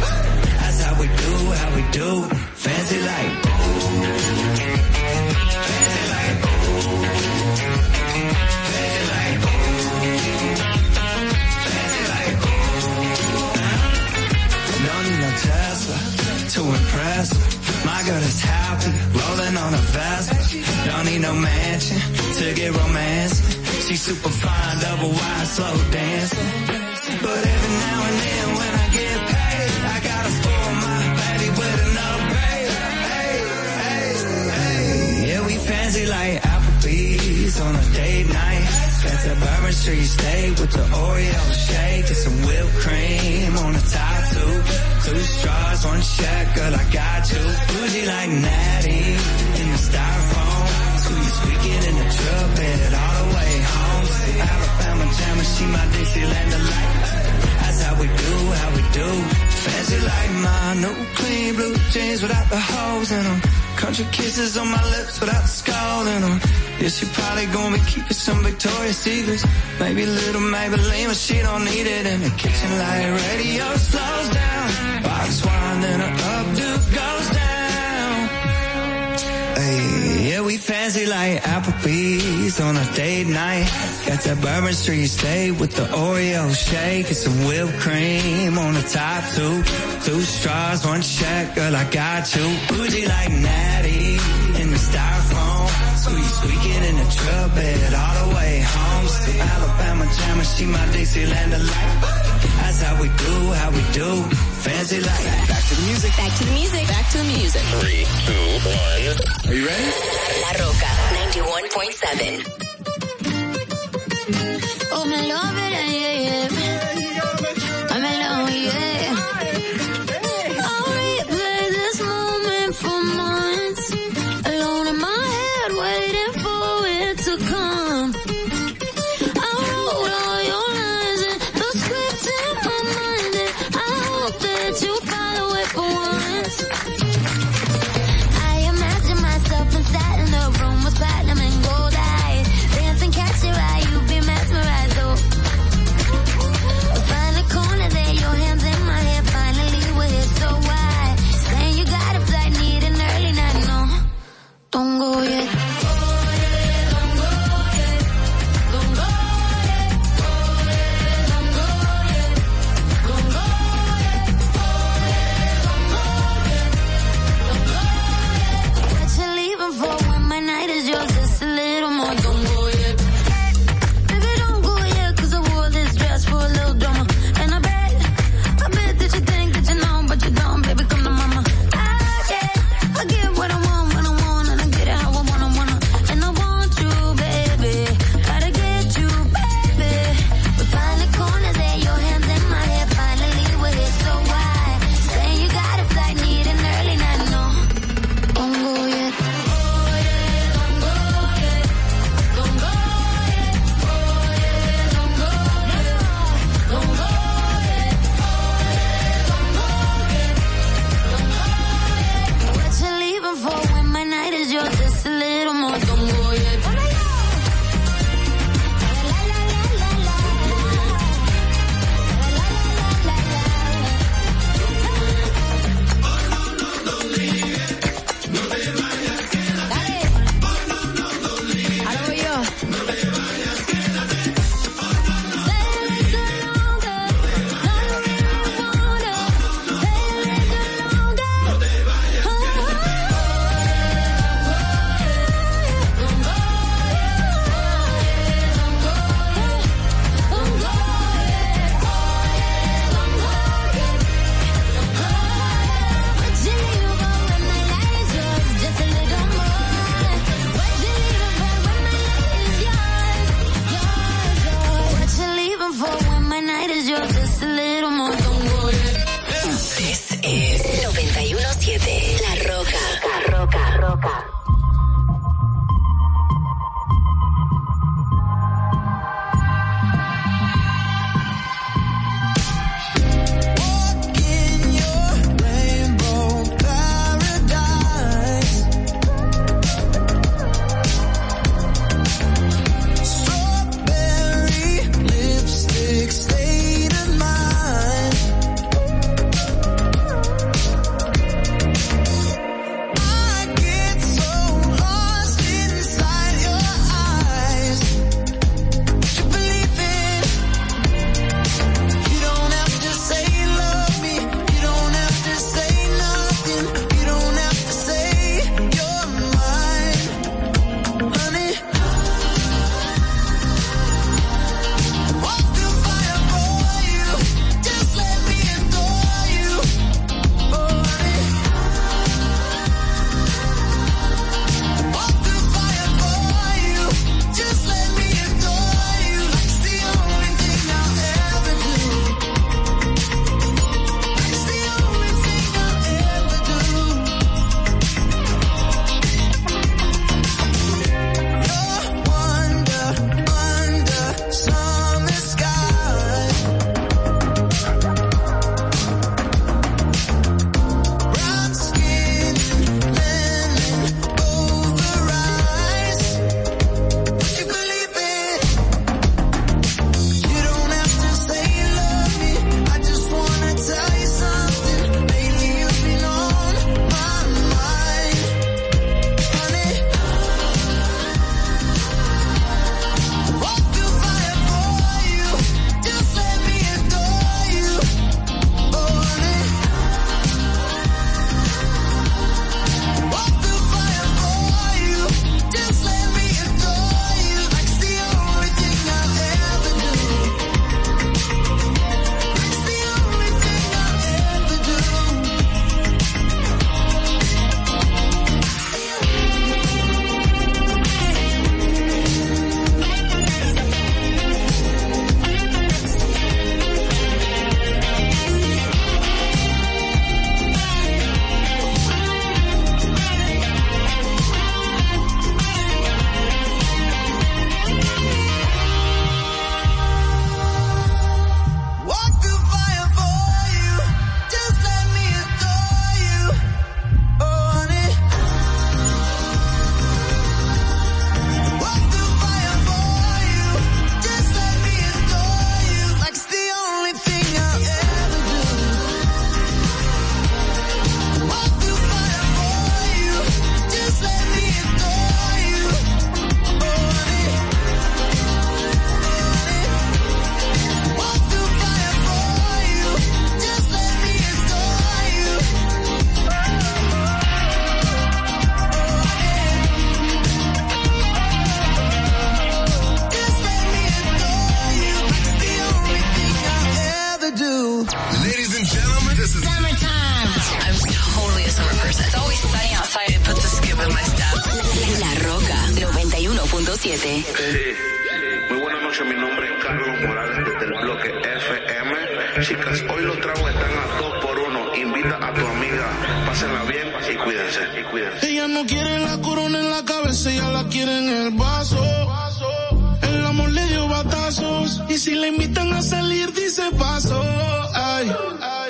That's how we do, how we do. Fancy like, fancy like, fancy like, fancy like, don't need no Tesla to impress. My girl is happy, rolling on a Vespa. Don't need no mansion to get romance. She's super fine, double wide, slow dancing. But every now and then when I get paid, I gotta spoil my baby with an upgrade. Hey, hey, hey. Yeah, we fancy like Applebee's on a date night. Got that Bourbon Street steak with the Oreo shake and some whipped cream on a tattoo. two. Straws, one check, girl, I got you. Bougie like Natty in the styrofoam. Squeak, squeaking in the truck all the way home. Alabama jam and she my Dixieland delight. That's how we do, how we do. Fancy like my new clean blue jeans without the holes in them. Country kisses on my lips without skull them. Yeah, she probably gonna be keeping some Victoria's Secrets. Maybe a little Maybelline, but she don't need it in the kitchen light radio slows down. Box wine, then updo yeah, we fancy like Applebee's on a date night. Got that Bourbon Street steak with the Oreo shake and some whipped cream on the top two. Two straws, one check, girl, I got you. Bougie like Natty in the styrofoam. Squeak, squeaking in the truck bed all the way home. To Alabama jam and she my Dixieland delight. That's how we do, how we do. Fancy life. back to the music. Back to the music. Back to the music. Three, two, one. Are you ready? La Roca 91.7. Oh, me love it, yeah, yeah.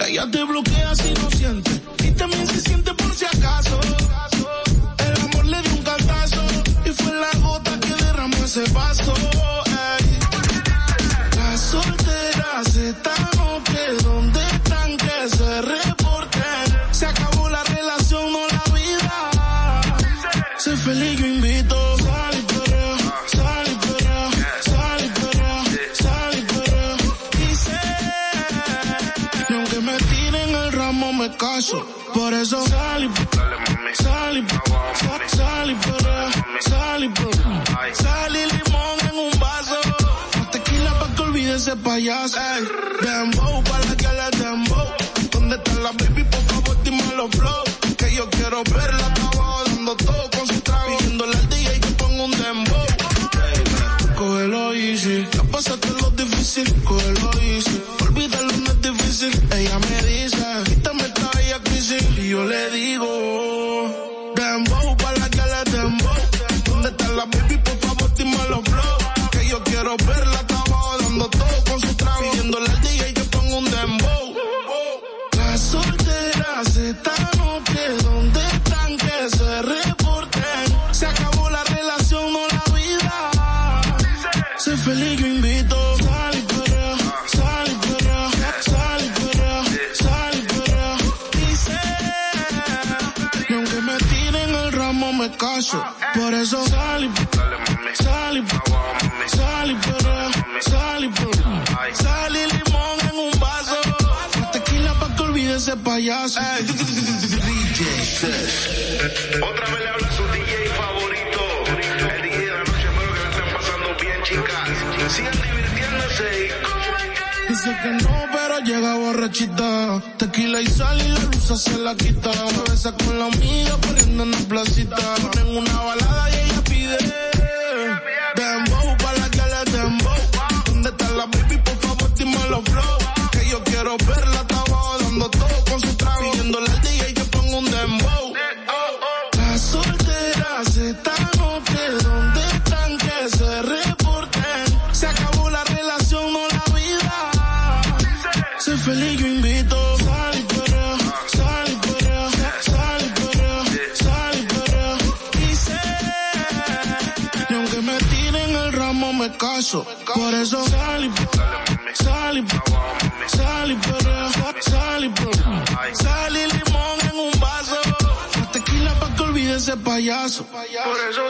Ella te bloquea si no siente. Y también se siente por si acaso. El amor le dio un cantazo. Y fue la gota que derramó ese vaso. eso. Sal y sal y sal y perrea, sal y Sal y limón en un vaso. Más tequila pa' que olvide ese payaso. Ey. payaso. Hey, eh, DJ Otra vez le habla su DJ favorito. El DJ de la noche, espero que la estén pasando bien, chicas. Sigan divirtiéndose y Dice que no, pero llega borrachita. Tequila y sal y la luz se la quita. Cabeza con la amiga poniendo en placita. Ponen una balada y por eso salí, salí, salí, pero salí, salí limón en un vaso, tequila pa' que olvide ese payaso, por eso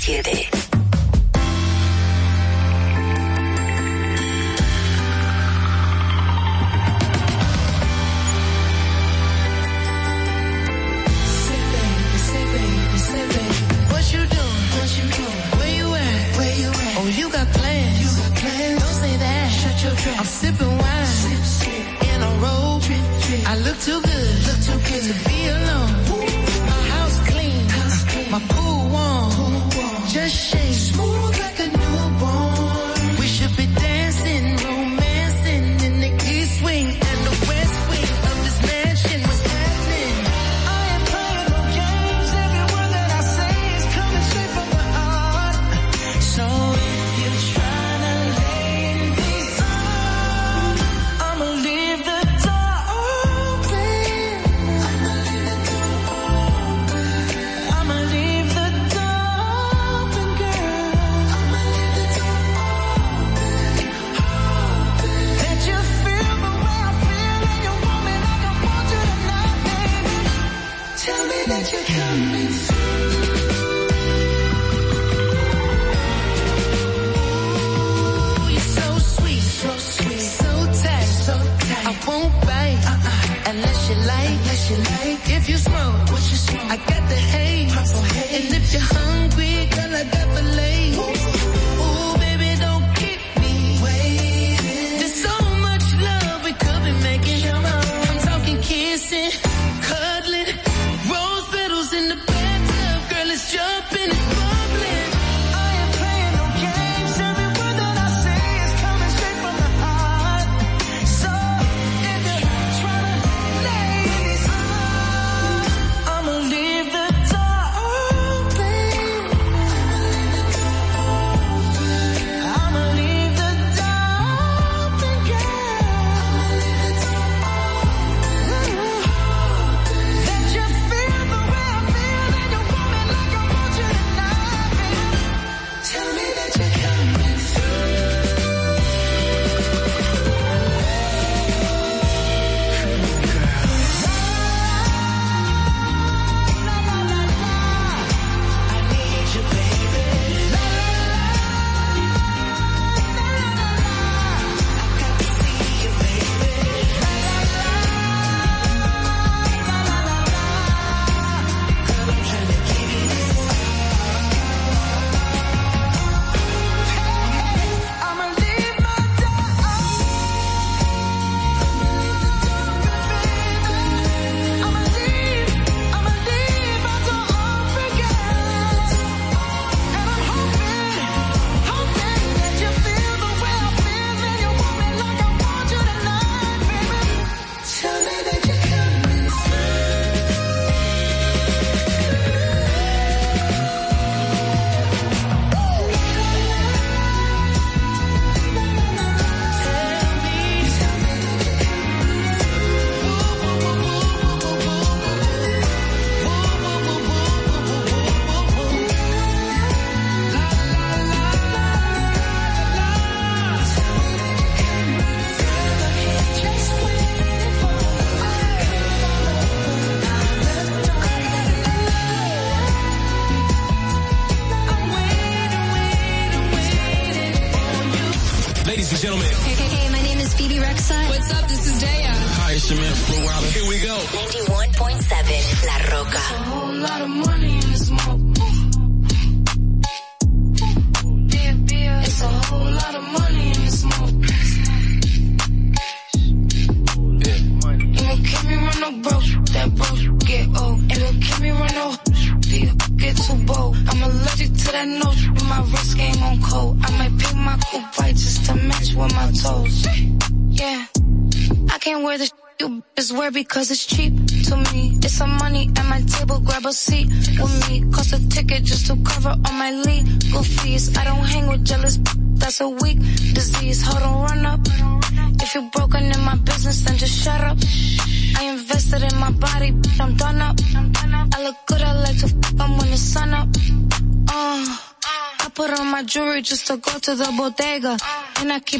7.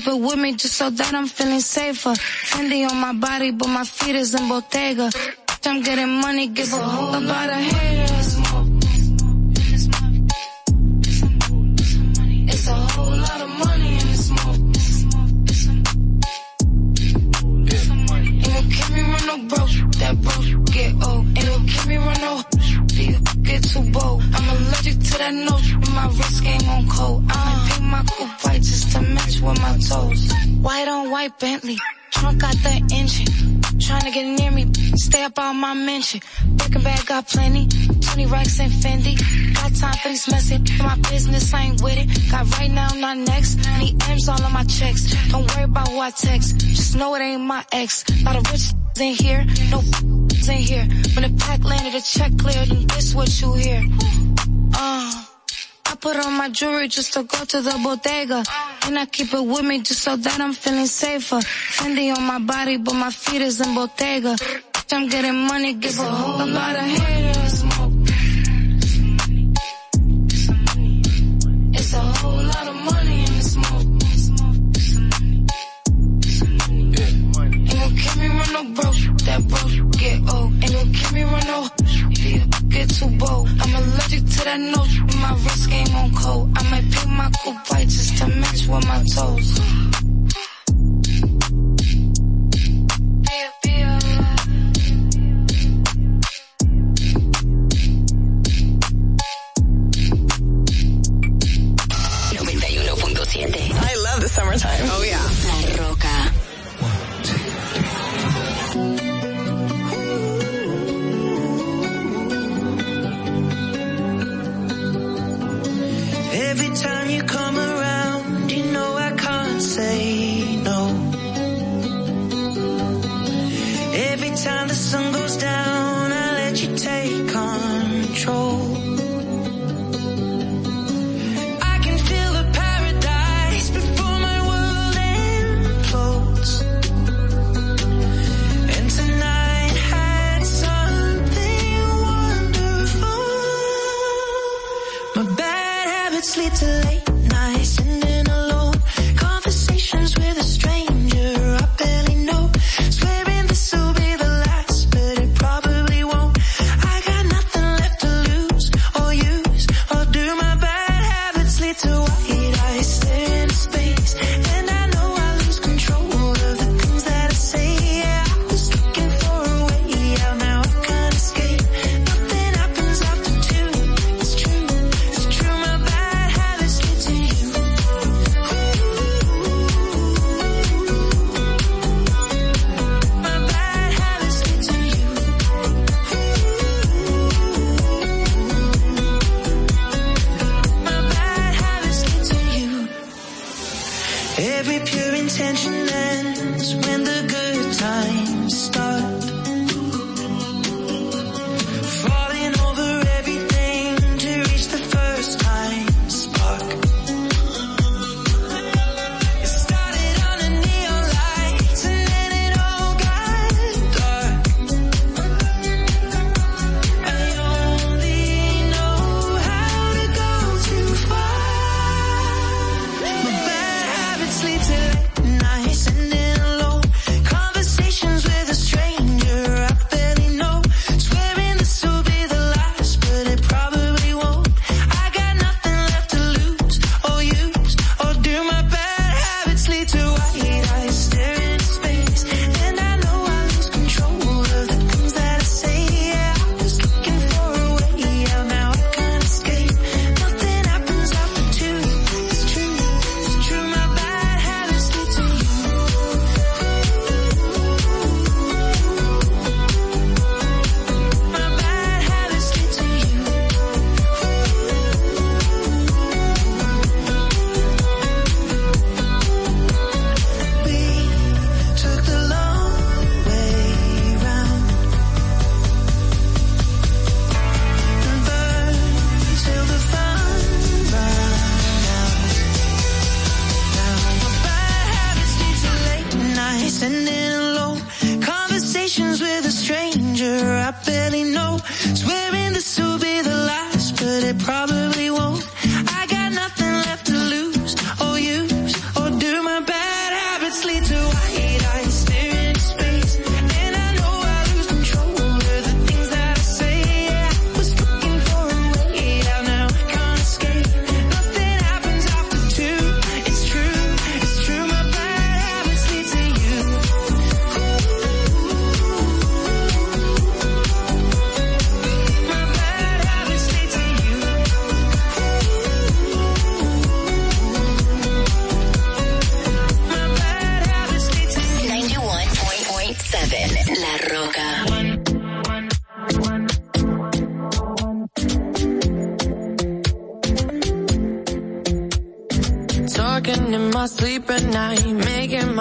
But with me just so that I'm feeling safer. Fendi on my body, but my feet is in Bottega. I'm getting money, give a whole about a hater. I mention. Breaking bag got plenty. 20 racks and Fendi. Got time for these messy. My business I ain't with it. Got right now, not next. Need M's all on my checks. Don't worry about who I text. Just know it ain't my ex. Lot of rich in here. No in here. When the pack landed, the check cleared, and this what you hear. Uh. I put on my jewelry just to go to the bodega. And I keep it with me just so that I'm feeling safer. Fendi on my body, but my feet is in Bottega. I'm getting money, give a whole lot of haters. It's a whole lot of money in the smoke. Ain't gon' keep me run broke, that broke get old. Ain't gon' keep me run no get too bold. I'm allergic to that note, my wrist game on cold. I might paint my coupe white just to match with my toes.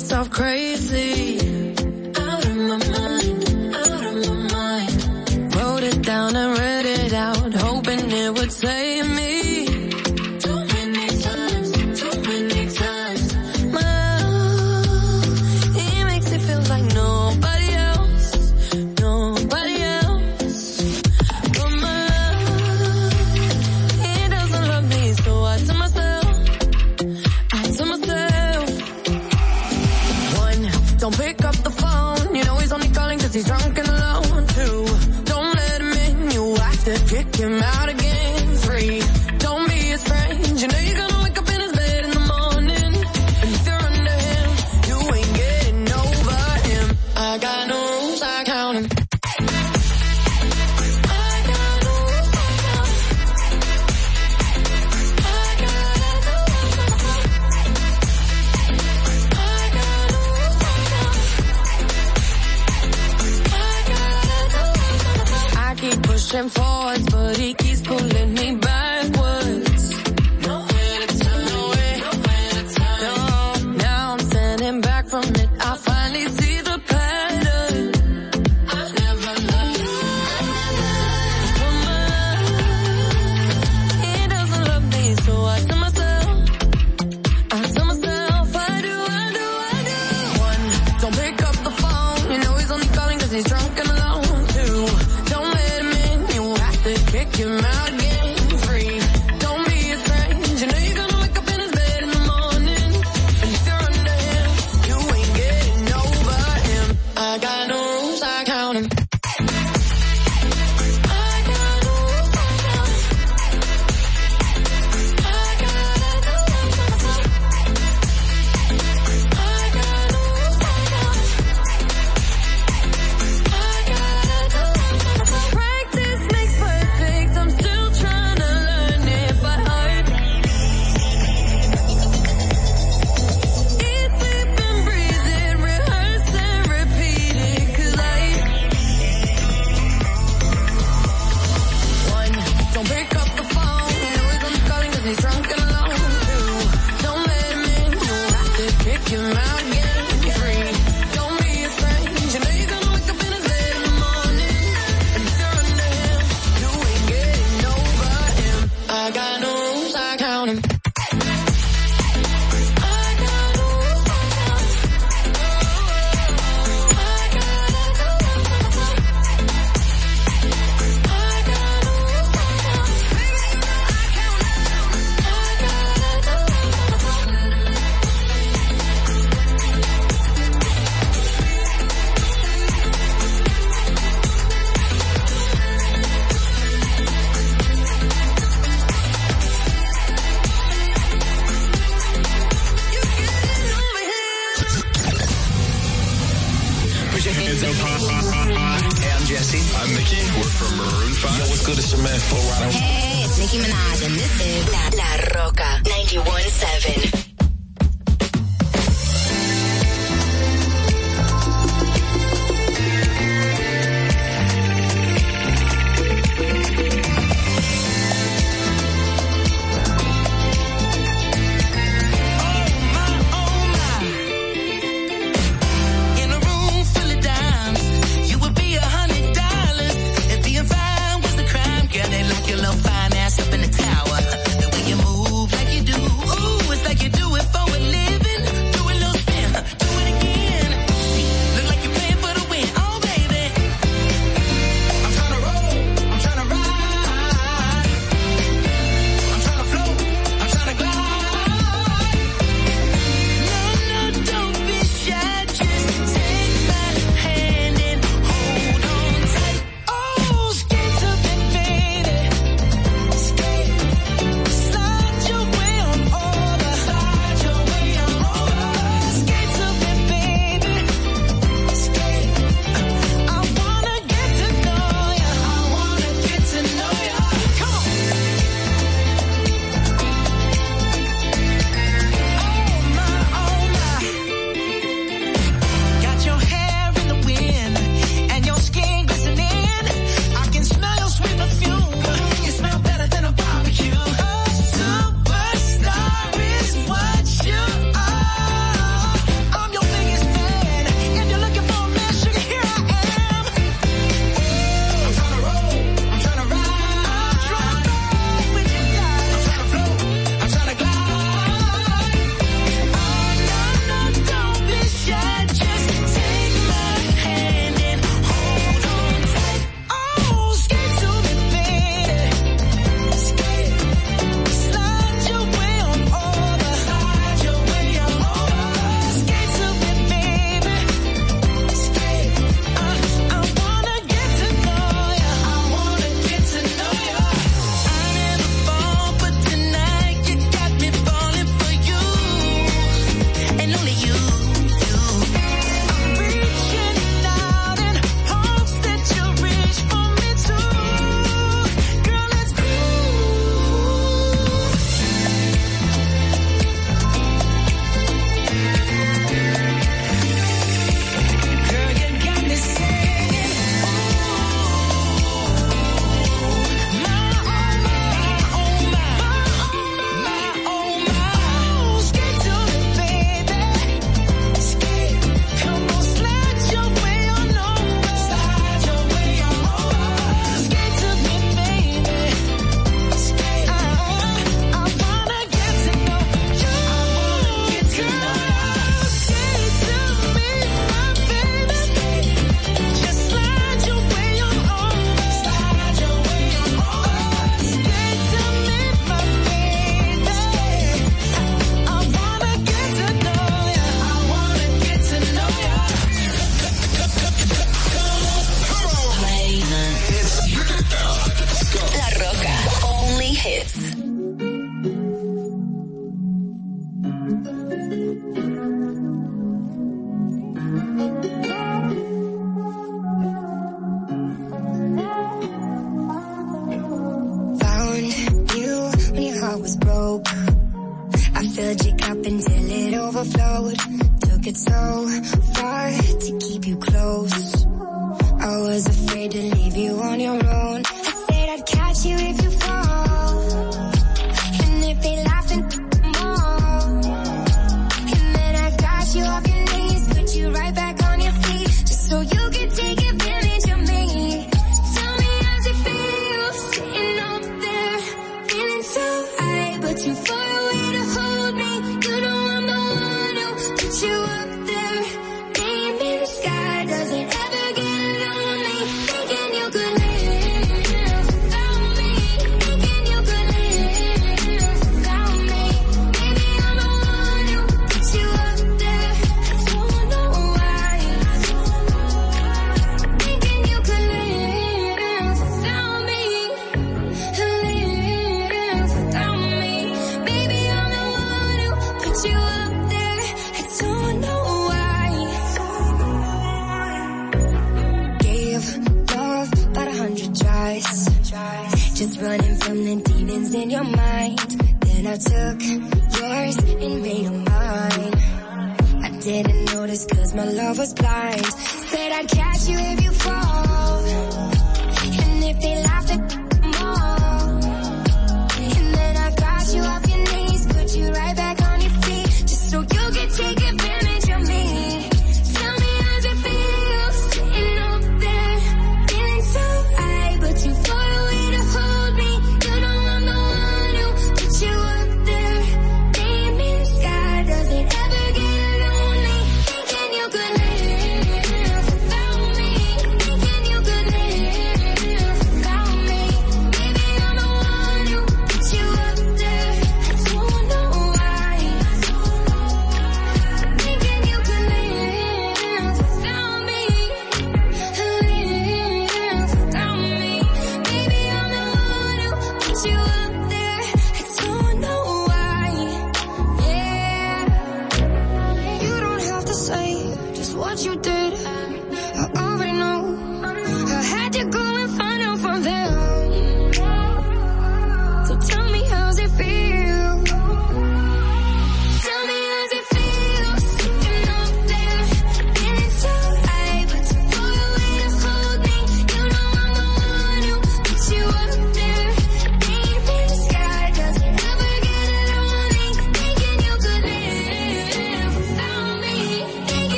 Myself crazy. Pushing forwards, but he keeps pulling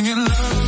In love.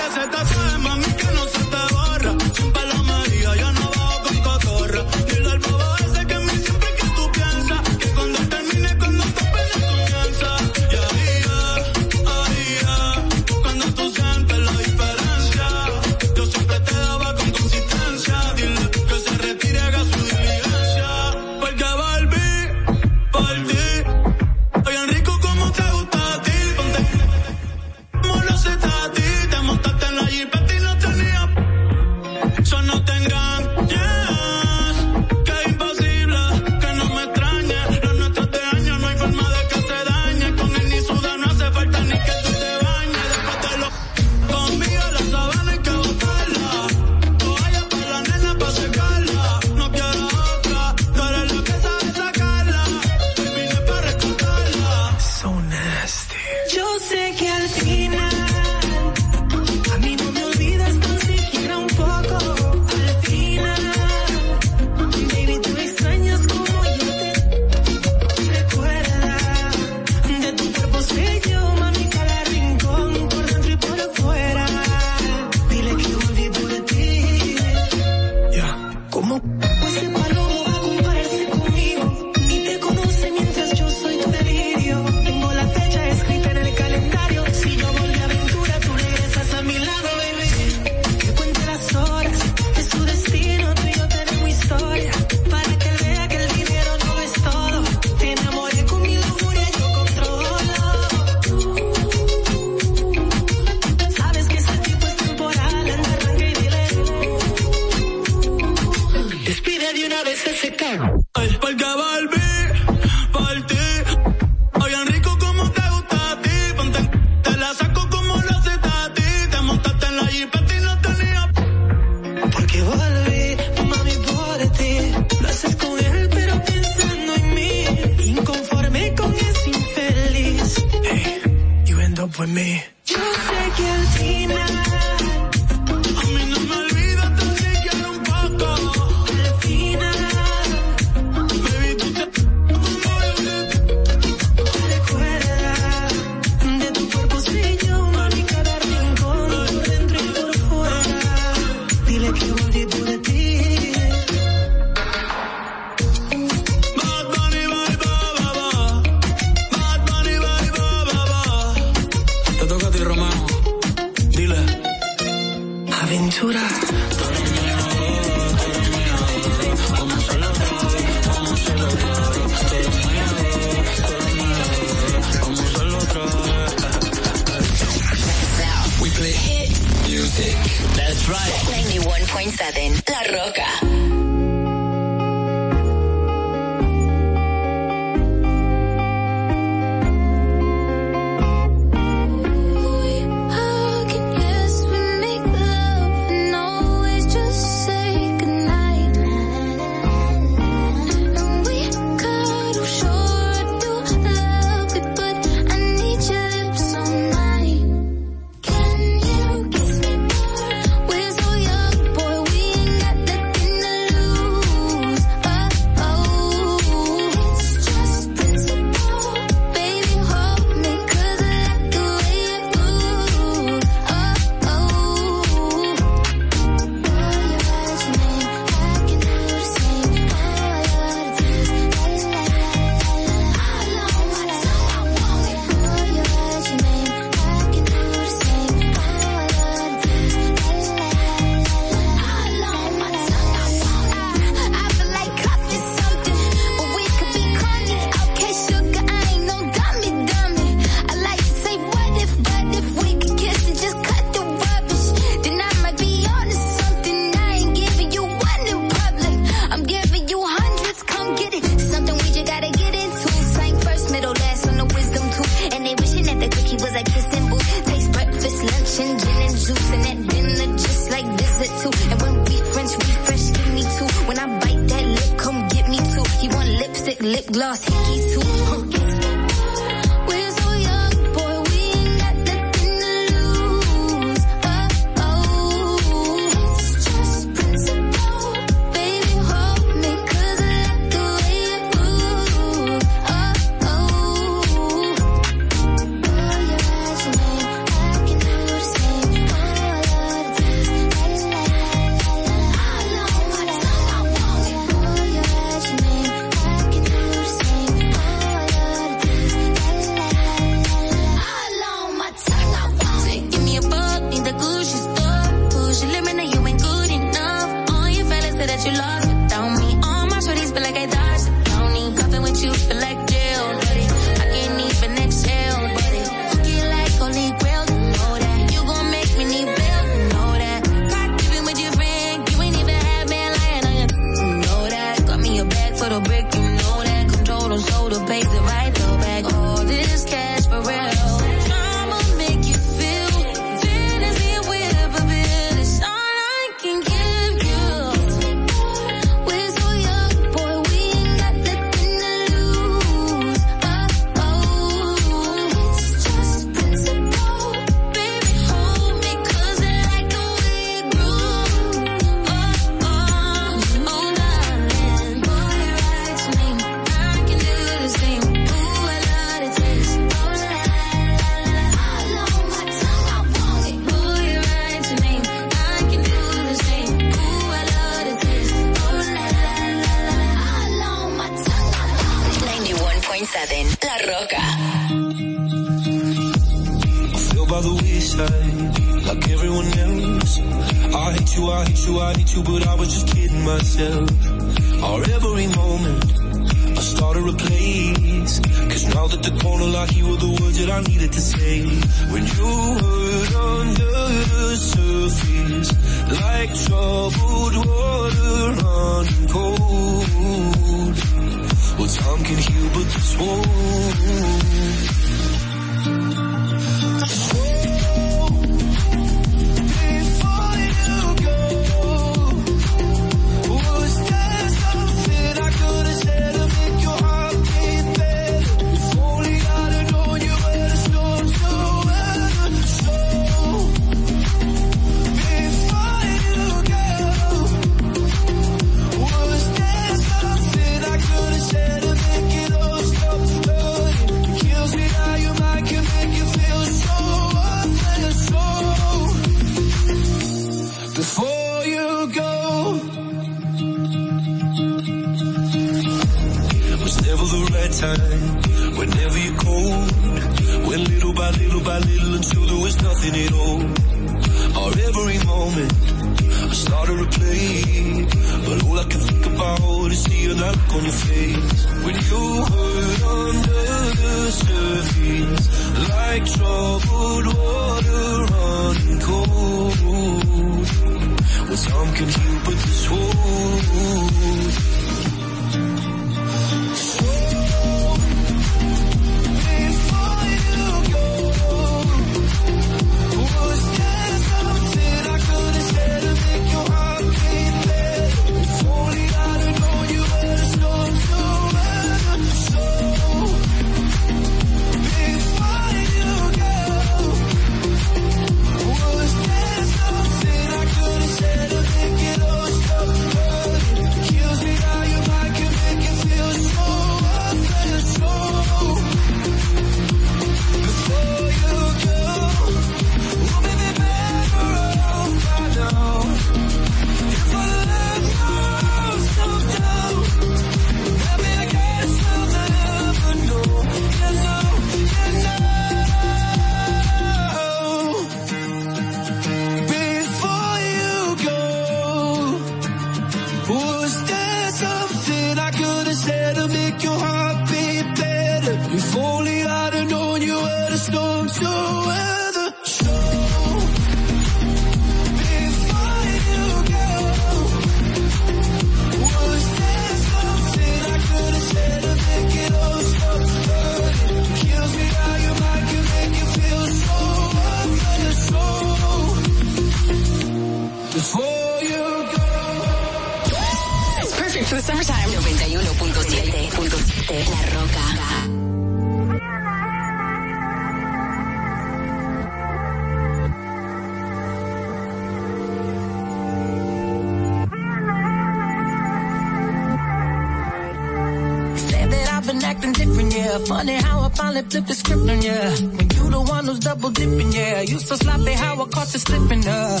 How I caught you slipping, uh.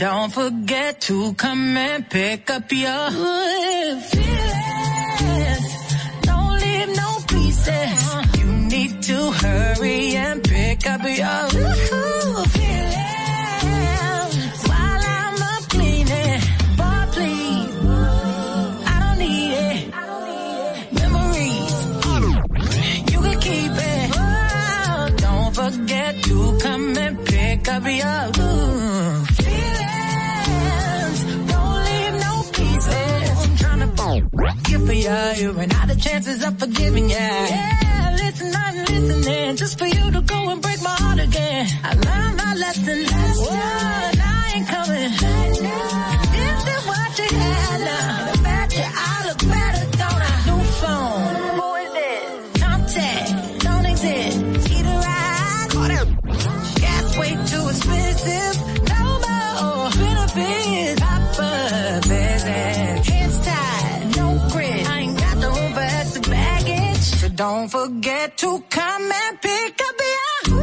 Don't forget to come and pick up your feelings. Don't leave no pieces. You need to hurry and pick up your feelings. While I'm up cleaning, boy, please. I don't need it. Memories, you can keep it. Don't forget to come and pick up your ya. You ran out of chances of forgiving ya. Yeah, listen, I'm listening just for you to go and break my heart again. I learned my lesson last time. I ain't coming. This is what you had now. Don't forget to come and pick up your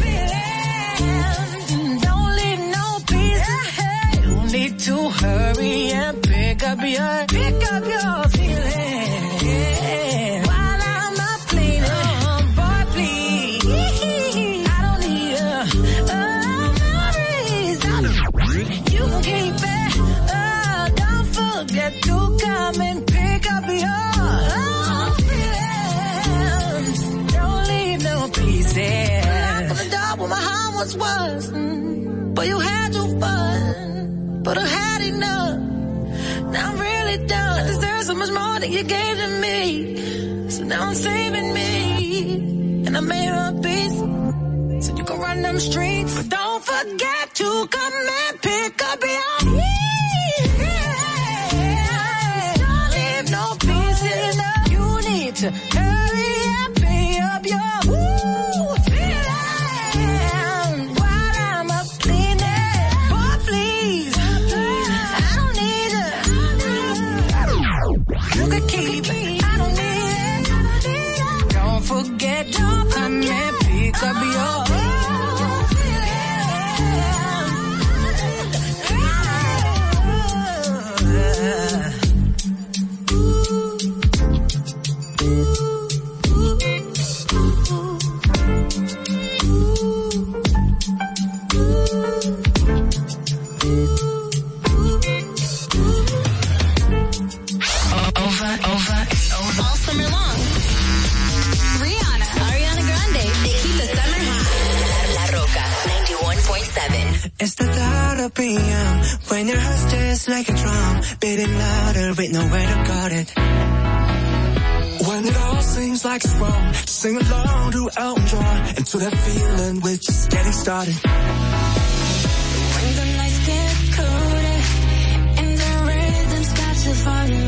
feelings. Don't leave no pieces. You need to hurry and pick up your, pick up your once was. Mm, But you had your fun. But I had enough. Now I'm really done. I deserve so much more than you gave to me. So now I'm saving me. And I made my peace. So you can run them streets. But don't forget to come and pick up your It's the thought of PM when your heart just like a drum, beating louder with nowhere to guard it. When it all seems like it's wrong, sing along to Elton John and to that feeling we're just getting started. When the lights get colder and the rhythm's got you falling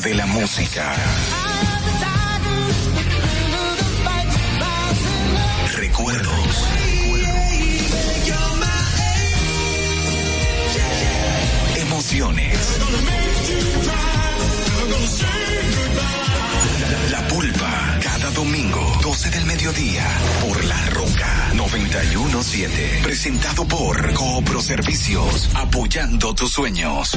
de la música. Recuerdos. Emociones. La pulpa, cada domingo, 12 del mediodía, por La Roca 917. Presentado por Coopro Servicios, apoyando tus sueños.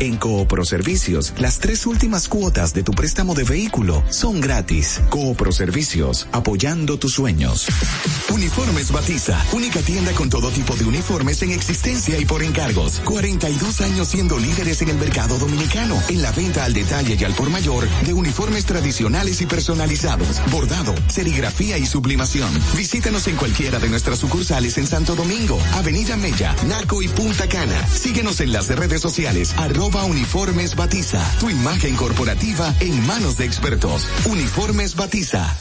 en Coopro Servicios, las tres últimas cuotas de tu préstamo de vehículo son gratis. Coopro Servicios, apoyando tus sueños. Uniformes Batiza, única tienda con todo tipo de uniformes en existencia y por encargos. 42 años siendo líderes en el mercado dominicano, en la venta al detalle y al por mayor de uniformes tradicionales y personalizados, bordado, serigrafía y sublimación. Visítanos en cualquiera de nuestras sucursales en Santo Domingo, Avenida Mella, Naco y Punta Cana. Síguenos en las redes sociales, arroba uniformes batiza. Tu imagen corporativa en manos de expertos. Uniformes batiza.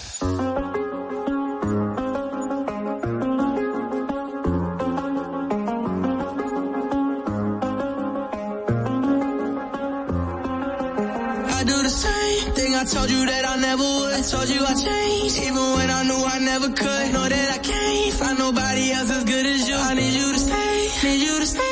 Told you that I never would. I told you I changed, even when I knew I never could. Know that I can't find nobody else as good as you. I need you to stay, need you to stay.